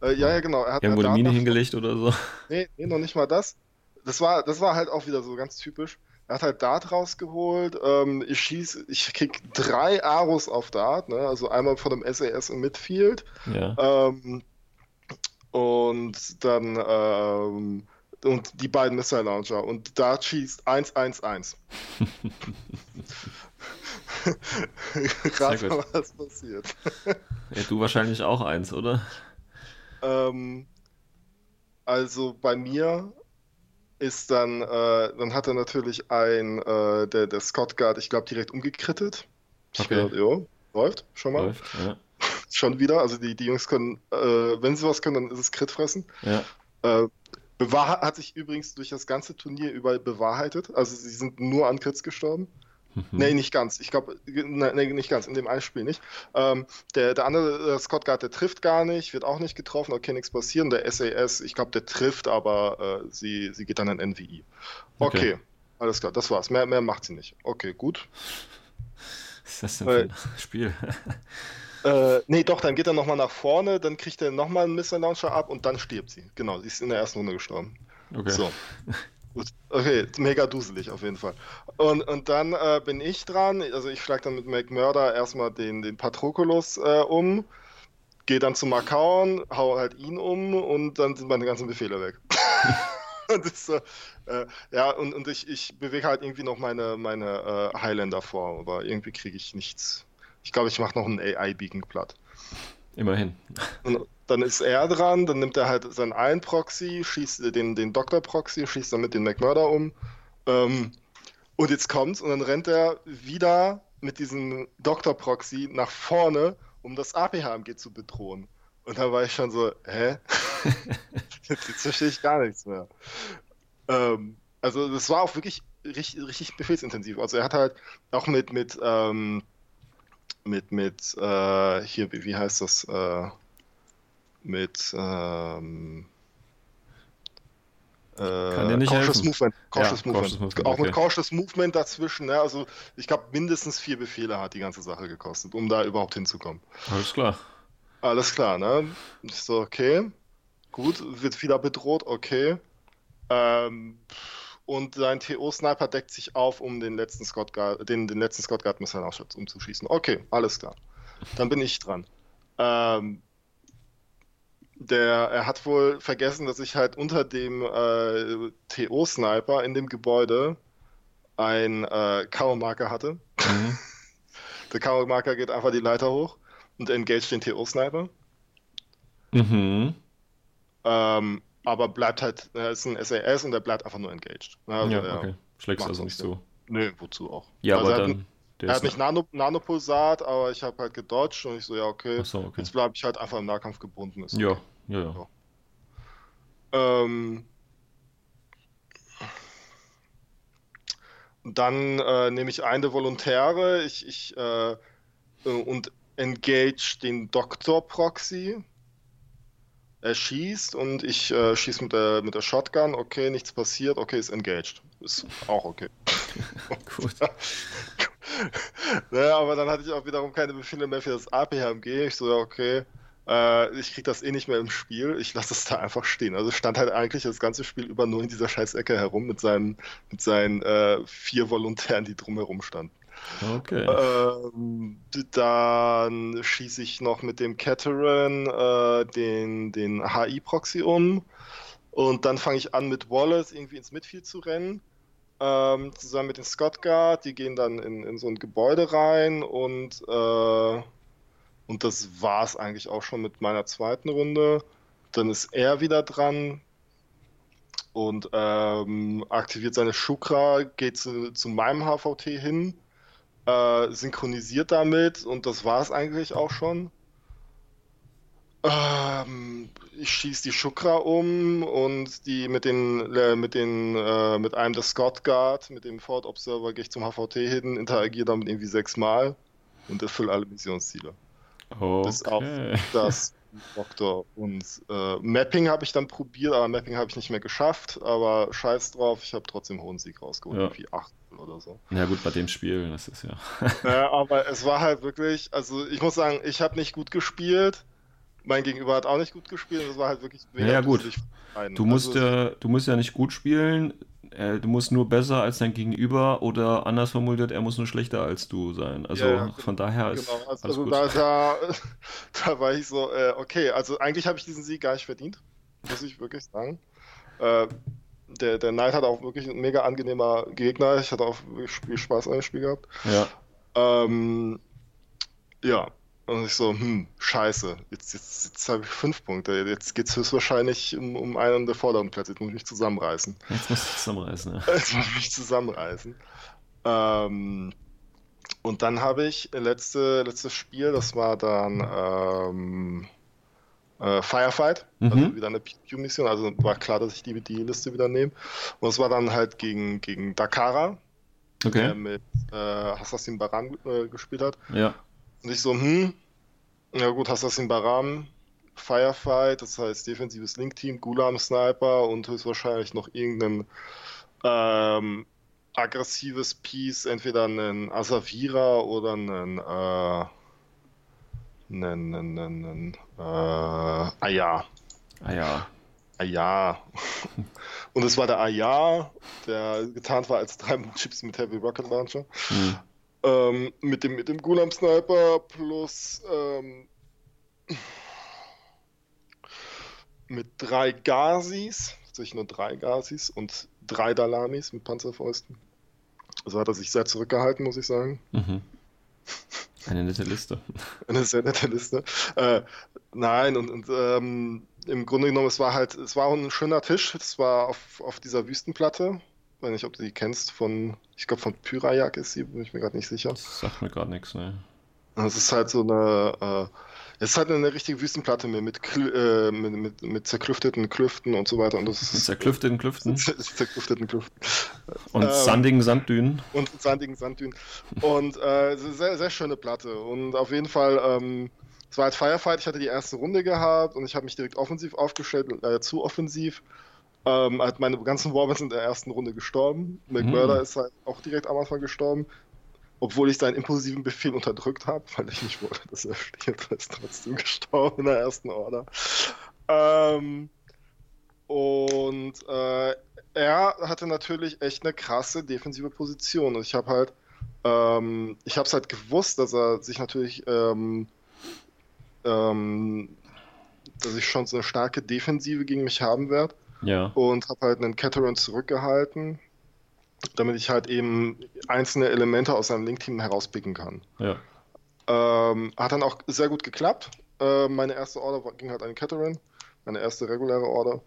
[SPEAKER 3] Äh, ja, ja, genau. Er hat
[SPEAKER 2] Irgendwo eine Mine hingelegt oder so.
[SPEAKER 3] Nee, nee, noch nicht mal das. Das war, das war halt auch wieder so ganz typisch. Er hat halt Dart rausgeholt. Ähm, ich schieß, ich krieg drei Aros auf Dart, ne? Also einmal von dem SAS im Midfield.
[SPEAKER 2] Ja.
[SPEAKER 3] Ähm, und dann ähm, und die beiden Missile Launcher und da schießt 111. Gerade was passiert.
[SPEAKER 2] ja. Du wahrscheinlich auch eins, oder?
[SPEAKER 3] Ähm, also bei mir ist dann, äh, dann hat er natürlich ein, äh, der, der Scott Guard, ich glaube, direkt umgekrittet. Ich
[SPEAKER 2] Okay.
[SPEAKER 3] glaub, jo, läuft schon mal.
[SPEAKER 2] Läuft. Ja.
[SPEAKER 3] Schon wieder. Also die, die Jungs können, äh, wenn sie was können, dann ist es Crit fressen.
[SPEAKER 2] ja.
[SPEAKER 3] Äh, bewahr hat sich übrigens durch das ganze Turnier überall bewahrheitet. Also sie sind nur an Crits gestorben.
[SPEAKER 2] Mhm.
[SPEAKER 3] Nee, nicht ganz. Ich glaube, nee, nee, nicht ganz. In dem einen Spiel nicht. Ähm, der, der andere, äh, Scott Guard, der trifft gar nicht, wird auch nicht getroffen, okay, nichts passieren. Der SAS, ich glaube, der trifft, aber äh, sie, sie geht dann in NVI. Okay,
[SPEAKER 2] Okay.
[SPEAKER 3] alles klar, das war's. Mehr, mehr macht sie nicht. Okay, gut.
[SPEAKER 2] Was ist das denn für ein Spiel?
[SPEAKER 3] Äh, nee, doch, dann geht er nochmal nach vorne, dann kriegt er nochmal einen Missile Launcher ab und dann stirbt sie. Genau, sie ist in der ersten Runde gestorben.
[SPEAKER 2] Okay.
[SPEAKER 3] So. Gut. Okay, mega duselig auf jeden Fall. Und, und dann äh, bin ich dran. Also ich schlage dann mit McMurder erstmal den, den Patroklos äh, um, gehe dann zu Makaon, hau halt ihn um und dann sind meine ganzen Befehle weg. und das, äh, ja, und, und ich, ich bewege halt irgendwie noch meine, meine äh, Highlander vor, aber irgendwie kriege ich nichts. Ich glaube, ich mache noch einen AI-Beacon platt.
[SPEAKER 2] Immerhin.
[SPEAKER 3] Und dann ist er dran, dann nimmt er halt seinen einen Proxy, schießt den, den Doktor-Proxy, schießt damit den McMurder um. Ähm, und jetzt kommt's und dann rennt er wieder mit diesem Doktor-Proxy nach vorne, um das APHMG zu bedrohen. Und da war ich schon so, hä? jetzt, jetzt verstehe ich gar nichts mehr. Ähm, also das war auch wirklich richtig, richtig befehlsintensiv. Also er hat halt auch mit, mit, ähm, mit, mit, äh, hier, wie, wie heißt das? Äh, mit ähm,
[SPEAKER 2] Kann dir nicht
[SPEAKER 3] Cautious
[SPEAKER 2] helfen.
[SPEAKER 3] Movement. Cautious
[SPEAKER 2] Ja,
[SPEAKER 3] Movement.
[SPEAKER 2] Cautious Movement,
[SPEAKER 3] Auch mit
[SPEAKER 2] okay.
[SPEAKER 3] Cautious Movement dazwischen. Ne? Also ich glaube, mindestens vier Befehle hat die ganze Sache gekostet, um da überhaupt hinzukommen.
[SPEAKER 2] Alles klar.
[SPEAKER 3] Alles klar, ne? Ich so, okay. Gut, wird wieder bedroht, okay. Ähm, und sein TO-Sniper deckt sich auf, um den letzten Scott Guard, den, den letzten Scott Guard Missile umzuschießen. Okay, alles klar. Dann bin ich dran. Ähm, der, er hat wohl vergessen, dass ich halt unter dem äh, TO-Sniper in dem Gebäude ein äh, K.O.-Marker hatte.
[SPEAKER 2] Mhm.
[SPEAKER 3] Der K.O.-Marker geht einfach die Leiter hoch und engage den TO-Sniper.
[SPEAKER 2] Mhm.
[SPEAKER 3] Ähm, aber bleibt halt, er ist ein SAS und er bleibt einfach nur engaged. Also,
[SPEAKER 2] ja, okay. Schlägst also nicht zu.
[SPEAKER 3] Nö, wozu auch.
[SPEAKER 2] Ja,
[SPEAKER 3] Also
[SPEAKER 2] aber
[SPEAKER 3] er hat,
[SPEAKER 2] dann. Der
[SPEAKER 3] er hat nicht Nano, Nanopulsat, aber ich habe halt gedodged und ich so, ja, okay.
[SPEAKER 2] Achso, okay.
[SPEAKER 3] Jetzt bleibe ich halt einfach im Nahkampf gebunden. Ist
[SPEAKER 2] Ja,
[SPEAKER 3] okay.
[SPEAKER 2] ja, ja.
[SPEAKER 3] Ähm, dann äh, nehme ich eine Volontäre ich, ich, äh, äh, und engage den Doktor Proxy. Er schießt und ich äh, schieße mit der, mit der Shotgun. Okay, nichts passiert. Okay, ist engaged. Ist auch okay.
[SPEAKER 2] Gut.
[SPEAKER 3] ne, aber dann hatte ich auch wiederum keine Befehle mehr für das APHMG. Ich so, okay, äh, ich krieg das eh nicht mehr im Spiel. Ich lasse es da einfach stehen. Also stand halt eigentlich das ganze Spiel über nur in dieser Scheißecke herum mit seinen, mit seinen äh, vier Volontären, die drumherum standen.
[SPEAKER 2] Okay.
[SPEAKER 3] Ähm, dann schieße ich noch mit dem Cateran äh, den, den HI-Proxy um. Und dann fange ich an, mit Wallace irgendwie ins Midfield zu rennen. Ähm, zusammen mit den Scott Guard. Die gehen dann in, in so ein Gebäude rein und, äh, und das war es eigentlich auch schon mit meiner zweiten Runde. Dann ist er wieder dran und ähm, aktiviert seine Shukra, geht zu, zu meinem HVT hin äh, synchronisiert damit und das war es eigentlich auch schon. Ähm, ich schieße die Shukra um und die mit den äh, mit den äh, mit einem der Scott Guard, mit dem Ford Observer gehe ich zum HVT hin, interagiere damit irgendwie sechsmal und erfülle alle Missionsziele. Bis auf
[SPEAKER 2] Okay.
[SPEAKER 3] das Doktor und äh, Mapping habe ich dann probiert, aber Mapping habe ich nicht mehr geschafft, aber scheiß drauf, ich habe trotzdem hohen Sieg rausgeholt,
[SPEAKER 2] Ja.
[SPEAKER 3] irgendwie 8 oder so.
[SPEAKER 2] Ja, gut, bei dem Spiel, das ist ja.
[SPEAKER 3] Ja, aber es war halt wirklich, also ich muss sagen, ich habe nicht gut gespielt. Mein Gegenüber hat auch nicht gut gespielt. Es war halt wirklich
[SPEAKER 2] Ja, gut. Du musst,
[SPEAKER 3] also,
[SPEAKER 2] ja, du musst ja nicht gut spielen, äh, du musst nur besser als dein Gegenüber oder anders formuliert, er muss nur schlechter als du sein. Also
[SPEAKER 3] Ja, ja,
[SPEAKER 2] von daher ist
[SPEAKER 3] genau, also,
[SPEAKER 2] alles
[SPEAKER 3] also
[SPEAKER 2] gut.
[SPEAKER 3] da, da, da war ich so, äh, okay, also eigentlich habe ich diesen Sieg gar nicht verdient, muss ich wirklich sagen. Äh, der, der Knight hat auch wirklich ein mega angenehmer Gegner. Ich hatte auch viel Spaß an dem Spiel gehabt.
[SPEAKER 2] Ja,
[SPEAKER 3] Ähm, ja, und ich so, hm, scheiße, jetzt, jetzt, jetzt habe ich fünf Punkte. Jetzt geht es höchstwahrscheinlich um, um einen der vorderen Plätze. Jetzt muss ich mich zusammenreißen.
[SPEAKER 2] jetzt musst du zusammenreißen. Ja.
[SPEAKER 3] Jetzt muss ich mich zusammenreißen. Ähm, und dann habe ich letzte, letztes Spiel, das war dann ähm, äh, Firefight, also
[SPEAKER 2] Mhm.
[SPEAKER 3] wieder eine PQ-Mission. Also war klar, dass ich die, die Liste wieder nehme. Und es war dann halt gegen, gegen Dakara, der
[SPEAKER 2] Okay.
[SPEAKER 3] mit äh, Assassin Baran äh, gespielt hat.
[SPEAKER 2] Ja.
[SPEAKER 3] Und ich so, hm, ja gut, Assassin Baram, Firefight, das heißt defensives Link-Team, Gulam Sniper und höchstwahrscheinlich noch irgendein ähm, aggressives Piece, entweder einen Asavira oder einen, äh, einen, einen, einen äh, Aya.
[SPEAKER 2] Ah ja.
[SPEAKER 3] Aya. Und es war der Aya, der getarnt war als drei Chips mit Heavy Rocket Launcher.
[SPEAKER 2] Hm.
[SPEAKER 3] Ähm, mit dem, mit dem Gulam Sniper plus ähm, mit drei Gazis, tatsächlich nur drei Gazis und drei Dalamis mit Panzerfäusten. Also hat er sich sehr zurückgehalten, muss ich sagen.
[SPEAKER 2] Mhm. Eine nette Liste.
[SPEAKER 3] Eine sehr nette Liste. Äh, nein, und, und ähm, im Grunde genommen, es war halt, es war ein schöner Tisch. Es war auf, auf dieser Wüstenplatte. Ich weiß nicht, ob du die kennst, von, ich glaube von Pyrajak ist sie, bin ich mir gerade nicht sicher.
[SPEAKER 2] Das sagt mir gerade nichts, ne?
[SPEAKER 3] Es ist halt so eine, äh, es ist halt eine richtige Wüstenplatte mit, mit, äh, mit, mit, mit zerklüfteten Klüften und so weiter. Und das ist
[SPEAKER 2] zerklüfteten Klüften
[SPEAKER 3] zerklüfteten Klüften.
[SPEAKER 2] und
[SPEAKER 3] Ähm,
[SPEAKER 2] sandigen Sanddünen.
[SPEAKER 3] und sandigen Sanddünen. Und äh, es ist eine sehr, sehr schöne Platte. Und auf jeden Fall, ähm, es war halt Firefight, ich hatte die erste Runde gehabt und ich habe mich direkt offensiv aufgestellt, leider zu offensiv. Ähm, halt meine ganzen Warbans sind in der ersten Runde gestorben. McMurder mhm. ist halt auch direkt am Anfang gestorben. Obwohl ich seinen impulsiven Befehl unterdrückt habe, weil ich nicht wollte, dass er stirbt, ist trotzdem gestorben in der ersten Order. Ähm, und äh, er hatte natürlich echt eine krasse defensive Position. Und ich habe halt, ähm, ich habe es halt gewusst, dass er sich natürlich, ähm, ähm, dass ich schon so eine starke Defensive gegen mich haben werde.
[SPEAKER 2] Ja.
[SPEAKER 3] Und habe halt einen Cateran zurückgehalten, damit ich halt eben einzelne Elemente aus seinem Link-Team herauspicken kann.
[SPEAKER 2] Ja.
[SPEAKER 3] Ähm, hat dann auch sehr gut geklappt. Äh, meine erste Order ging halt an Cateran, meine erste reguläre Order,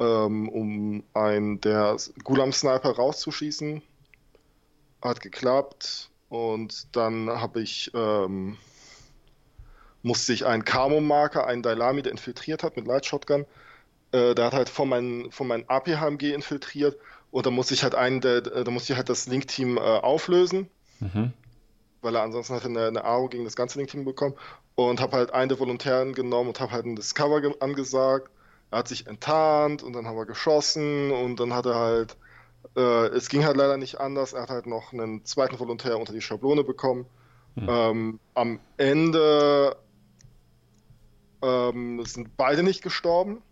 [SPEAKER 3] ähm, um einen der Gulam-Sniper rauszuschießen. Hat geklappt. Und dann habe ich ähm, musste ich einen Camo-Marker, einen Dailami, der infiltriert hat mit Light Shotgun, äh, der hat halt von meinem von mein AP-HMG infiltriert und da musste ich halt einen, der, da musste ich halt das Link-Team äh, auflösen, mhm. weil er ansonsten hatte eine, eine Aro gegen das ganze Link-Team bekommen und habe halt einen der Volontären genommen und habe halt ein Discover angesagt. Er hat sich enttarnt und dann haben wir geschossen und dann hat er halt, äh, es ging halt leider nicht anders, er hat halt noch einen zweiten Volontär unter die Schablone bekommen. Mhm. Ähm, am Ende ähm, sind beide nicht gestorben.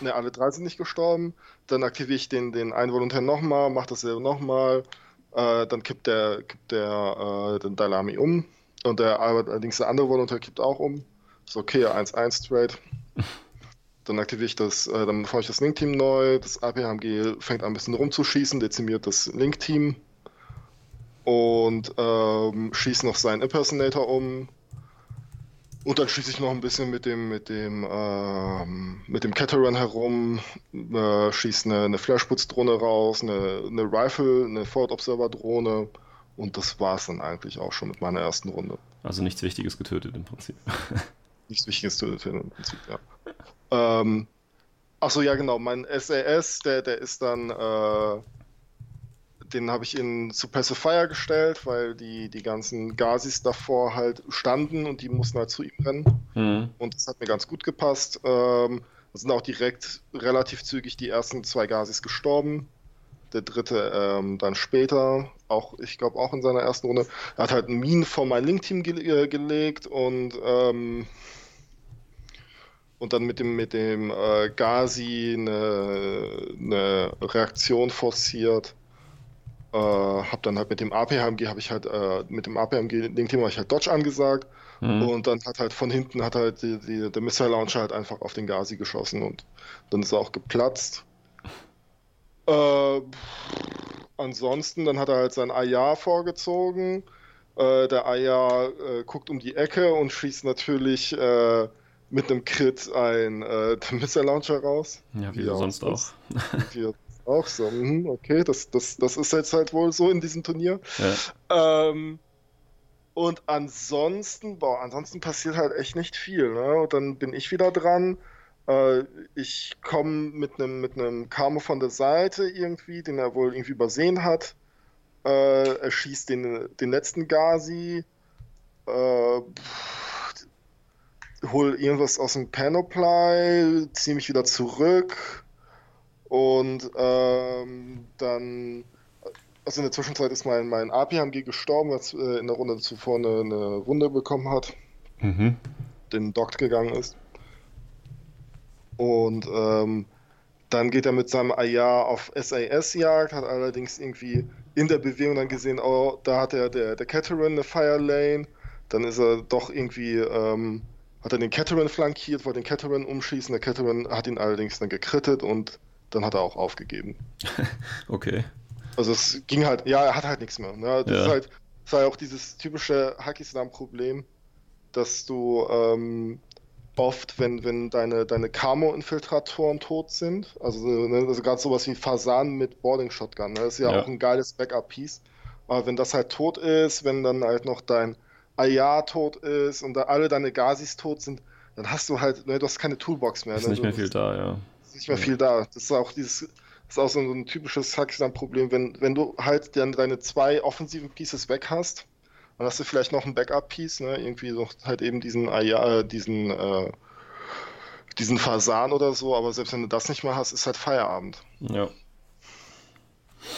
[SPEAKER 3] Ne, alle drei sind nicht gestorben. Dann aktiviere ich den, den einen Volontär nochmal, mache dasselbe nochmal. Äh, dann kippt der, kippt der äh, den Dalami um. Und der allerdings der andere Volontär kippt auch um. Ist okay, 1-1 Trade. Dann aktiviere ich das, äh, dann fahre ich das Link-Team neu. Das APHMG fängt an ein bisschen rumzuschießen, dezimiert das Link-Team. Und ähm, schießt noch seinen Impersonator um und dann schließe ich noch ein bisschen mit dem, mit dem, ähm, mit dem Cateran herum, äh, schieße eine, eine Flashputz-Drohne raus, eine, eine Rifle, eine Forward Observer-Drohne und das war es dann eigentlich auch schon mit meiner ersten Runde.
[SPEAKER 2] Also nichts Wichtiges getötet im Prinzip.
[SPEAKER 3] nichts Wichtiges getötet im Prinzip, ja. Ähm, Achso, ja genau, mein SAS, der, der ist dann äh, den habe ich in zu Pacifier gestellt, weil die, die ganzen Gazis davor halt standen und die mussten halt zu ihm rennen. Mhm. Und das hat mir ganz gut gepasst. Ähm, sind auch direkt relativ zügig die ersten zwei Gazis gestorben. Der dritte ähm, dann später, auch ich glaube auch in seiner ersten Runde. Er hat halt einen Minen vor mein Link-Team ge äh, gelegt und ähm, und dann mit dem mit dem äh, Gazi eine, eine Reaktion forciert äh, habe dann halt mit dem APHMG habe ich halt äh, mit dem APHMG dem Thema ich halt Dodge angesagt mhm. und dann hat halt von hinten hat halt die, die, der Missile Launcher halt einfach auf den Gazi geschossen und dann ist er auch geplatzt. Äh, ansonsten dann hat er halt sein Aya vorgezogen. Äh, der Aya äh, guckt um die Ecke und schießt natürlich äh, mit einem Crit ein äh, Missile Launcher raus.
[SPEAKER 2] Ja, wie, wie sonst auch.
[SPEAKER 3] Auch so, mhm, okay, das, das, das ist jetzt halt wohl so in diesem Turnier. Ja. Ähm, und ansonsten, boah, ansonsten passiert halt echt nicht viel. Ne? Und dann bin ich wieder dran. Äh, ich komme mit einem mit Kamo von der Seite irgendwie, den er wohl irgendwie übersehen hat. Äh, er schießt den, den letzten Gazi. Äh, hol irgendwas aus dem Panoply, ziehe mich wieder zurück und ähm, dann, also in der Zwischenzeit ist mein, mein APHMG gestorben, was äh, in der Runde zuvor eine, eine Wunde bekommen hat, mhm. den Doct gegangen ist. Und ähm, dann geht er mit seinem AR auf SAS-Jagd, hat allerdings irgendwie in der Bewegung dann gesehen, oh, da hat er der, der Cateran eine Fire Lane. Dann ist er doch irgendwie, ähm, hat er den Cateran flankiert, wollte den Cateran umschießen. Der Cateran hat ihn allerdings dann gekrittet und dann hat er auch aufgegeben.
[SPEAKER 2] okay.
[SPEAKER 3] Also es ging halt, ja, er hat halt nichts mehr. Ne? Das ja. ist halt, das war ja auch dieses typische Hakislam-Problem, dass du ähm, oft, wenn, wenn deine, deine Camo-Infiltratoren tot sind, also, ne, also gerade sowas wie Fasan mit Boarding Shotgun, ne? das ist ja, ja. auch ein geiles Backup-Piece. Aber wenn das halt tot ist, wenn dann halt noch dein Ayar tot ist und da alle deine Gazis tot sind, dann hast du halt, ne, du hast keine Toolbox mehr.
[SPEAKER 2] Ist
[SPEAKER 3] ne?
[SPEAKER 2] nicht mehr viel da, ja
[SPEAKER 3] nicht mehr viel da. Das ist auch dieses, das ist auch so ein typisches Hackstand-Problem, wenn, wenn du halt dann deine zwei offensiven Pieces weg hast dann hast du vielleicht noch ein Backup-Piece, ne? Irgendwie noch halt eben diesen, äh, diesen, äh, diesen Fasan oder so, aber selbst wenn du das nicht mehr hast, ist halt Feierabend.
[SPEAKER 2] Ja.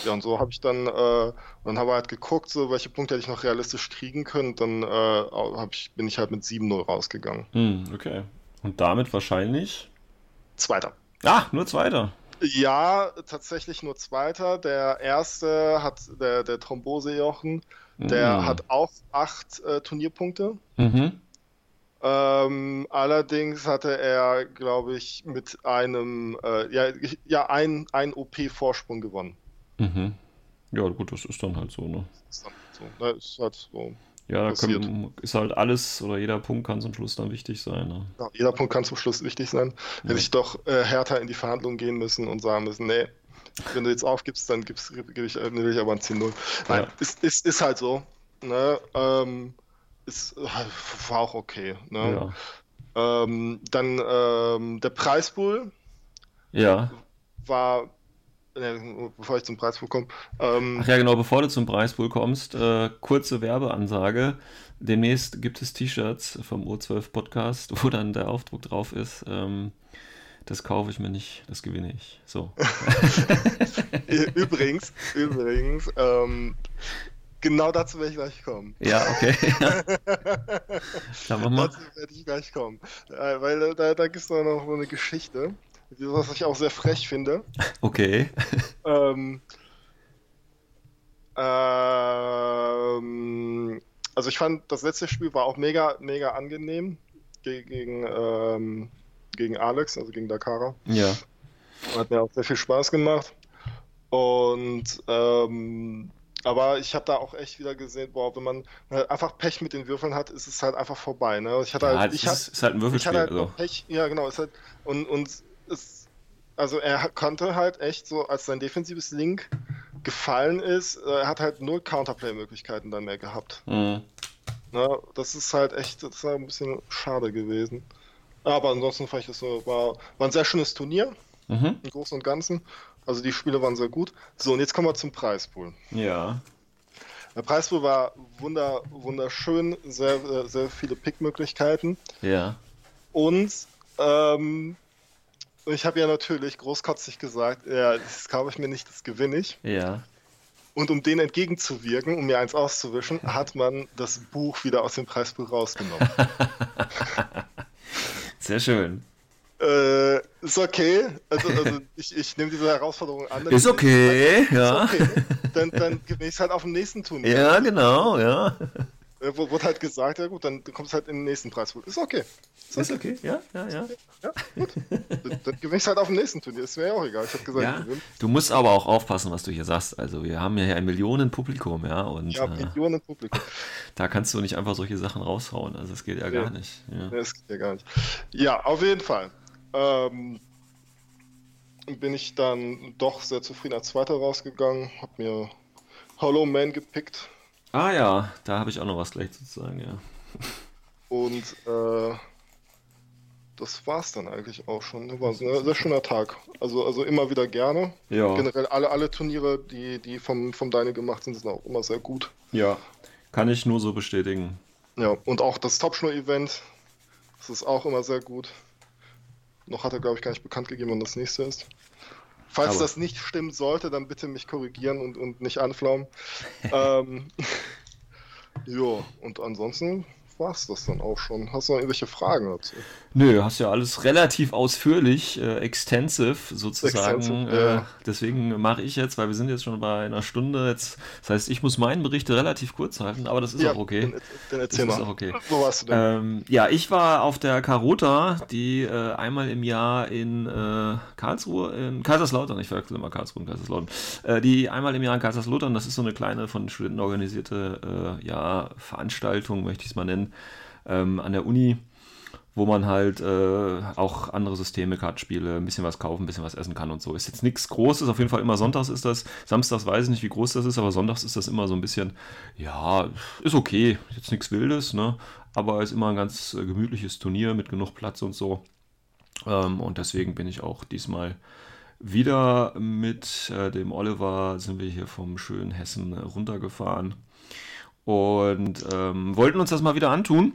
[SPEAKER 3] Ja, und so habe ich dann, äh, dann habe ich halt geguckt, so welche Punkte hätte ich noch realistisch kriegen können. Dann äh, ich, bin ich halt mit 7-0 rausgegangen.
[SPEAKER 2] Hm, okay. Und damit wahrscheinlich?
[SPEAKER 3] Zweiter.
[SPEAKER 2] Ah, nur Zweiter.
[SPEAKER 3] Ja, tatsächlich nur Zweiter. Der erste hat, der, der Thrombose-Jochen, der
[SPEAKER 2] Mhm.
[SPEAKER 3] hat auch acht äh, Turnierpunkte.
[SPEAKER 2] Mhm.
[SPEAKER 3] Ähm, allerdings hatte er, glaube ich, mit einem, äh, ja, ja, ein, ein OP-Vorsprung gewonnen.
[SPEAKER 2] Mhm. Ja, gut, das ist dann halt so, ne?
[SPEAKER 3] Ist dann so, ne? Ist halt so.
[SPEAKER 2] Ja, da können, ist halt alles oder jeder Punkt kann zum Schluss dann wichtig sein. Ne?
[SPEAKER 3] Ja, jeder Punkt kann zum Schluss wichtig sein. Hätte ich doch äh, härter in die Verhandlungen gehen müssen und sagen müssen, nee, wenn du jetzt aufgibst, dann gibst, gebe ich, äh, ich aber ein 10-0. Nein,
[SPEAKER 2] Ja.
[SPEAKER 3] ist, ist, ist halt so. Ne? Ähm, ist, war auch okay. Ne?
[SPEAKER 2] Ja.
[SPEAKER 3] Ähm, dann ähm, der Preispool
[SPEAKER 2] Ja.
[SPEAKER 3] war, bevor ich zum Preispool komme, ähm,
[SPEAKER 2] Ach ja, genau, bevor du zum Preispool kommst, äh, kurze Werbeansage. Demnächst gibt es T-Shirts vom O12 Podcast, wo dann der Aufdruck drauf ist. Ähm, das kaufe ich mir nicht, das gewinne ich. So.
[SPEAKER 3] übrigens, übrigens, ähm, genau dazu werde ich gleich kommen.
[SPEAKER 2] Ja, okay. Mal.
[SPEAKER 3] Dazu werde ich gleich kommen. Äh, weil da, da gibt es noch so eine Geschichte, was ich auch sehr frech finde.
[SPEAKER 2] Okay.
[SPEAKER 3] Ähm, ähm, also ich fand, das letzte Spiel war auch mega, mega angenehm ge- gegen, ähm, gegen Alex, also gegen Dakara.
[SPEAKER 2] Ja.
[SPEAKER 3] Hat mir auch sehr viel Spaß gemacht. Und ähm, aber ich habe da auch echt wieder gesehen, boah, wenn man äh, einfach Pech mit den Würfeln hat, ist es halt einfach vorbei. Ne? Ich hatte
[SPEAKER 2] Ja,
[SPEAKER 3] halt, ich
[SPEAKER 2] ist, ist halt ein
[SPEAKER 3] ich
[SPEAKER 2] Würfelspiel.
[SPEAKER 3] hatte halt
[SPEAKER 2] Also.
[SPEAKER 3] Pech, ja genau, ist halt, und, und es, also er konnte halt echt so, als sein defensives Link gefallen ist, äh, er hat halt null Counterplay-Möglichkeiten dann mehr gehabt.
[SPEAKER 2] Mhm.
[SPEAKER 3] Ne? Das ist halt echt, das ist halt ein bisschen schade gewesen. Aber ansonsten fand ich das so, war, war ein sehr schönes Turnier
[SPEAKER 2] Mhm.
[SPEAKER 3] im Großen und Ganzen. Also die Spiele waren sehr gut. So, und jetzt kommen wir zum Preispool.
[SPEAKER 2] Ja.
[SPEAKER 3] Der Preispool war wunder, wunderschön, sehr, äh, sehr viele Pickmöglichkeiten.
[SPEAKER 2] Ja.
[SPEAKER 3] Und ähm, ich habe ja natürlich großkotzig gesagt, ja, das kaufe ich mir nicht, das gewinne ich.
[SPEAKER 2] Ja.
[SPEAKER 3] Und um denen entgegenzuwirken, um mir eins auszuwischen, hat man das Buch wieder aus dem Preispool rausgenommen.
[SPEAKER 2] Sehr schön.
[SPEAKER 3] äh, ist okay. Also, also ich, ich nehme diese Herausforderung an.
[SPEAKER 2] Ist okay, ja.
[SPEAKER 3] Ist okay. Dann, dann gewinne ich es halt auf dem nächsten Turnier.
[SPEAKER 2] Ja, genau, ja.
[SPEAKER 3] Äh, Wurde halt gesagt, ja gut, dann kommst du halt in den nächsten Preispool. Ist okay.
[SPEAKER 2] Ist okay, ja, ja, ja.
[SPEAKER 3] Ja, gut. dann, dann gewinne ich halt auf dem nächsten Turnier. Ist mir ja auch egal. Ich habe gesagt,
[SPEAKER 2] Ja, du musst aber auch aufpassen, was du hier sagst. Also wir haben ja hier ein Millionenpublikum, ja, und
[SPEAKER 3] Ja,
[SPEAKER 2] äh,
[SPEAKER 3] Millionen Publikum.
[SPEAKER 2] da kannst du nicht einfach solche Sachen raushauen. Also das geht ja gar
[SPEAKER 3] Nee.
[SPEAKER 2] nicht. Ja.
[SPEAKER 3] Das geht ja gar nicht. Ja, auf jeden Fall. Ähm, bin ich dann doch sehr zufrieden als Zweiter rausgegangen. Hab mir Hollow Man gepickt.
[SPEAKER 2] Ah ja, da habe ich auch noch was gleich zu sagen, ja.
[SPEAKER 3] Und äh, das war's dann eigentlich auch schon. War ein sehr schöner Tag. Also, also immer wieder gerne.
[SPEAKER 2] Ja,
[SPEAKER 3] Generell alle, alle Turniere, die, die vom, vom Deine gemacht sind, sind auch immer sehr gut.
[SPEAKER 2] ja. Kann ich nur so bestätigen.
[SPEAKER 3] Ja, und auch das Topschnur-Event, das ist auch immer sehr gut. Noch hat er, glaube ich, gar nicht bekannt gegeben, wann das nächste ist. Falls
[SPEAKER 2] Aber-
[SPEAKER 3] das nicht stimmen sollte, dann bitte mich korrigieren und, und nicht anflaumen. ähm, jo, und ansonsten war es das dann auch schon. Hast du noch irgendwelche Fragen dazu?
[SPEAKER 2] Nö, hast ja alles relativ ausführlich, äh, extensive sozusagen.
[SPEAKER 3] Extensive,
[SPEAKER 2] äh,
[SPEAKER 3] ja.
[SPEAKER 2] deswegen mache ich jetzt, weil wir sind jetzt schon bei einer Stunde jetzt. Das heißt, ich muss meinen Bericht relativ kurz halten, aber das ist auch okay.
[SPEAKER 3] Dann, dann erzähl
[SPEAKER 2] Das ist
[SPEAKER 3] mal.
[SPEAKER 2] auch okay.
[SPEAKER 3] Wo warst du denn?
[SPEAKER 2] Ähm, ja, ich war auf der Carota, die äh, einmal im Jahr in äh, Karlsruhe, in Kaiserslautern, ich verwechsel immer Karlsruhe und Kaiserslautern, äh, die einmal im Jahr in Kaiserslautern, das ist so eine kleine von Studenten organisierte äh, ja, Veranstaltung, möchte ich es mal nennen, ähm, an der Uni, wo man halt äh, auch andere Systeme, Kartenspiele, ein bisschen was kaufen, ein bisschen was essen kann und so. Ist jetzt nichts Großes, auf jeden Fall immer sonntags ist das. Samstags weiß ich nicht, wie groß das ist, aber sonntags ist das immer so ein bisschen, ja, ist okay, jetzt nichts Wildes, ne? Aber ist immer ein ganz äh, gemütliches Turnier mit genug Platz und so. Ähm, und deswegen bin ich auch diesmal wieder mit äh, dem Oliver, sind wir hier vom schönen Hessen runtergefahren. Und ähm, wollten uns das mal wieder antun.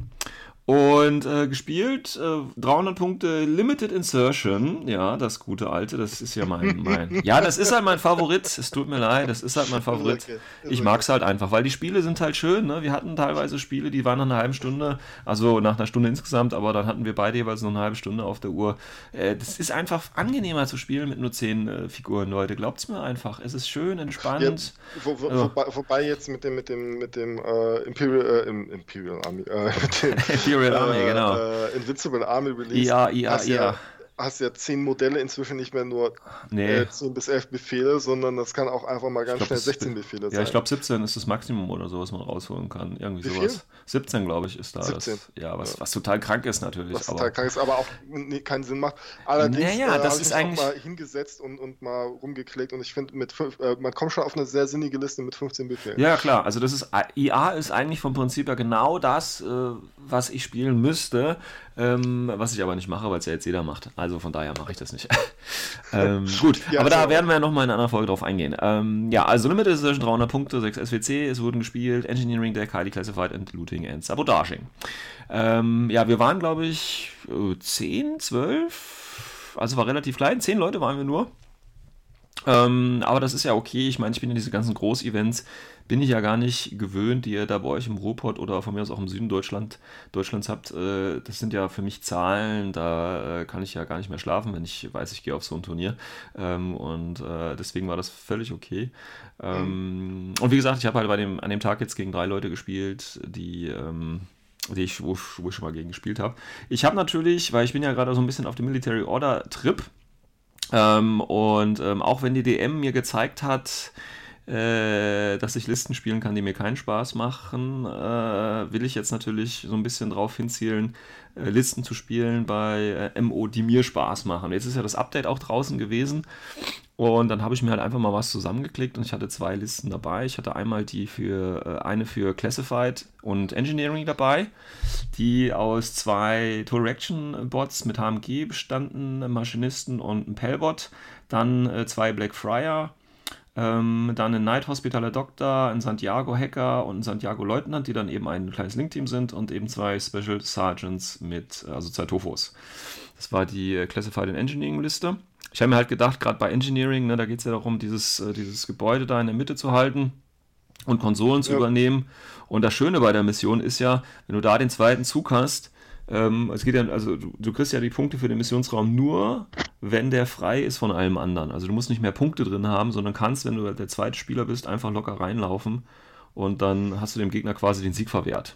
[SPEAKER 2] Und äh, gespielt, äh, 300 Punkte Limited Insertion, ja, das gute alte, das ist ja mein, mein, ja, das ist halt mein Favorit, es tut mir leid, das ist halt mein Favorit. Ich mag es halt einfach, weil die Spiele sind halt schön, ne? wir hatten teilweise Spiele, die waren nach einer halben Stunde, also nach einer Stunde insgesamt, aber dann hatten wir beide jeweils noch eine halbe Stunde auf der Uhr. Äh, das ist einfach angenehmer zu spielen mit nur zehn äh, Figuren, Leute, glaubt's mir einfach, es ist schön, entspannt. Ja,
[SPEAKER 3] wo, wo, also. wobei, wobei, jetzt mit dem, mit dem, mit dem äh, Imperial, äh, Imperial Army, mit dem
[SPEAKER 2] Imperial Army, äh, genau.
[SPEAKER 3] Äh, Invincible Army Release.
[SPEAKER 2] Ja, ja, ja
[SPEAKER 3] hast ja zehn Modelle inzwischen nicht mehr nur nee. äh, 10 bis 11 Befehle, sondern das kann auch einfach mal ganz glaub, schnell 16 Befehle sein.
[SPEAKER 2] Ja, ich glaube 17 ist das Maximum oder so, was man rausholen kann. Irgendwie Wie sowas. Viel? 17, glaube ich, ist da. 17. Das, ja, was, ja. was total krank ist natürlich.
[SPEAKER 3] Was aber, total krank ist, aber auch nee, keinen Sinn macht. Allerdings
[SPEAKER 2] naja, äh, das ist eigentlich...
[SPEAKER 3] mal hingesetzt und, und mal rumgeklickt und ich finde, äh, man kommt schon auf eine sehr sinnige Liste mit 15 Befehlen.
[SPEAKER 2] Ja, klar. Also das ist IA ist eigentlich vom Prinzip her genau das, äh, was ich spielen müsste, ähm, was ich aber nicht mache, weil es ja jetzt jeder macht. Also von daher mache ich das nicht. ähm, gut, ja, aber da werden wir ja nochmal in einer Folge drauf eingehen. Ähm, ja, also Limited Edition 300 Punkte, 6 SWC, es wurden gespielt, Engineering Deck, Highly Classified and Looting and Sabotaging. Ähm, ja, wir waren, glaube ich, 10, 12, also war relativ klein, 10 Leute waren wir nur. Ähm, aber das ist ja okay. Ich meine, ich bin in diese ganzen Großevents, bin ich ja gar nicht gewöhnt, die ihr da bei euch im Ruhrpott oder von mir aus auch im Süden Deutschland, Deutschlands habt. Äh, das sind ja für mich Zahlen, da äh, kann ich ja gar nicht mehr schlafen, wenn ich weiß, ich gehe auf so ein Turnier. Ähm, und äh, deswegen war das völlig okay. Ähm, mhm. Und wie gesagt, ich habe halt bei dem, an dem Tag jetzt gegen drei Leute gespielt, die. Ähm, die ich, wo, wo ich schon mal gegen gespielt habe. Ich habe natürlich, weil ich bin ja gerade so ein bisschen auf dem Military Order Trip, ähm, und ähm, auch wenn die DM mir gezeigt hat, äh, dass ich Listen spielen kann, die mir keinen Spaß machen, äh, will ich jetzt natürlich so ein bisschen drauf hinzielen, äh, Listen zu spielen bei äh, MO, die mir Spaß machen. Jetzt ist ja das Update auch draußen gewesen und dann habe ich mir halt einfach mal was zusammengeklickt und ich hatte zwei Listen dabei. Ich hatte einmal die für äh, eine für Classified und Engineering dabei, die aus zwei Direction Bots mit HMG bestanden, Maschinisten und einem Pellbot. Dann zwei Blackfriar, ähm, dann ein Night Hospitaler Doktor, ein Santiago Hacker und ein Santiago Leutnant, die dann eben ein kleines Link-Team sind und eben zwei Special Sergeants mit, also zwei Tofos. Das war die äh, Classified Engineering Liste ich habe mir halt gedacht, gerade bei Engineering, ne, da geht es ja darum, dieses, äh, dieses Gebäude da in der Mitte zu halten und Konsolen zu ja. übernehmen. Und das Schöne bei der Mission ist ja, wenn du da den zweiten Zug hast, ähm, es geht ja, also du, du, kriegst ja die Punkte für den Missionsraum nur, wenn der frei ist von allem anderen. Also du musst nicht mehr Punkte drin haben, sondern kannst, wenn du der zweite Spieler bist, einfach locker reinlaufen und dann hast du dem Gegner quasi den Sieg verwehrt.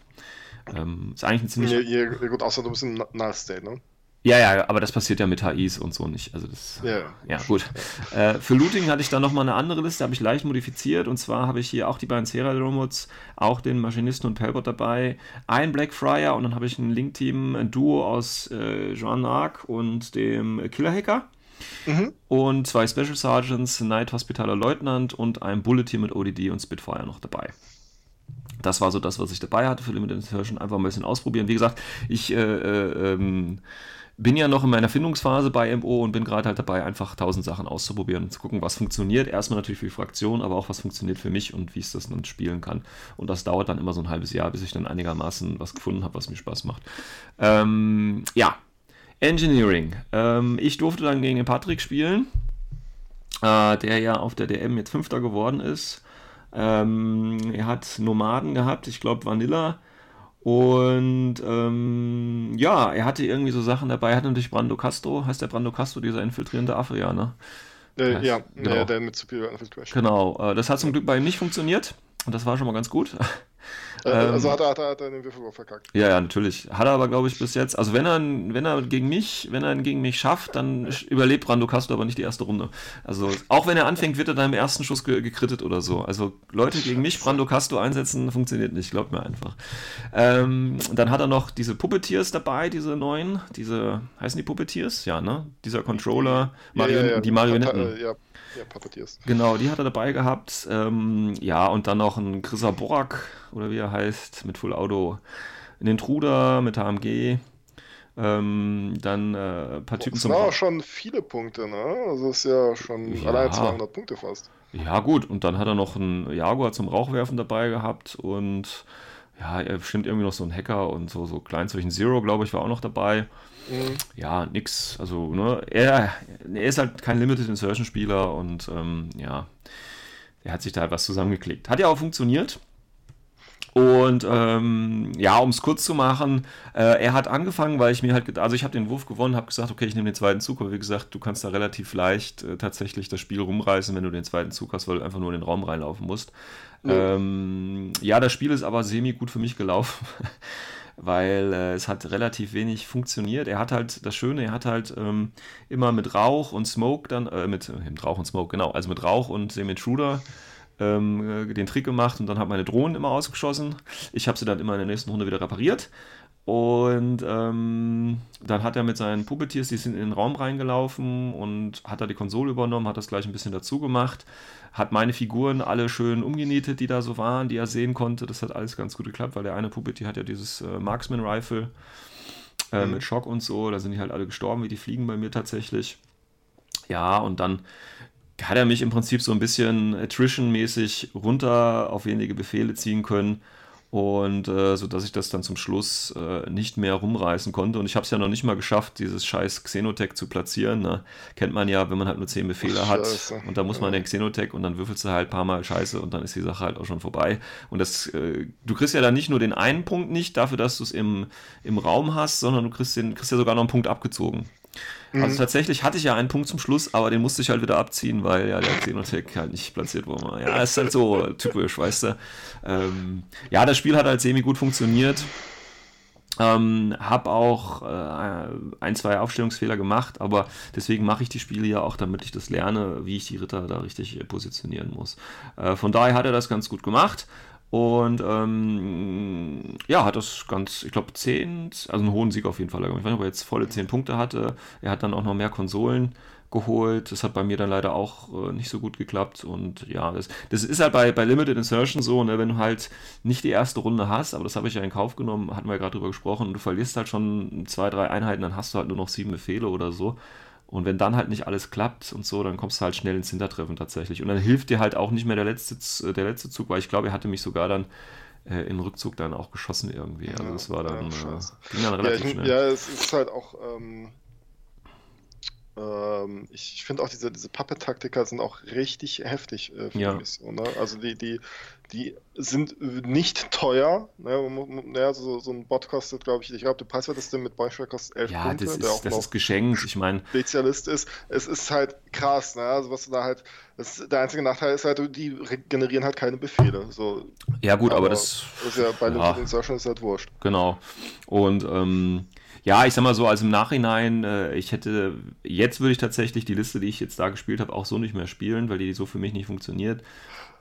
[SPEAKER 2] Ähm, ist eigentlich ein ziemlich. Ja,
[SPEAKER 3] ja, gut, außer du bist ein Null State, ne?
[SPEAKER 2] Ja, ja, aber das passiert ja mit HIs und so nicht. Also das, ja, ja gut. Äh, für Looting hatte ich dann nochmal eine andere Liste, habe ich leicht modifiziert. Und zwar habe ich hier auch die beiden Sierra Romots, auch den Maschinisten und Pelbot dabei, ein Blackfriar und dann habe ich ein Link-Team, ein Duo aus äh, Jean Arc und dem Killer Hacker. Mhm. Und zwei Special Sergeants, Night Hospitaler Leutnant und ein Bullet-Team mit ODD und Spitfire noch dabei. Das war so das, was ich dabei hatte für Limited Insertion. Einfach ein bisschen ausprobieren. Wie gesagt, ich äh, äh ähm, bin ja noch in meiner Findungsphase bei MO und bin gerade halt dabei, einfach tausend Sachen auszuprobieren und zu gucken, was funktioniert. Erstmal natürlich für die Fraktion, aber auch was funktioniert für mich und wie ich das dann spielen kann. Und das dauert dann immer so ein halbes Jahr, bis ich dann einigermaßen was gefunden habe, was mir Spaß macht. Ähm, ja, Engineering. Ähm, ich durfte dann gegen den Patrick spielen, äh, der ja auf der DM jetzt Fünfter geworden ist. Ähm, er hat Nomaden gehabt, ich glaube Vanilla und ähm, ja, er hatte irgendwie so Sachen dabei. Er hatte natürlich Brando Castro. Heißt der Brando Castro, dieser infiltrierende Affe, ja, ne?
[SPEAKER 3] Äh, heißt, ja, genau. ja, der mit Superior
[SPEAKER 2] Infiltration. Genau, äh, das hat zum Glück bei ihm nicht funktioniert. Und das war schon mal ganz gut.
[SPEAKER 3] Äh, also ähm, hat er, hat, er, hat er den Würfelwurf verkackt.
[SPEAKER 2] Ja, ja, natürlich. Hat er aber, glaube ich, bis jetzt. Also wenn er, wenn er gegen mich, wenn er ihn gegen mich schafft, dann überlebt Brando Castro aber nicht die erste Runde. Also auch wenn er anfängt, wird er dann im ersten Schuss ge gekrittet oder so. Also Leute gegen mich Brando Castro einsetzen, funktioniert nicht, glaubt mir einfach. Ähm, dann hat er noch diese Puppeteers dabei, diese neuen, diese, heißen die Puppeteers? Ja, ne? Dieser Controller, Marion ja, ja, ja. die Marionetten. Ja, ja, Puppeteers. Genau, die hat er dabei gehabt. Ähm, ja, und dann noch ein Chrissa Borak, oder wie er heißt, mit Full Auto. In den Truder mit HMG. Ähm, dann äh, ein paar Typen
[SPEAKER 3] das zum. Das waren auch schon viele Punkte, ne? Also ist ja schon ja. allein 200 Punkte fast.
[SPEAKER 2] Ja, gut, und dann hat er noch einen Jaguar zum Rauchwerfen dabei gehabt und ja, er bestimmt irgendwie noch so ein Hacker und so, so Kleinzeichen Zero, glaube ich, war auch noch dabei. Mhm. Ja, nix. Also, ne, er, er ist halt kein Limited Insertion Spieler und ähm, ja, er hat sich da halt was zusammengeklickt. Hat ja auch funktioniert. Und ähm, ja, um es kurz zu machen, äh, er hat angefangen, weil ich mir halt, also ich habe den Wurf gewonnen, habe gesagt, okay, ich nehme den zweiten Zug, aber wie gesagt, du kannst da relativ leicht äh, tatsächlich das Spiel rumreißen, wenn du den zweiten Zug hast, weil du einfach nur in den Raum reinlaufen musst. Ja, ähm, ja das Spiel ist aber semi gut für mich gelaufen. weil äh, es hat relativ wenig funktioniert. Er hat halt, das Schöne, er hat halt ähm, immer mit Rauch und Smoke dann, äh, mit, äh, mit Rauch und Smoke, genau, also mit Rauch und Semi-Intruder ähm, äh, den Trick gemacht und dann hat meine Drohnen immer ausgeschossen. Ich habe sie dann immer in der nächsten Runde wieder repariert. Und ähm, dann hat er mit seinen Puppeteers, die sind in den Raum reingelaufen und hat da die Konsole übernommen, hat das gleich ein bisschen dazu gemacht, hat meine Figuren alle schön umgenietet, die da so waren, die er sehen konnte. Das hat alles ganz gut geklappt, weil der eine Puppetier hat ja dieses äh, Marksman-Rifle äh, mhm. mit Schock und so. Da sind die halt alle gestorben, wie die fliegen bei mir tatsächlich. Ja, und dann hat er mich im Prinzip so ein bisschen Attrition-mäßig runter auf wenige Befehle ziehen können und äh, so dass ich das dann zum Schluss äh, nicht mehr rumreißen konnte und ich habe es ja noch nicht mal geschafft, dieses scheiß Xenotech zu platzieren. Ne? Kennt man ja, wenn man halt nur zehn Befehle hat Scheiße. und da muss man den Xenotech und dann würfelst du halt ein paar Mal Scheiße und dann ist die Sache halt auch schon vorbei. Und das, äh, du kriegst ja dann nicht nur den einen Punkt nicht dafür, dass du es im, im Raum hast, sondern du kriegst, den, kriegst ja sogar noch einen Punkt abgezogen. Also mhm. tatsächlich hatte ich ja einen Punkt zum Schluss, aber den musste ich halt wieder abziehen, weil ja der Xenotech halt nicht platziert wurde. Ja, ist halt so typisch, weißt du. Ähm, ja, das Spiel hat halt semi gut funktioniert. Ähm, hab auch äh, ein, zwei Aufstellungsfehler gemacht, aber deswegen mache ich die Spiele ja auch, damit ich das lerne, wie ich die Ritter da richtig positionieren muss. Äh, von daher hat er das ganz gut gemacht. Und ähm, ja, hat das ganz, ich glaube, 10, also einen hohen Sieg auf jeden Fall. Ich weiß nicht, ob er jetzt volle 10 Punkte hatte. Er hat dann auch noch mehr Konsolen geholt. Das hat bei mir dann leider auch äh, nicht so gut geklappt. Und ja, das, das ist halt bei, bei Limited Insertion so, ne, wenn du halt nicht die erste Runde hast, aber das habe ich ja in Kauf genommen, hatten wir ja gerade drüber gesprochen, und du verlierst halt schon zwei, drei Einheiten, dann hast du halt nur noch sieben Befehle oder so. Und wenn dann halt nicht alles klappt und so, dann kommst du halt schnell ins Hintertreffen tatsächlich. Und dann hilft dir halt auch nicht mehr der letzte, äh, der letzte Zug, weil ich glaube, er hatte mich sogar dann äh, in Rückzug dann auch geschossen irgendwie. Also das war dann, ja, äh, ging dann
[SPEAKER 3] relativ ja, ich, schnell. Ja, es ist halt auch, ähm, ähm, ich finde auch diese, diese Puppet-Taktiker sind auch richtig heftig äh, für
[SPEAKER 2] ja.
[SPEAKER 3] mich. So, ne? Also die, die, die sind nicht teuer. Ne? Ja, so, so ein Bot kostet, glaube ich, ich glaube, der preiswerteste mit Beispiel kostet 11
[SPEAKER 2] ja,
[SPEAKER 3] Punkte.
[SPEAKER 2] Das ist, der auch das ist geschenkt, ich meine.
[SPEAKER 3] Spezialist ist. Es ist halt krass, ne? Also was du da halt. Das, der einzige Nachteil ist halt, die generieren halt keine Befehle. So.
[SPEAKER 2] Ja, gut, aber, aber das.
[SPEAKER 3] ist ja bei ja, Insertion ist halt wurscht.
[SPEAKER 2] Genau. Und ähm, ja, ich sag mal so, also im Nachhinein, äh, ich hätte, jetzt würde ich tatsächlich die Liste, die ich jetzt da gespielt habe, auch so nicht mehr spielen, weil die so für mich nicht funktioniert.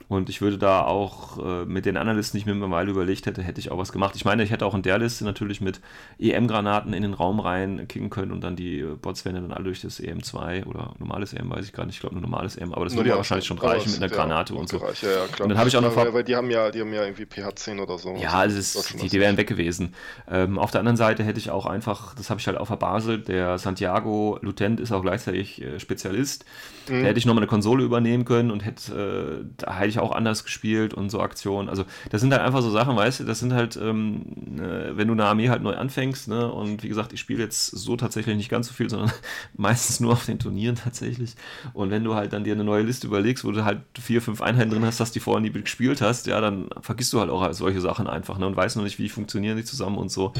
[SPEAKER 2] Und ich würde da auch äh, mit den anderen Listen, die ich mir mal überlegt hätte, hätte ich auch was gemacht. Ich meine, ich hätte auch in der Liste natürlich mit EM-Granaten in den Raum rein kicken können und dann die Bots wären dann alle durch das EM2 oder normales EM, weiß ich gar nicht. Ich glaube nur normales EM, aber das würde ja wahrscheinlich schon reichen mit einer Granate und so.
[SPEAKER 3] Reich, ja, ja,
[SPEAKER 2] und dann habe ich auch noch.
[SPEAKER 3] Weil, weil, die haben ja, die haben ja irgendwie PH10 oder so.
[SPEAKER 2] Ja, also ist, die, die wären weg gewesen. Ähm, auf der anderen Seite hätte ich auch einfach, das habe ich halt auf der Basel, der Santiago Lutent ist auch gleichzeitig äh, Spezialist. Mhm. Da hätte ich nochmal eine Konsole übernehmen können und hätte, äh, da hätte ich auch anders gespielt und so Aktionen. Also das sind halt einfach so Sachen, weißt du, das sind halt, ähm, äh, wenn du eine Armee halt neu anfängst, ne, und wie gesagt, ich spiele jetzt so tatsächlich nicht ganz so viel, sondern meistens nur auf den Turnieren tatsächlich. Und wenn du halt dann dir eine neue Liste überlegst, wo du halt vier, fünf Einheiten drin hast, dass die vorher nie gespielt hast, ja, dann vergisst du halt auch solche Sachen einfach, ne, und weißt noch nicht, wie funktionieren die zusammen und so.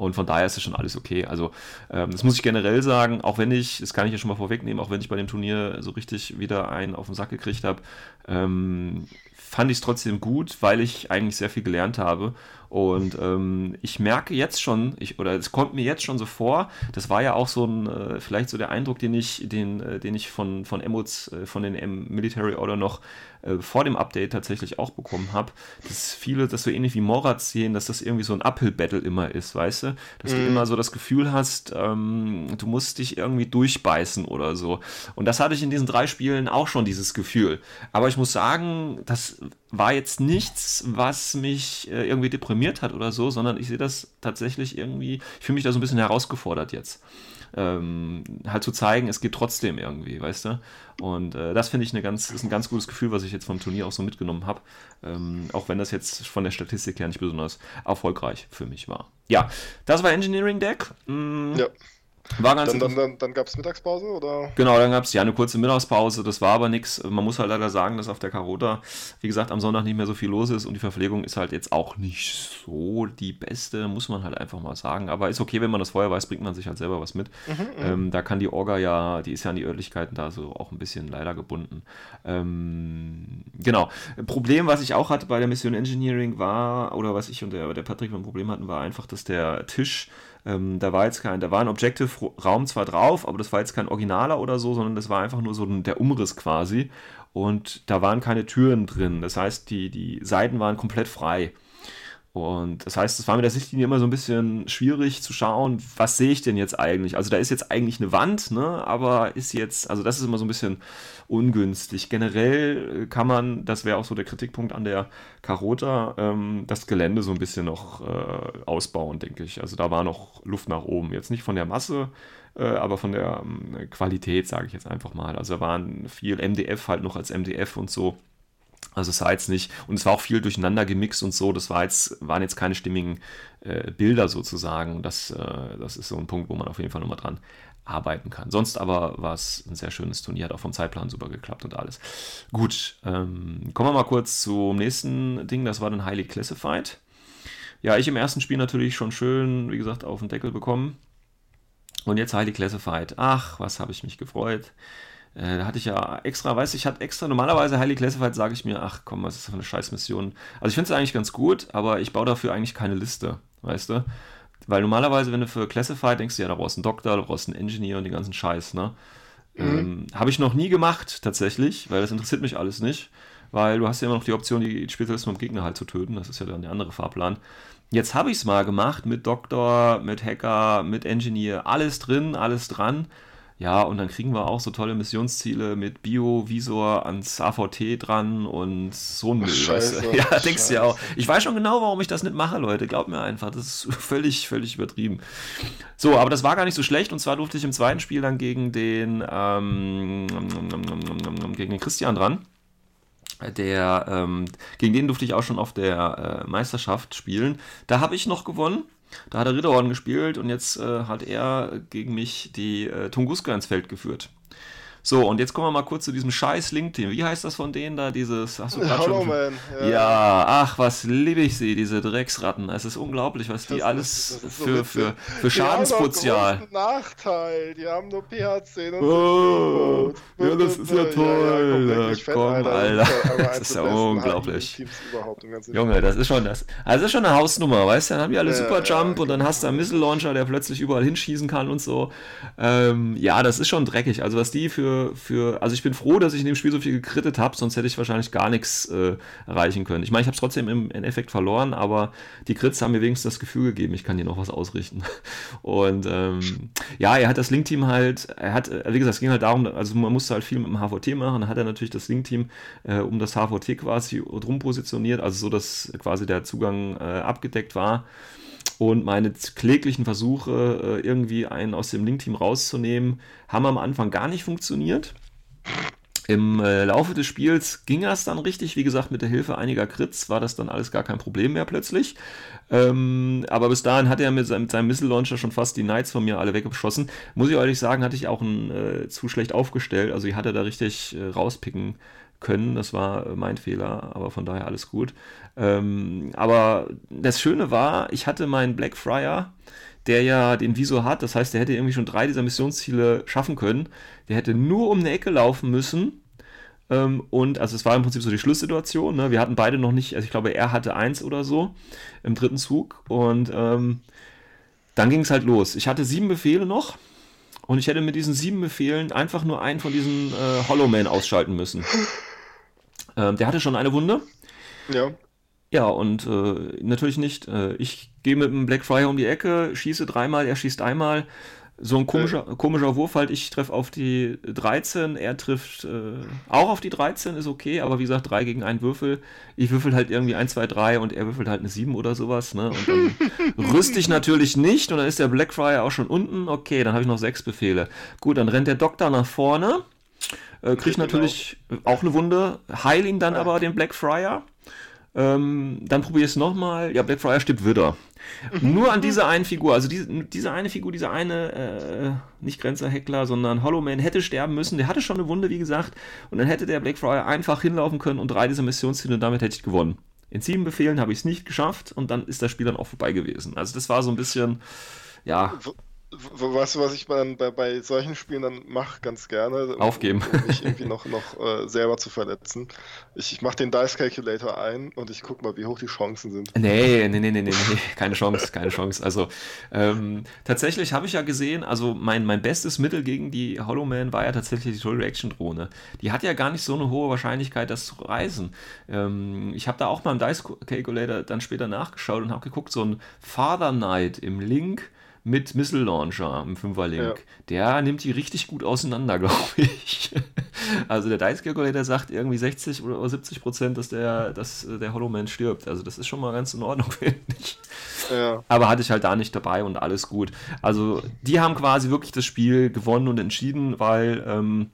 [SPEAKER 2] Und von daher ist das schon alles okay. Also ähm, das muss ich generell sagen, auch wenn ich, das kann ich ja schon mal vorwegnehmen, auch wenn ich bei dem Turnier so richtig wieder einen auf den Sack gekriegt habe, ähm, fand ich es trotzdem gut, weil ich eigentlich sehr viel gelernt habe. Und ähm, ich merke jetzt schon, ich, oder es kommt mir jetzt schon so vor, das war ja auch so ein, äh, vielleicht so der Eindruck, den ich, den, äh, den ich von, von Emots, äh, von den M Military Order noch äh, vor dem Update tatsächlich auch bekommen habe, dass viele das so ähnlich wie Morat sehen, dass das irgendwie so ein Uphill-Battle immer ist, weißt du? Dass mm. du mhm. immer so das Gefühl hast, ähm, du musst dich irgendwie durchbeißen oder so. Und das hatte ich in diesen drei Spielen auch schon, dieses Gefühl. Aber ich muss sagen, das war jetzt nichts, was mich äh, irgendwie deprimiert hat oder so, sondern ich sehe das tatsächlich irgendwie, ich fühle mich da so ein bisschen herausgefordert jetzt. ähm, halt zu zeigen, es geht trotzdem irgendwie, weißt du? Und äh, das finde ich eine ganz, ist ein ganz gutes Gefühl, was ich jetzt vom Turnier auch so mitgenommen habe. Ähm, auch wenn das jetzt von der Statistik her nicht besonders erfolgreich für mich war. Ja, das war Engineering Deck. Mm,
[SPEAKER 3] Ja.
[SPEAKER 2] War ganz
[SPEAKER 3] Dann, dann, dann, dann gab es Mittagspause oder?
[SPEAKER 2] Genau, dann gab es ja eine kurze Mittagspause, das war aber nichts. Man muss halt leider sagen, dass auf der Carota, wie gesagt, am Sonntag nicht mehr so viel los ist und die Verpflegung ist halt jetzt auch nicht so die beste, muss man halt einfach mal sagen. Aber ist okay, wenn man das vorher weiß, bringt man sich halt selber was mit. Ähm, da kann die Orga ja, die ist ja an die Örtlichkeiten da so auch ein bisschen leider gebunden. Ähm, genau. Problem, was ich auch hatte bei der Mission Engineering war, oder was ich und der, der Patrick ein Problem hatten, war einfach, dass der Tisch ähm, da war jetzt kein, da war ein Objective-Raum zwar drauf, aber das war jetzt kein Originaler oder so, sondern das war einfach nur so der Umriss quasi. Und da waren keine Türen drin. Das heißt, die, die Seiten waren komplett frei. Und das heißt, es war mit der Sichtlinie immer so ein bisschen schwierig zu schauen, was sehe ich denn jetzt eigentlich? Also da ist jetzt eigentlich eine Wand, ne? aber ist jetzt, also das ist immer so ein bisschen ungünstig. Generell kann man, das wäre auch so der Kritikpunkt an der Carota, ähm, das Gelände so ein bisschen noch äh, ausbauen, denke ich. Also da war noch Luft nach oben. Jetzt nicht von der Masse, äh, aber von der ähm, Qualität, sage ich jetzt einfach mal. Also da waren viel MDF halt noch als MDF und so. Also es war jetzt nicht, und es war auch viel durcheinander gemixt und so, das war jetzt, waren jetzt keine stimmigen äh, Bilder sozusagen. Das, äh, das ist so ein Punkt, wo man auf jeden Fall nochmal dran arbeiten kann. Sonst aber war es ein sehr schönes Turnier, hat auch vom Zeitplan super geklappt und alles. Gut, ähm, kommen wir mal kurz zum nächsten Ding, das war dann Highly Classified. Ja, ich im ersten Spiel natürlich schon schön, wie gesagt, auf den Deckel bekommen. Und jetzt Highly Classified. Ach, was habe ich mich gefreut. Äh, da hatte ich ja extra, weiß ich, hatte extra, normalerweise Highly Classified sage ich mir, ach komm, was ist das für eine Scheißmission. Also ich finde es eigentlich ganz gut, aber ich baue dafür eigentlich keine Liste, weißt du? Weil normalerweise, wenn du für Classified denkst, du ja, da brauchst du einen Doktor, da brauchst du einen Engineer und den ganzen Scheiß, ne? Ähm, Habe ich noch nie gemacht, tatsächlich, weil das interessiert mich alles nicht. Weil du hast ja immer noch die Option, die Spezialisten vom Gegner halt zu töten. Das ist ja dann der andere Fahrplan. Jetzt habe ich es mal gemacht mit Doktor, mit Hacker, mit Engineer, alles drin, alles dran. Ja, und dann kriegen wir auch so tolle Missionsziele mit Bio-Visor ans AVT dran und so ein Müll. weißt du?
[SPEAKER 3] Scheiße,
[SPEAKER 2] Ja, denkst du ja auch.
[SPEAKER 3] Scheiße.
[SPEAKER 2] Ich weiß schon genau, warum ich das nicht mache, Leute. Glaubt mir einfach. Das ist völlig, völlig übertrieben. So, aber das war gar nicht so schlecht. Und zwar durfte ich im zweiten Spiel dann gegen den, ähm, gegen den Christian dran. Der, ähm, gegen den durfte ich auch schon auf der äh, Meisterschaft spielen. Da habe ich noch gewonnen. Da hat er Ritterorden gespielt und jetzt äh, hat er gegen mich die äh, Tunguska ins Feld geführt. So, und jetzt kommen wir mal kurz zu diesem scheiß Link-Team. Wie heißt das von denen da? Dieses. Hast du
[SPEAKER 3] Hollow
[SPEAKER 2] schon-
[SPEAKER 3] Man.
[SPEAKER 2] Ja, ach, was liebe ich sie, diese Drecksratten. Es ist unglaublich, was die
[SPEAKER 3] Das
[SPEAKER 2] alles
[SPEAKER 3] ist- ist so
[SPEAKER 2] für, für, für
[SPEAKER 3] Die großen Nachteil. Die haben nur PH10 und
[SPEAKER 2] Oh, ja, das ist ja toll.
[SPEAKER 3] komm,
[SPEAKER 2] Ja,
[SPEAKER 3] mich fett,
[SPEAKER 2] komm, Alter.
[SPEAKER 3] Das ist, aber
[SPEAKER 2] Das ist ja unglaublich. Junge, das ist schon das. Also das ist schon eine Hausnummer, weißt du? Dann haben die alle
[SPEAKER 3] Ja,
[SPEAKER 2] Super Jump
[SPEAKER 3] ja,
[SPEAKER 2] und dann hast du einen Missile Launcher, der plötzlich überall hinschießen kann und so. Ähm, ja, das ist schon dreckig. Also was die für, für, also ich bin froh, dass ich in dem Spiel so viel gekrittet habe, sonst hätte ich wahrscheinlich gar nichts äh, erreichen können. Ich meine, ich habe es trotzdem im Endeffekt verloren, aber die Crits haben mir wenigstens das Gefühl gegeben, ich kann hier noch was ausrichten. Und ähm, ja, er hat das Link-Team halt, er hat, äh, wie gesagt, es ging halt darum, also man musste halt viel mit dem HVT machen, dann hat er natürlich das Link-Team äh, um das HVT quasi drum positioniert, also so, dass quasi der Zugang äh, abgedeckt war. Und meine kläglichen Versuche, äh, irgendwie einen aus dem Link-Team rauszunehmen, haben am Anfang gar nicht funktioniert. Im äh, Laufe des Spiels ging das dann richtig. Wie gesagt, mit der Hilfe einiger Crits war das dann alles gar kein Problem mehr plötzlich. Ähm, aber bis dahin hat er mit seinem, mit seinem Missile Launcher schon fast die Knights von mir alle weggeschossen. Muss ich ehrlich sagen, hatte ich auch ein, äh, zu schlecht aufgestellt. Also, ich hatte da richtig äh, rauspicken können. Das war äh, mein Fehler, aber von daher alles gut. Ähm, aber das Schöne war, ich hatte meinen Blackfriar, der ja den Visor hat. Das heißt, der hätte irgendwie schon drei dieser Missionsziele schaffen können. Der hätte nur um eine Ecke laufen müssen. Ähm, und also es war im Prinzip so die Schlusssituation. Ne? Wir hatten beide noch nicht, also ich glaube, er hatte eins oder so im dritten Zug. Und ähm, dann ging es halt los. Ich hatte sieben Befehle noch. Und ich hätte mit diesen sieben Befehlen einfach nur einen von diesen äh, Hollow Man ausschalten müssen. Ähm, der hatte schon eine Wunde.
[SPEAKER 3] Ja.
[SPEAKER 2] Ja, und äh, natürlich nicht. Äh, ich gehe mit dem Blackfriar um die Ecke, schieße dreimal, er schießt einmal. So ein komischer, komischer Wurf halt, ich treffe auf die 13, er trifft äh, auch auf die 13, ist okay, aber wie gesagt, 3 gegen einen Würfel. Ich würfel halt irgendwie 1, 2, 3 und er würfelt halt eine 7 oder sowas, ne? Und dann rüste ich natürlich nicht und dann ist der Blackfriar auch schon unten. Okay, dann habe ich noch 6 Befehle. Gut, dann rennt der Doktor nach vorne, äh, kriegt
[SPEAKER 3] Genau.
[SPEAKER 2] natürlich auch eine Wunde, heil ihn dann aber den Blackfriar. Ähm, dann probiere ich es nochmal. Ja, Blackfriar stirbt wieder. Nur an dieser einen Figur, also diese, diese eine Figur, dieser eine, äh, nicht Grenzer-Heckler, sondern Hollow Man hätte sterben müssen. Der hatte schon eine Wunde, wie gesagt. Und dann hätte der Blackfriar einfach hinlaufen können und drei dieser Missionsziele und damit hätte ich gewonnen. In sieben Befehlen habe ich es nicht geschafft und dann ist das Spiel dann auch vorbei gewesen. Also das war so ein bisschen, ja,
[SPEAKER 3] Weißt du, was ich bei, bei, bei solchen Spielen dann mache, ganz gerne? Um,
[SPEAKER 2] Aufgeben.
[SPEAKER 3] Um mich irgendwie noch, noch äh, selber zu verletzen. Ich, ich mache den Dice Calculator ein und ich gucke mal, wie hoch die Chancen sind.
[SPEAKER 2] Nee, nee, nee, nee, nee, nee, keine Chance, keine Chance. Also ähm, tatsächlich habe ich ja gesehen, also mein, mein bestes Mittel gegen die Hollow Man war ja tatsächlich die Total Reaction Drohne. Die hat ja gar nicht so eine hohe Wahrscheinlichkeit, das zu reißen. Ähm, ich habe da auch mal im Dice Calculator dann später nachgeschaut und habe geguckt, so ein Father Knight im Link mit Missile Launcher im Fünferlink,
[SPEAKER 3] Ja.
[SPEAKER 2] der nimmt die richtig gut auseinander, glaube ich. Also der Dice Calculator sagt irgendwie 60 oder 70 Prozent, dass der, dass äh, der Hollow Man stirbt. Also das ist schon mal ganz in Ordnung, finde ich.
[SPEAKER 3] Ja,
[SPEAKER 2] Aber hatte ich halt da nicht dabei und alles gut. Also die haben quasi wirklich das Spiel gewonnen und entschieden, weil ähm,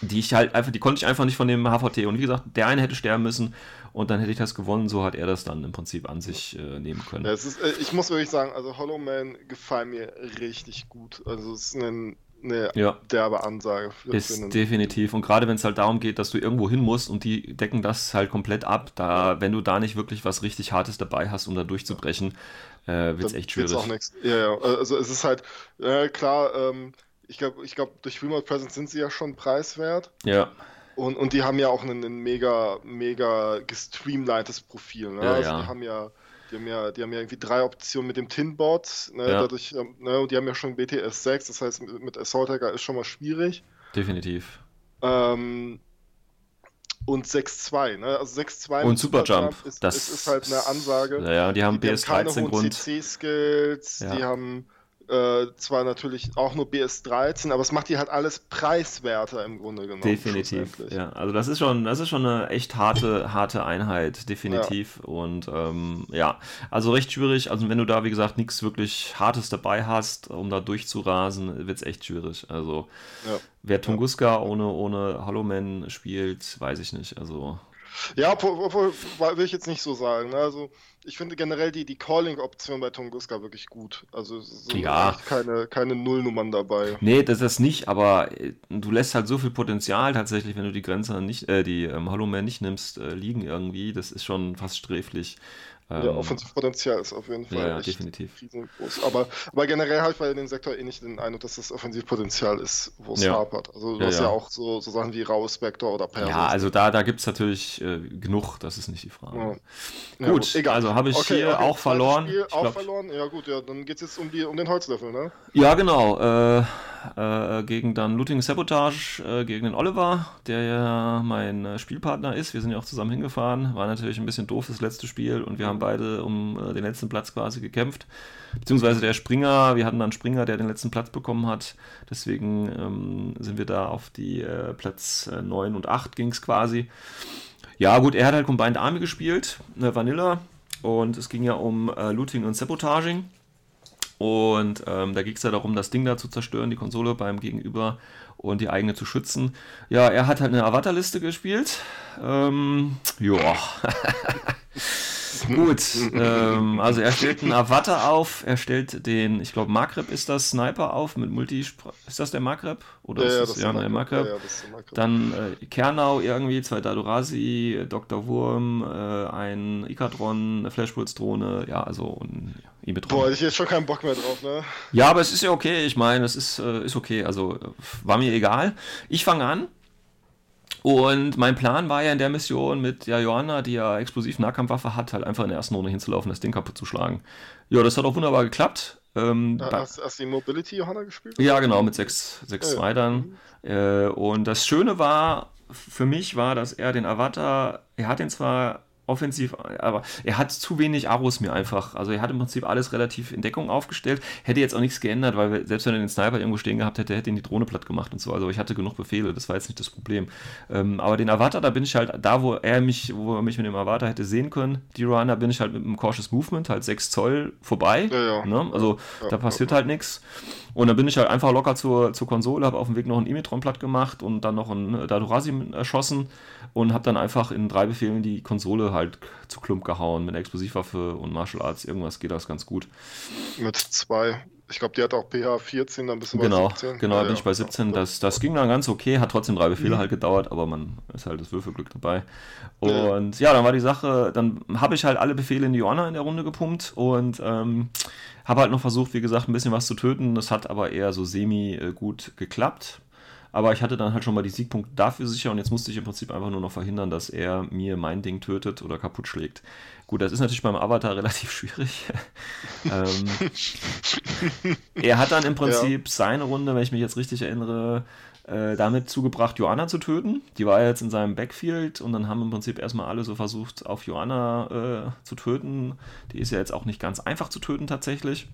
[SPEAKER 2] die ich halt einfach, die konnte ich einfach nicht von dem HVT. Und wie gesagt, der eine hätte sterben müssen und dann hätte ich das gewonnen. So hat er das dann im Prinzip an sich äh, nehmen können.
[SPEAKER 3] ja ist, äh, ich muss wirklich sagen, also Hollow Man gefallen mir richtig gut. Also es ist eine, eine
[SPEAKER 2] Ja.
[SPEAKER 3] derbe Ansage
[SPEAKER 2] Ist definitiv. Und gerade wenn es halt darum geht, dass du irgendwo hin musst und die decken das halt komplett ab, da, wenn du da nicht wirklich was richtig Hartes dabei hast, um da durchzubrechen, äh, wird es echt schwierig.
[SPEAKER 3] auch nichts. Ja, ja, also es ist halt, äh, klar, ähm, ich glaube, ich glaub, durch Remote Presence sind sie ja schon preiswert.
[SPEAKER 2] Ja,
[SPEAKER 3] Und, und die haben ja auch ein, ein mega, mega gestreamlinedes Profil. Ne?
[SPEAKER 2] Ja,
[SPEAKER 3] also
[SPEAKER 2] ja.
[SPEAKER 3] Die haben ja, die haben ja, die haben ja irgendwie drei Optionen mit dem Tinbot. Ne?
[SPEAKER 2] Ja.
[SPEAKER 3] Dadurch, ähm, ne? Und die haben ja schon BTS 6, das heißt, mit, Assault Hacker ist schon mal schwierig.
[SPEAKER 2] definitiv.
[SPEAKER 3] Ähm, und 6.2, ne? Also 6.2
[SPEAKER 2] Und Superjump,
[SPEAKER 3] ist,
[SPEAKER 2] das
[SPEAKER 3] ist, ist halt eine Ansage.
[SPEAKER 2] Ja, die haben
[SPEAKER 3] Die haben keine
[SPEAKER 2] BS13
[SPEAKER 3] hohen
[SPEAKER 2] Grund.
[SPEAKER 3] CC-Skills,
[SPEAKER 2] Ja.
[SPEAKER 3] die haben äh, zwar natürlich auch nur BS13, aber es macht die halt alles preiswerter im Grunde genommen.
[SPEAKER 2] Definitiv, ja. Also das ist schon, das ist schon eine echt harte, harte Einheit, definitiv. Und ähm, ja, also recht schwierig. Also wenn du da, wie gesagt, nichts wirklich Hartes dabei hast, um da durchzurasen, wird es echt schwierig. Also
[SPEAKER 3] Ja.
[SPEAKER 2] wer Tunguska ohne, ohne Hollow Man spielt, weiß ich nicht. Also
[SPEAKER 3] Ja, will ich jetzt nicht so sagen. Ne? Also ich finde generell die, die Calling-Option bei Tunguska wirklich gut. Also es sind
[SPEAKER 2] Ja.
[SPEAKER 3] keine, keine Nullnummern dabei.
[SPEAKER 2] Nee, das ist nicht, aber äh, du lässt halt so viel Potenzial tatsächlich, wenn du die Grenze nicht, äh, die ähm, Hollow Man nicht nimmst, äh, liegen irgendwie. Das ist schon fast sträflich.
[SPEAKER 3] Ja,
[SPEAKER 2] Ähm,
[SPEAKER 3] Offensivpotenzial ist auf jeden Fall
[SPEAKER 2] ja, ja, definitiv.
[SPEAKER 3] riesengroß. Aber, aber generell habe ich bei dem Sektor eh nicht den Eindruck, dass das Offensivpotenzial ist, wo es
[SPEAKER 2] Ja.
[SPEAKER 3] hapert. Also du
[SPEAKER 2] Ja,
[SPEAKER 3] hast ja,
[SPEAKER 2] ja.
[SPEAKER 3] auch so, so Sachen wie Raus, Spectre oder Persis.
[SPEAKER 2] Ja, also da, da gibt es natürlich äh, genug, das ist nicht die Frage.
[SPEAKER 3] Ja. Ja,
[SPEAKER 2] Gut,
[SPEAKER 3] egal.
[SPEAKER 2] also habe ich
[SPEAKER 3] Okay,
[SPEAKER 2] hier
[SPEAKER 3] okay,
[SPEAKER 2] auch verloren.
[SPEAKER 3] Spiel auch
[SPEAKER 2] glaub-
[SPEAKER 3] verloren? Ja gut, ja, dann geht es jetzt um, die, um den Holzlöffel, ne?
[SPEAKER 2] Ja, genau. Äh, äh, gegen dann Looting Sabotage, äh, gegen den Oliver, der ja mein äh, Spielpartner ist. Wir sind ja auch zusammen hingefahren. War natürlich ein bisschen doof das letzte Spiel und wir haben beide um äh, den letzten Platz quasi gekämpft. Beziehungsweise der Springer, wir hatten dann Springer, der den letzten Platz bekommen hat. Deswegen ähm, sind wir da auf die Platz äh, 9 und 8 ging es quasi. Ja, gut, er hat halt Combined Army gespielt, äh, Vanilla. Und es ging ja um äh, Looting und Sabotaging. Und ähm, da ging es ja darum, das Ding da zu zerstören, die Konsole beim Gegenüber und die eigene zu schützen. Ja, er hat halt eine Avatar-Liste gespielt. Ähm, ja. Gut, ähm, also er stellt einen Avatar auf, er stellt den, ich glaube Magreb ist das, Sniper auf mit Multi... Ist das der Magreb? Oder ist das, ja,
[SPEAKER 3] ist
[SPEAKER 2] der.
[SPEAKER 3] Magreb? Ja, ja, das ist der Magreb.
[SPEAKER 2] Dann äh, Kernau irgendwie, zwei Dadurasi, Dr. Wurm, äh, ein Ikadron, eine Flashpulse-Drohne, ja, also ein Imetron.
[SPEAKER 3] Boah, hätte ich jetzt schon keinen Bock mehr drauf, ne?
[SPEAKER 2] Ja, aber es ist ja okay. Ich meine, es ist, äh, ist okay. Also äh, war mir egal. Ich fange an. Und mein Plan war ja in der Mission mit der Johanna, die ja explosiv Nahkampfwaffe hat, halt einfach in der ersten Runde hinzulaufen, das Ding kaputt zu schlagen. Ja, das hat auch wunderbar geklappt. Ähm,
[SPEAKER 3] Ja, hast, hast du die Mobility Johanna gespielt?
[SPEAKER 2] ja, genau, mit 6-2
[SPEAKER 3] Ja.
[SPEAKER 2] dann. Äh, und das Schöne war, für mich war, dass er den Avatar, er hat ihn zwar offensiv, aber er hat zu wenig Arrows mir einfach. Also er hat im Prinzip alles relativ in Deckung aufgestellt. Hätte jetzt auch nichts geändert, weil selbst wenn er den Sniper irgendwo stehen gehabt hätte, hätte ihn die Drohne platt gemacht und so. Also ich hatte genug Befehle, das war jetzt nicht das Problem. Ähm, aber den Avatar, da bin ich halt da, wo er mich, wo er mich mit dem Avatar hätte sehen können, die Runner, bin ich halt mit einem Cautious Movement, halt 6 Zoll vorbei. Ja, ja. Ne? Also ja, da passiert halt nichts. Und dann bin ich halt einfach locker zur, zur Konsole, habe auf dem Weg noch einen Imitron platt gemacht und dann noch einen Dadurasi erschossen und habe dann einfach in drei Befehlen die Konsole halt zu Klump gehauen mit einer Explosivwaffe und Martial Arts. Irgendwas geht das ganz gut.
[SPEAKER 3] Mit zwei. Ich glaube, die hat auch PH 14, dann bist du
[SPEAKER 2] genau, bei 17. Genau, ja, bin ich bei 17. Das, das ging dann ganz okay, hat trotzdem drei Befehle mhm. halt gedauert, aber man ist halt das Würfelglück dabei. Und ja, ja dann war die Sache, dann habe ich halt alle Befehle in die Joanna in der Runde gepumpt und ähm, habe halt noch versucht, wie gesagt, ein bisschen was zu töten. Das hat aber eher so semi äh, gut geklappt. Aber ich hatte dann halt schon mal die Siegpunkte dafür sicher und jetzt musste ich im Prinzip einfach nur noch verhindern, dass er mir mein Ding tötet oder kaputt schlägt. Gut, das ist natürlich beim Avatar relativ schwierig. ähm, er hat dann im Prinzip ja. seine Runde, wenn ich mich jetzt richtig erinnere, äh, damit zugebracht, Joanna zu töten. Die war jetzt in seinem Backfield und dann haben im Prinzip erstmal alle so versucht, auf Joanna äh, zu töten. Die ist ja jetzt auch nicht ganz einfach zu töten tatsächlich.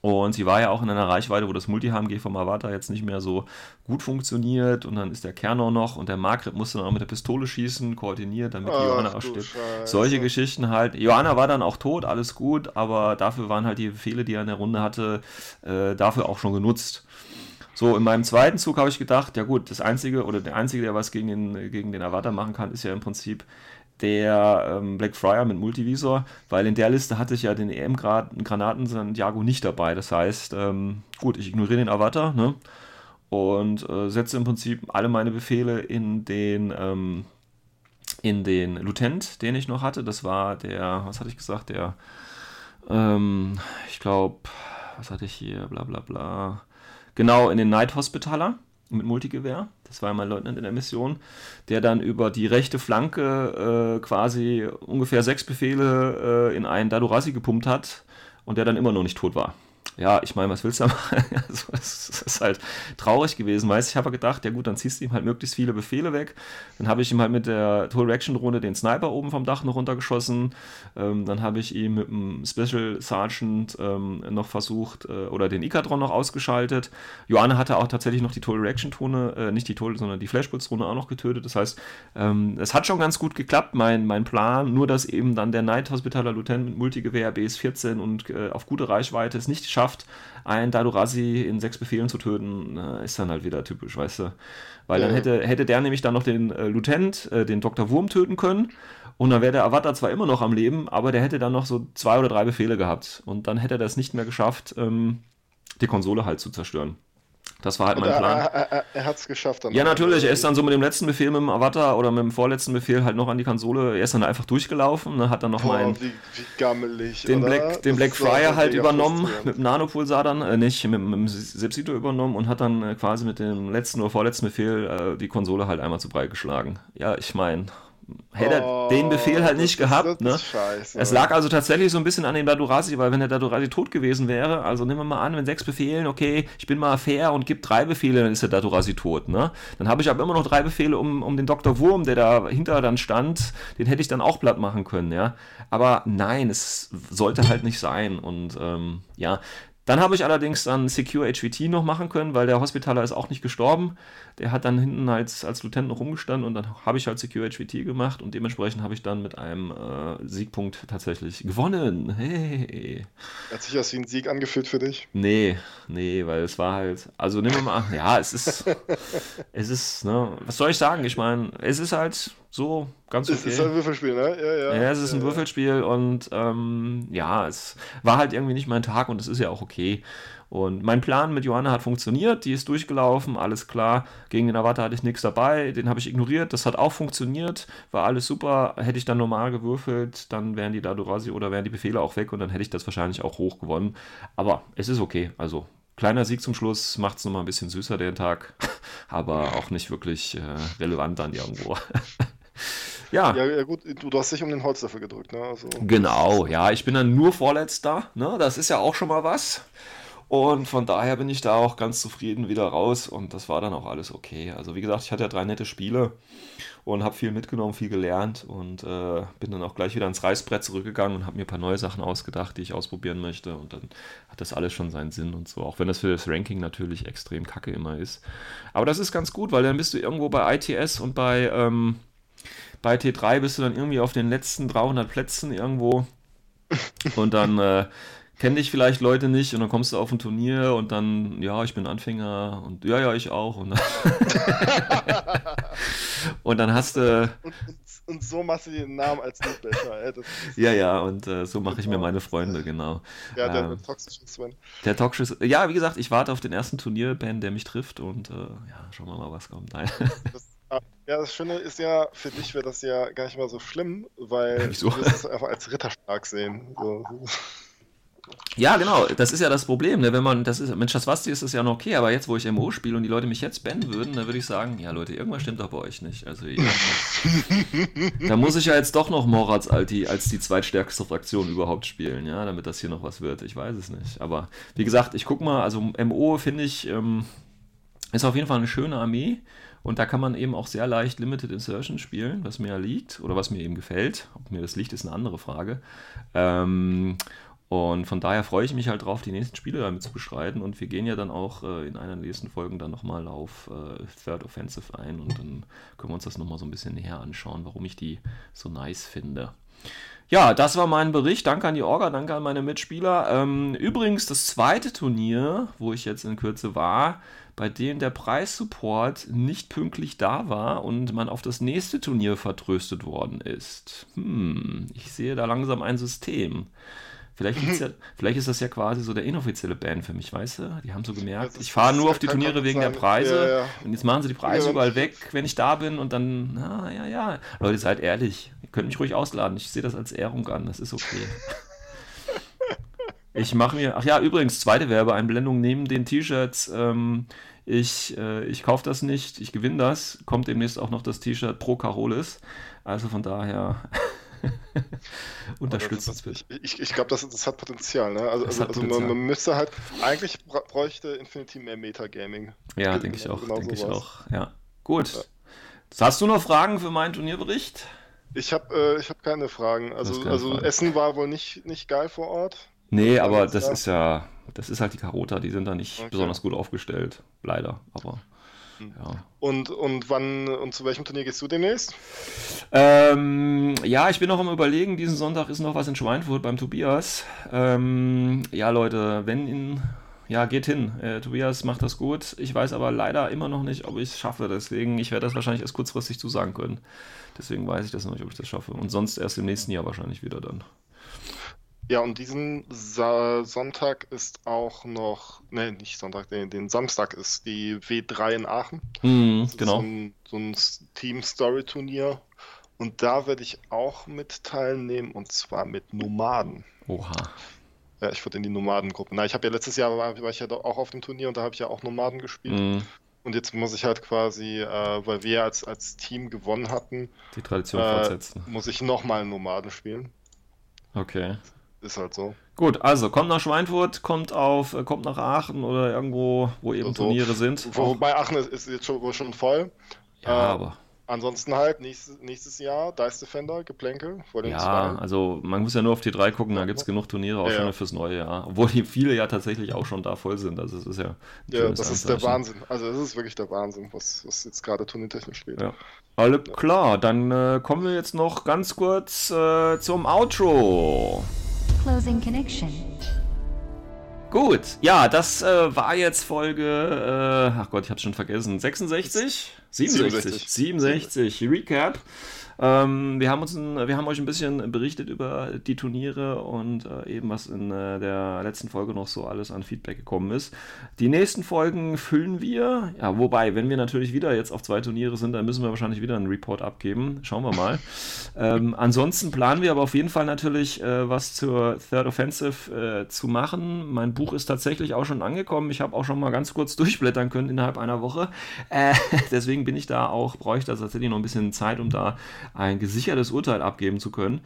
[SPEAKER 2] Und sie war ja auch in einer Reichweite, wo das Multi-HMG vom Avatar jetzt nicht mehr so gut funktioniert. Und dann ist der Kernor noch und der Margret musste dann auch mit der Pistole schießen, koordiniert, damit die Johanna auch stirbt. Solche Geschichten halt. Johanna war dann auch tot, alles gut, aber dafür waren halt die Befehle, die er in der Runde hatte, äh, dafür auch schon genutzt. So, in meinem zweiten Zug habe ich gedacht, ja gut, das Einzige oder der Einzige, der was gegen den, gegen den Avatar machen kann, ist ja im Prinzip der ähm, Blackfriar mit Multivisor, weil in der Liste hatte ich ja den EM-Granaten Santiago nicht dabei. Das heißt, ähm, gut, ich ignoriere den Avatar ne? und äh, setze im Prinzip alle meine Befehle in den, ähm, in den Lutent, den ich noch hatte. Das war der, was hatte ich gesagt, der, ähm, ich glaube, was hatte ich hier, bla bla bla. Genau, in den Night Hospitaler mit Multigewehr. Das war mein Leutnant in der Mission, der dann über die rechte Flanke äh, quasi ungefähr sechs Befehle äh, in einen Dadurasi gepumpt hat und der dann immer noch nicht tot war ja, ich meine, was willst du da machen? also, das ist halt traurig gewesen, weißt Ich habe gedacht, ja gut, dann ziehst du ihm halt möglichst viele Befehle weg. Dann habe ich ihm halt mit der Tool Reaction Drohne den Sniper oben vom Dach noch runtergeschossen. Ähm, dann habe ich ihm mit dem Special Sergeant ähm, noch versucht, äh, oder den Ikadron noch ausgeschaltet. Joanne hatte auch tatsächlich noch die Tool Reaction Drohne, äh, nicht die Tool, sondern die Flashpulse Drohne auch noch getötet. Das heißt, ähm, es hat schon ganz gut geklappt, mein, mein Plan. Nur, dass eben dann der Night Hospitaler Lieutenant mit Multigewehr BS-14 und äh, auf gute Reichweite es nicht schafft, schafft, einen Dadurasi in sechs Befehlen zu töten, ist dann halt wieder typisch, weißt du. Weil dann hätte, hätte der nämlich dann noch den äh, Lieutenant, äh, den Dr. Wurm töten können. Und dann wäre der Avatar zwar immer noch am Leben, aber der hätte dann noch so zwei oder drei Befehle gehabt. Und dann hätte er das nicht mehr geschafft, ähm, die Konsole halt zu zerstören. Das war halt mein Plan.
[SPEAKER 3] Er, er, er hat es geschafft.
[SPEAKER 2] Dann ja, natürlich. Er ist dann so mit dem letzten Befehl mit dem Avatar oder mit dem vorletzten Befehl halt noch an die Konsole. Er ist dann einfach durchgelaufen. Ne, hat dann noch mal
[SPEAKER 3] wie, wie gammelig,
[SPEAKER 2] den Black, den Black Friar halt übernommen. Mit dem Nanopulsar dann, äh, nicht mit, mit dem Sepsito übernommen und hat dann äh, quasi mit dem letzten oder vorletzten Befehl äh, die Konsole halt einmal zu breit geschlagen. Ja, ich meine, hätte oh, er den Befehl halt nicht gehabt. Ne? Es lag also tatsächlich so ein bisschen an dem Dadurasi, weil wenn der Dadurasi tot gewesen wäre, also nehmen wir mal an, wenn sechs Befehlen, okay, ich bin mal fair und gebe drei Befehle, dann ist der Dadurasi tot. Ne? Dann habe ich aber immer noch drei Befehle, um, um den Dr. Wurm, der dahinter dann stand, den hätte ich dann auch platt machen können. Ja? Aber nein, es sollte halt nicht sein. Und ähm, ja, dann habe ich allerdings dann Secure HVT noch machen können, weil der Hospitaler ist auch nicht gestorben. Der hat dann hinten als, als Lieutenant noch rumgestanden und dann habe ich halt Secure HVT gemacht und dementsprechend habe ich dann mit einem äh, Siegpunkt tatsächlich gewonnen. Hey.
[SPEAKER 3] Hat sich das wie ein Sieg angefühlt für dich?
[SPEAKER 2] Nee, nee, weil es war halt, also nehmen wir mal, ja, es ist, es ist, ne, was soll ich sagen? Ich meine, es ist halt so ganz okay. Es
[SPEAKER 3] ist ein Würfelspiel, ne? Ja, ja.
[SPEAKER 2] Ja, es ist ein ja, Würfelspiel und ähm, ja, es war halt irgendwie nicht mein Tag und es ist ja auch okay. Und mein Plan mit Johanna hat funktioniert, die ist durchgelaufen, alles klar. Gegen den Avatar hatte ich nichts dabei, den habe ich ignoriert, das hat auch funktioniert, war alles super. Hätte ich dann normal gewürfelt, dann wären die Dadurasi oder wären die Befehle auch weg und dann hätte ich das wahrscheinlich auch hoch gewonnen. Aber es ist okay, also kleiner Sieg zum Schluss, macht es nochmal ein bisschen süßer den Tag, aber auch nicht wirklich äh, relevant dann irgendwo.
[SPEAKER 3] Ja. ja. ja. gut, du, du, hast dich um den Holz dafür gedrückt, ne? Also,
[SPEAKER 2] genau, ja, ich bin dann nur Vorletzter, ne? Das ist ja auch schon mal was. Und von daher bin ich da auch ganz zufrieden wieder raus und das war dann auch alles okay. Also wie gesagt, ich hatte ja drei nette Spiele und habe viel mitgenommen, viel gelernt und äh, bin dann auch gleich wieder ans Reißbrett zurückgegangen und habe mir ein paar neue Sachen ausgedacht, die ich ausprobieren möchte und dann hat das alles schon seinen Sinn und so. Auch wenn das für das Ranking natürlich extrem kacke immer ist. Aber das ist ganz gut, weil dann bist du irgendwo bei ITS und bei, ähm, bei T3 bist du dann irgendwie auf den letzten 300 Plätzen irgendwo und dann... Äh, kennen dich vielleicht Leute nicht und dann kommst du auf ein Turnier und dann, ja, ich bin Anfänger und ja, ja, ich auch. Und dann, und dann hast du.
[SPEAKER 3] Und, so machst du den Namen als besser.
[SPEAKER 2] ja, ja, und äh, so mache ich mir meine Freunde, genau.
[SPEAKER 3] Ja, der ähm, toxische Sven.
[SPEAKER 2] Der toxische, ja, wie gesagt, ich warte auf den ersten Turnierband, der mich trifft und äh, ja, schauen wir mal, was kommt. Nein.
[SPEAKER 3] Das, ah, ja, das Schöne ist ja, für dich wäre das ja gar nicht mal so schlimm, weil Wieso? du wirst es einfach als Ritterschlag sehen. So.
[SPEAKER 2] Ja, genau, das ist ja das Problem. Ne? Wenn man, das ist, Mensch, das Basti ist das ja noch okay, aber jetzt, wo ich MO spiele und die Leute mich jetzt bannen würden, dann würde ich sagen, ja Leute, irgendwas stimmt doch bei euch nicht. Also da muss ich ja jetzt doch noch Morats als die, als die zweitstärkste Fraktion überhaupt spielen, ja, damit das hier noch was wird. Ich weiß es nicht. Aber wie gesagt, ich guck mal, also MO finde ich, ähm, ist auf jeden Fall eine schöne Armee. Und da kann man eben auch sehr leicht Limited Insertion spielen, was mir ja liegt oder was mir eben gefällt. Ob mir das liegt, ist eine andere Frage. Ähm, und von daher freue ich mich halt drauf, die nächsten Spiele damit zu bestreiten. Und wir gehen ja dann auch äh, in einer der nächsten Folgen dann nochmal auf äh, Third Offensive ein und dann können wir uns das nochmal so ein bisschen näher anschauen, warum ich die so nice finde. Ja, das war mein Bericht. Danke an die Orga, danke an meine Mitspieler. Ähm, übrigens, das zweite Turnier, wo ich jetzt in Kürze war, bei dem der Preissupport nicht pünktlich da war und man auf das nächste Turnier vertröstet worden ist. Hm, ich sehe da langsam ein System. Vielleicht, ja, vielleicht ist das ja quasi so der inoffizielle Ban für mich, weißt du? Die haben so gemerkt, ich fahre nur auf die Turniere wegen der Preise ja, ja. und jetzt machen sie die Preise überall weg, wenn ich da bin und dann, na ja, ja. Leute, seid ehrlich, ihr könnt mich ruhig ausladen, ich sehe das als Ehrung an, das ist okay. ich mache mir, ach ja, übrigens, zweite Werbeeinblendung neben den T-Shirts, ähm, ich, äh, ich kaufe das nicht, ich gewinne das, kommt demnächst auch noch das T-Shirt Pro Carolis, also von daher... Unterstützt
[SPEAKER 3] das, das, Ich, ich glaube, das, das hat Potenzial. Ne? Also, also, also man, man, müsste halt, eigentlich bräuchte Infinity mehr Metagaming.
[SPEAKER 2] Ja, denke ich auch. Genau denke ich auch. Ja. Gut. Ja. Hast du noch Fragen für meinen Turnierbericht?
[SPEAKER 3] Ich habe äh, hab keine Fragen. Also, keine also Frage. Essen war wohl nicht, nicht geil vor Ort.
[SPEAKER 2] Nee, aber das da? ist ja, das ist halt die Karota, die sind da nicht okay. besonders gut aufgestellt. Leider, aber.
[SPEAKER 3] Ja. Und, und wann und zu welchem Turnier gehst du demnächst?
[SPEAKER 2] Ähm, ja, ich bin noch am überlegen, diesen Sonntag ist noch was in Schweinfurt beim Tobias. Ähm, ja, Leute, wenn in. Ja, geht hin. Äh, Tobias macht das gut. Ich weiß aber leider immer noch nicht, ob ich es schaffe. Deswegen, ich werde das wahrscheinlich erst kurzfristig zusagen können. Deswegen weiß ich das noch nicht, ob ich das schaffe. Und sonst erst im nächsten Jahr wahrscheinlich wieder dann.
[SPEAKER 3] Ja, und diesen Sa Sonntag ist auch noch, ne, nicht Sonntag, den, den Samstag ist die W3 in Aachen.
[SPEAKER 2] Mhm, genau.
[SPEAKER 3] So ein, so ein Team-Story-Turnier. Und da werde ich auch mit teilnehmen, und zwar mit Nomaden.
[SPEAKER 2] Oha.
[SPEAKER 3] Ja, ich wurde in die Nomadengruppe. Na, ich habe ja letztes Jahr war, war ich ja auch auf dem Turnier und da habe ich ja auch Nomaden gespielt. Mhm. Und jetzt muss ich halt quasi, äh, weil wir als, als Team gewonnen hatten,
[SPEAKER 2] die Tradition äh, fortsetzen.
[SPEAKER 3] Muss ich nochmal Nomaden spielen.
[SPEAKER 2] Okay.
[SPEAKER 3] Ist halt so.
[SPEAKER 2] Gut, also kommt nach Schweinfurt, kommt auf, äh, kommt nach Aachen oder irgendwo, wo eben so, Turniere sind.
[SPEAKER 3] Wo, wobei Aachen ist, ist jetzt schon, schon voll.
[SPEAKER 2] Ja, äh, aber.
[SPEAKER 3] Ansonsten halt nächstes, nächstes Jahr Dice Defender, Geplänkel
[SPEAKER 2] vor den Ja, zwei. also man muss ja nur auf die drei gucken, da gibt es genug Turniere auch ja, schon fürs neue Jahr. Obwohl die viele ja tatsächlich auch schon da voll sind. Also es ist ja.
[SPEAKER 3] Ja, das ist der Wahnsinn. Also es ist wirklich der Wahnsinn, was, was jetzt gerade turniertechnisch steht.
[SPEAKER 2] Ja. Alles klar, dann äh, kommen wir jetzt noch ganz kurz äh, zum Outro. Closing Connection. Gut, ja, das äh, war jetzt Folge, äh, ach Gott, ich hab's schon vergessen, 66? 67. 67, 67. Recap. Ähm, wir, haben uns ein, wir haben euch ein bisschen berichtet über die Turniere und äh, eben was in äh, der letzten Folge noch so alles an Feedback gekommen ist. Die nächsten Folgen füllen wir, ja, wobei, wenn wir natürlich wieder jetzt auf zwei Turniere sind, dann müssen wir wahrscheinlich wieder einen Report abgeben. Schauen wir mal. ähm, ansonsten planen wir aber auf jeden Fall natürlich äh, was zur Third Offensive äh, zu machen. Mein Buch ist tatsächlich auch schon angekommen. Ich habe auch schon mal ganz kurz durchblättern können innerhalb einer Woche. Äh, deswegen bin ich da auch, brauche ich da tatsächlich noch ein bisschen Zeit, um da ein gesichertes Urteil abgeben zu können.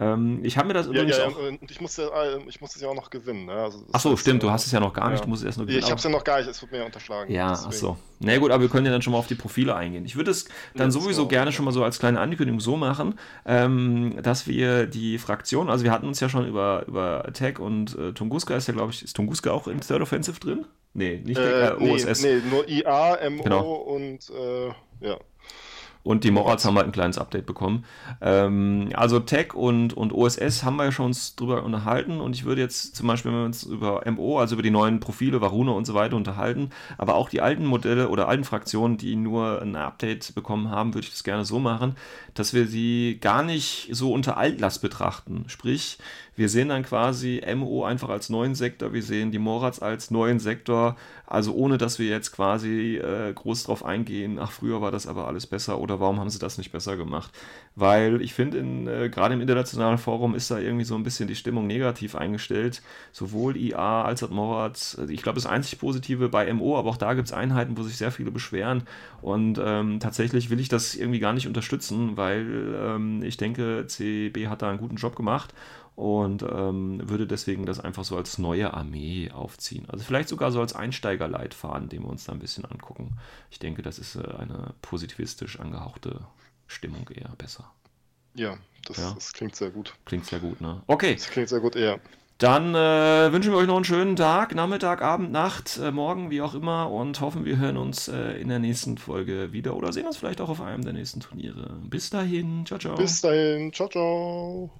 [SPEAKER 2] Ähm, ich habe mir das
[SPEAKER 3] Ja,
[SPEAKER 2] übrigens
[SPEAKER 3] ja,
[SPEAKER 2] auch.
[SPEAKER 3] und ich musste, äh, ich musste es ja auch noch gewinnen. Ne? Also,
[SPEAKER 2] Ach so, stimmt, du
[SPEAKER 3] äh,
[SPEAKER 2] hast es ja noch gar nicht, du musst es erst nur
[SPEAKER 3] Ich
[SPEAKER 2] gewinnen,
[SPEAKER 3] habe es ja noch gar nicht, es wird mir ja unterschlagen.
[SPEAKER 2] Ja,
[SPEAKER 3] deswegen.
[SPEAKER 2] ach so. Na gut, aber wir können ja dann schon mal auf die Profile eingehen. Ich würde es dann
[SPEAKER 3] Ja,
[SPEAKER 2] sowieso gerne schon mal so als kleine Ankündigung so machen, ähm, dass wir die Fraktion, also wir hatten uns ja schon über, über Attack und äh, Tunguska ist ja, glaube ich, ist Tunguska auch in Third Offensive drin? Nee, nicht
[SPEAKER 3] Äh,
[SPEAKER 2] äh,
[SPEAKER 3] nee,
[SPEAKER 2] OSS.
[SPEAKER 3] nee, nur IA, MO
[SPEAKER 2] Genau.
[SPEAKER 3] und äh, ja.
[SPEAKER 2] Und die Morats haben halt ein kleines Update bekommen. Ähm, also Tech und, und OSS haben wir ja schon uns drüber unterhalten und ich würde jetzt zum Beispiel, wenn wir uns über MO, also über die neuen Profile, Varuna und so weiter unterhalten, aber auch die alten Modelle oder alten Fraktionen, die nur ein Update bekommen haben, würde ich das gerne so machen, dass wir sie gar nicht so unter Altlast betrachten. Sprich, wir sehen dann quasi MO einfach als neuen Sektor, wir sehen die Morats als neuen Sektor, also ohne dass wir jetzt quasi äh, groß drauf eingehen, ach, früher war das aber alles besser oder warum haben sie das nicht besser gemacht? Weil ich finde, äh, gerade im internationalen Forum ist da irgendwie so ein bisschen die Stimmung negativ eingestellt. Sowohl IA als auch Morats. Also ich glaube, das einzig Positive bei MO, aber auch da gibt es Einheiten, wo sich sehr viele beschweren. Und ähm, tatsächlich will ich das irgendwie gar nicht unterstützen, weil ähm, ich denke, CB hat da einen guten Job gemacht und ähm, würde deswegen das einfach so als neue Armee aufziehen. Also vielleicht sogar so als Einsteigerleitfaden, den wir uns da ein bisschen angucken. Ich denke, das ist äh, eine positivistisch angehauchte Stimmung eher besser.
[SPEAKER 3] Ja, das,
[SPEAKER 2] Ja.
[SPEAKER 3] das klingt sehr gut.
[SPEAKER 2] Klingt sehr gut, ne? Okay,
[SPEAKER 3] Das klingt sehr gut, eher.
[SPEAKER 2] dann äh, wünschen wir euch noch einen schönen Tag, Nachmittag, Abend, Nacht, äh, morgen, wie auch immer und hoffen, wir hören uns äh, in der nächsten Folge wieder oder sehen uns vielleicht auch auf einem der nächsten Turniere. Bis dahin, ciao, ciao.
[SPEAKER 3] Bis dahin, ciao, ciao.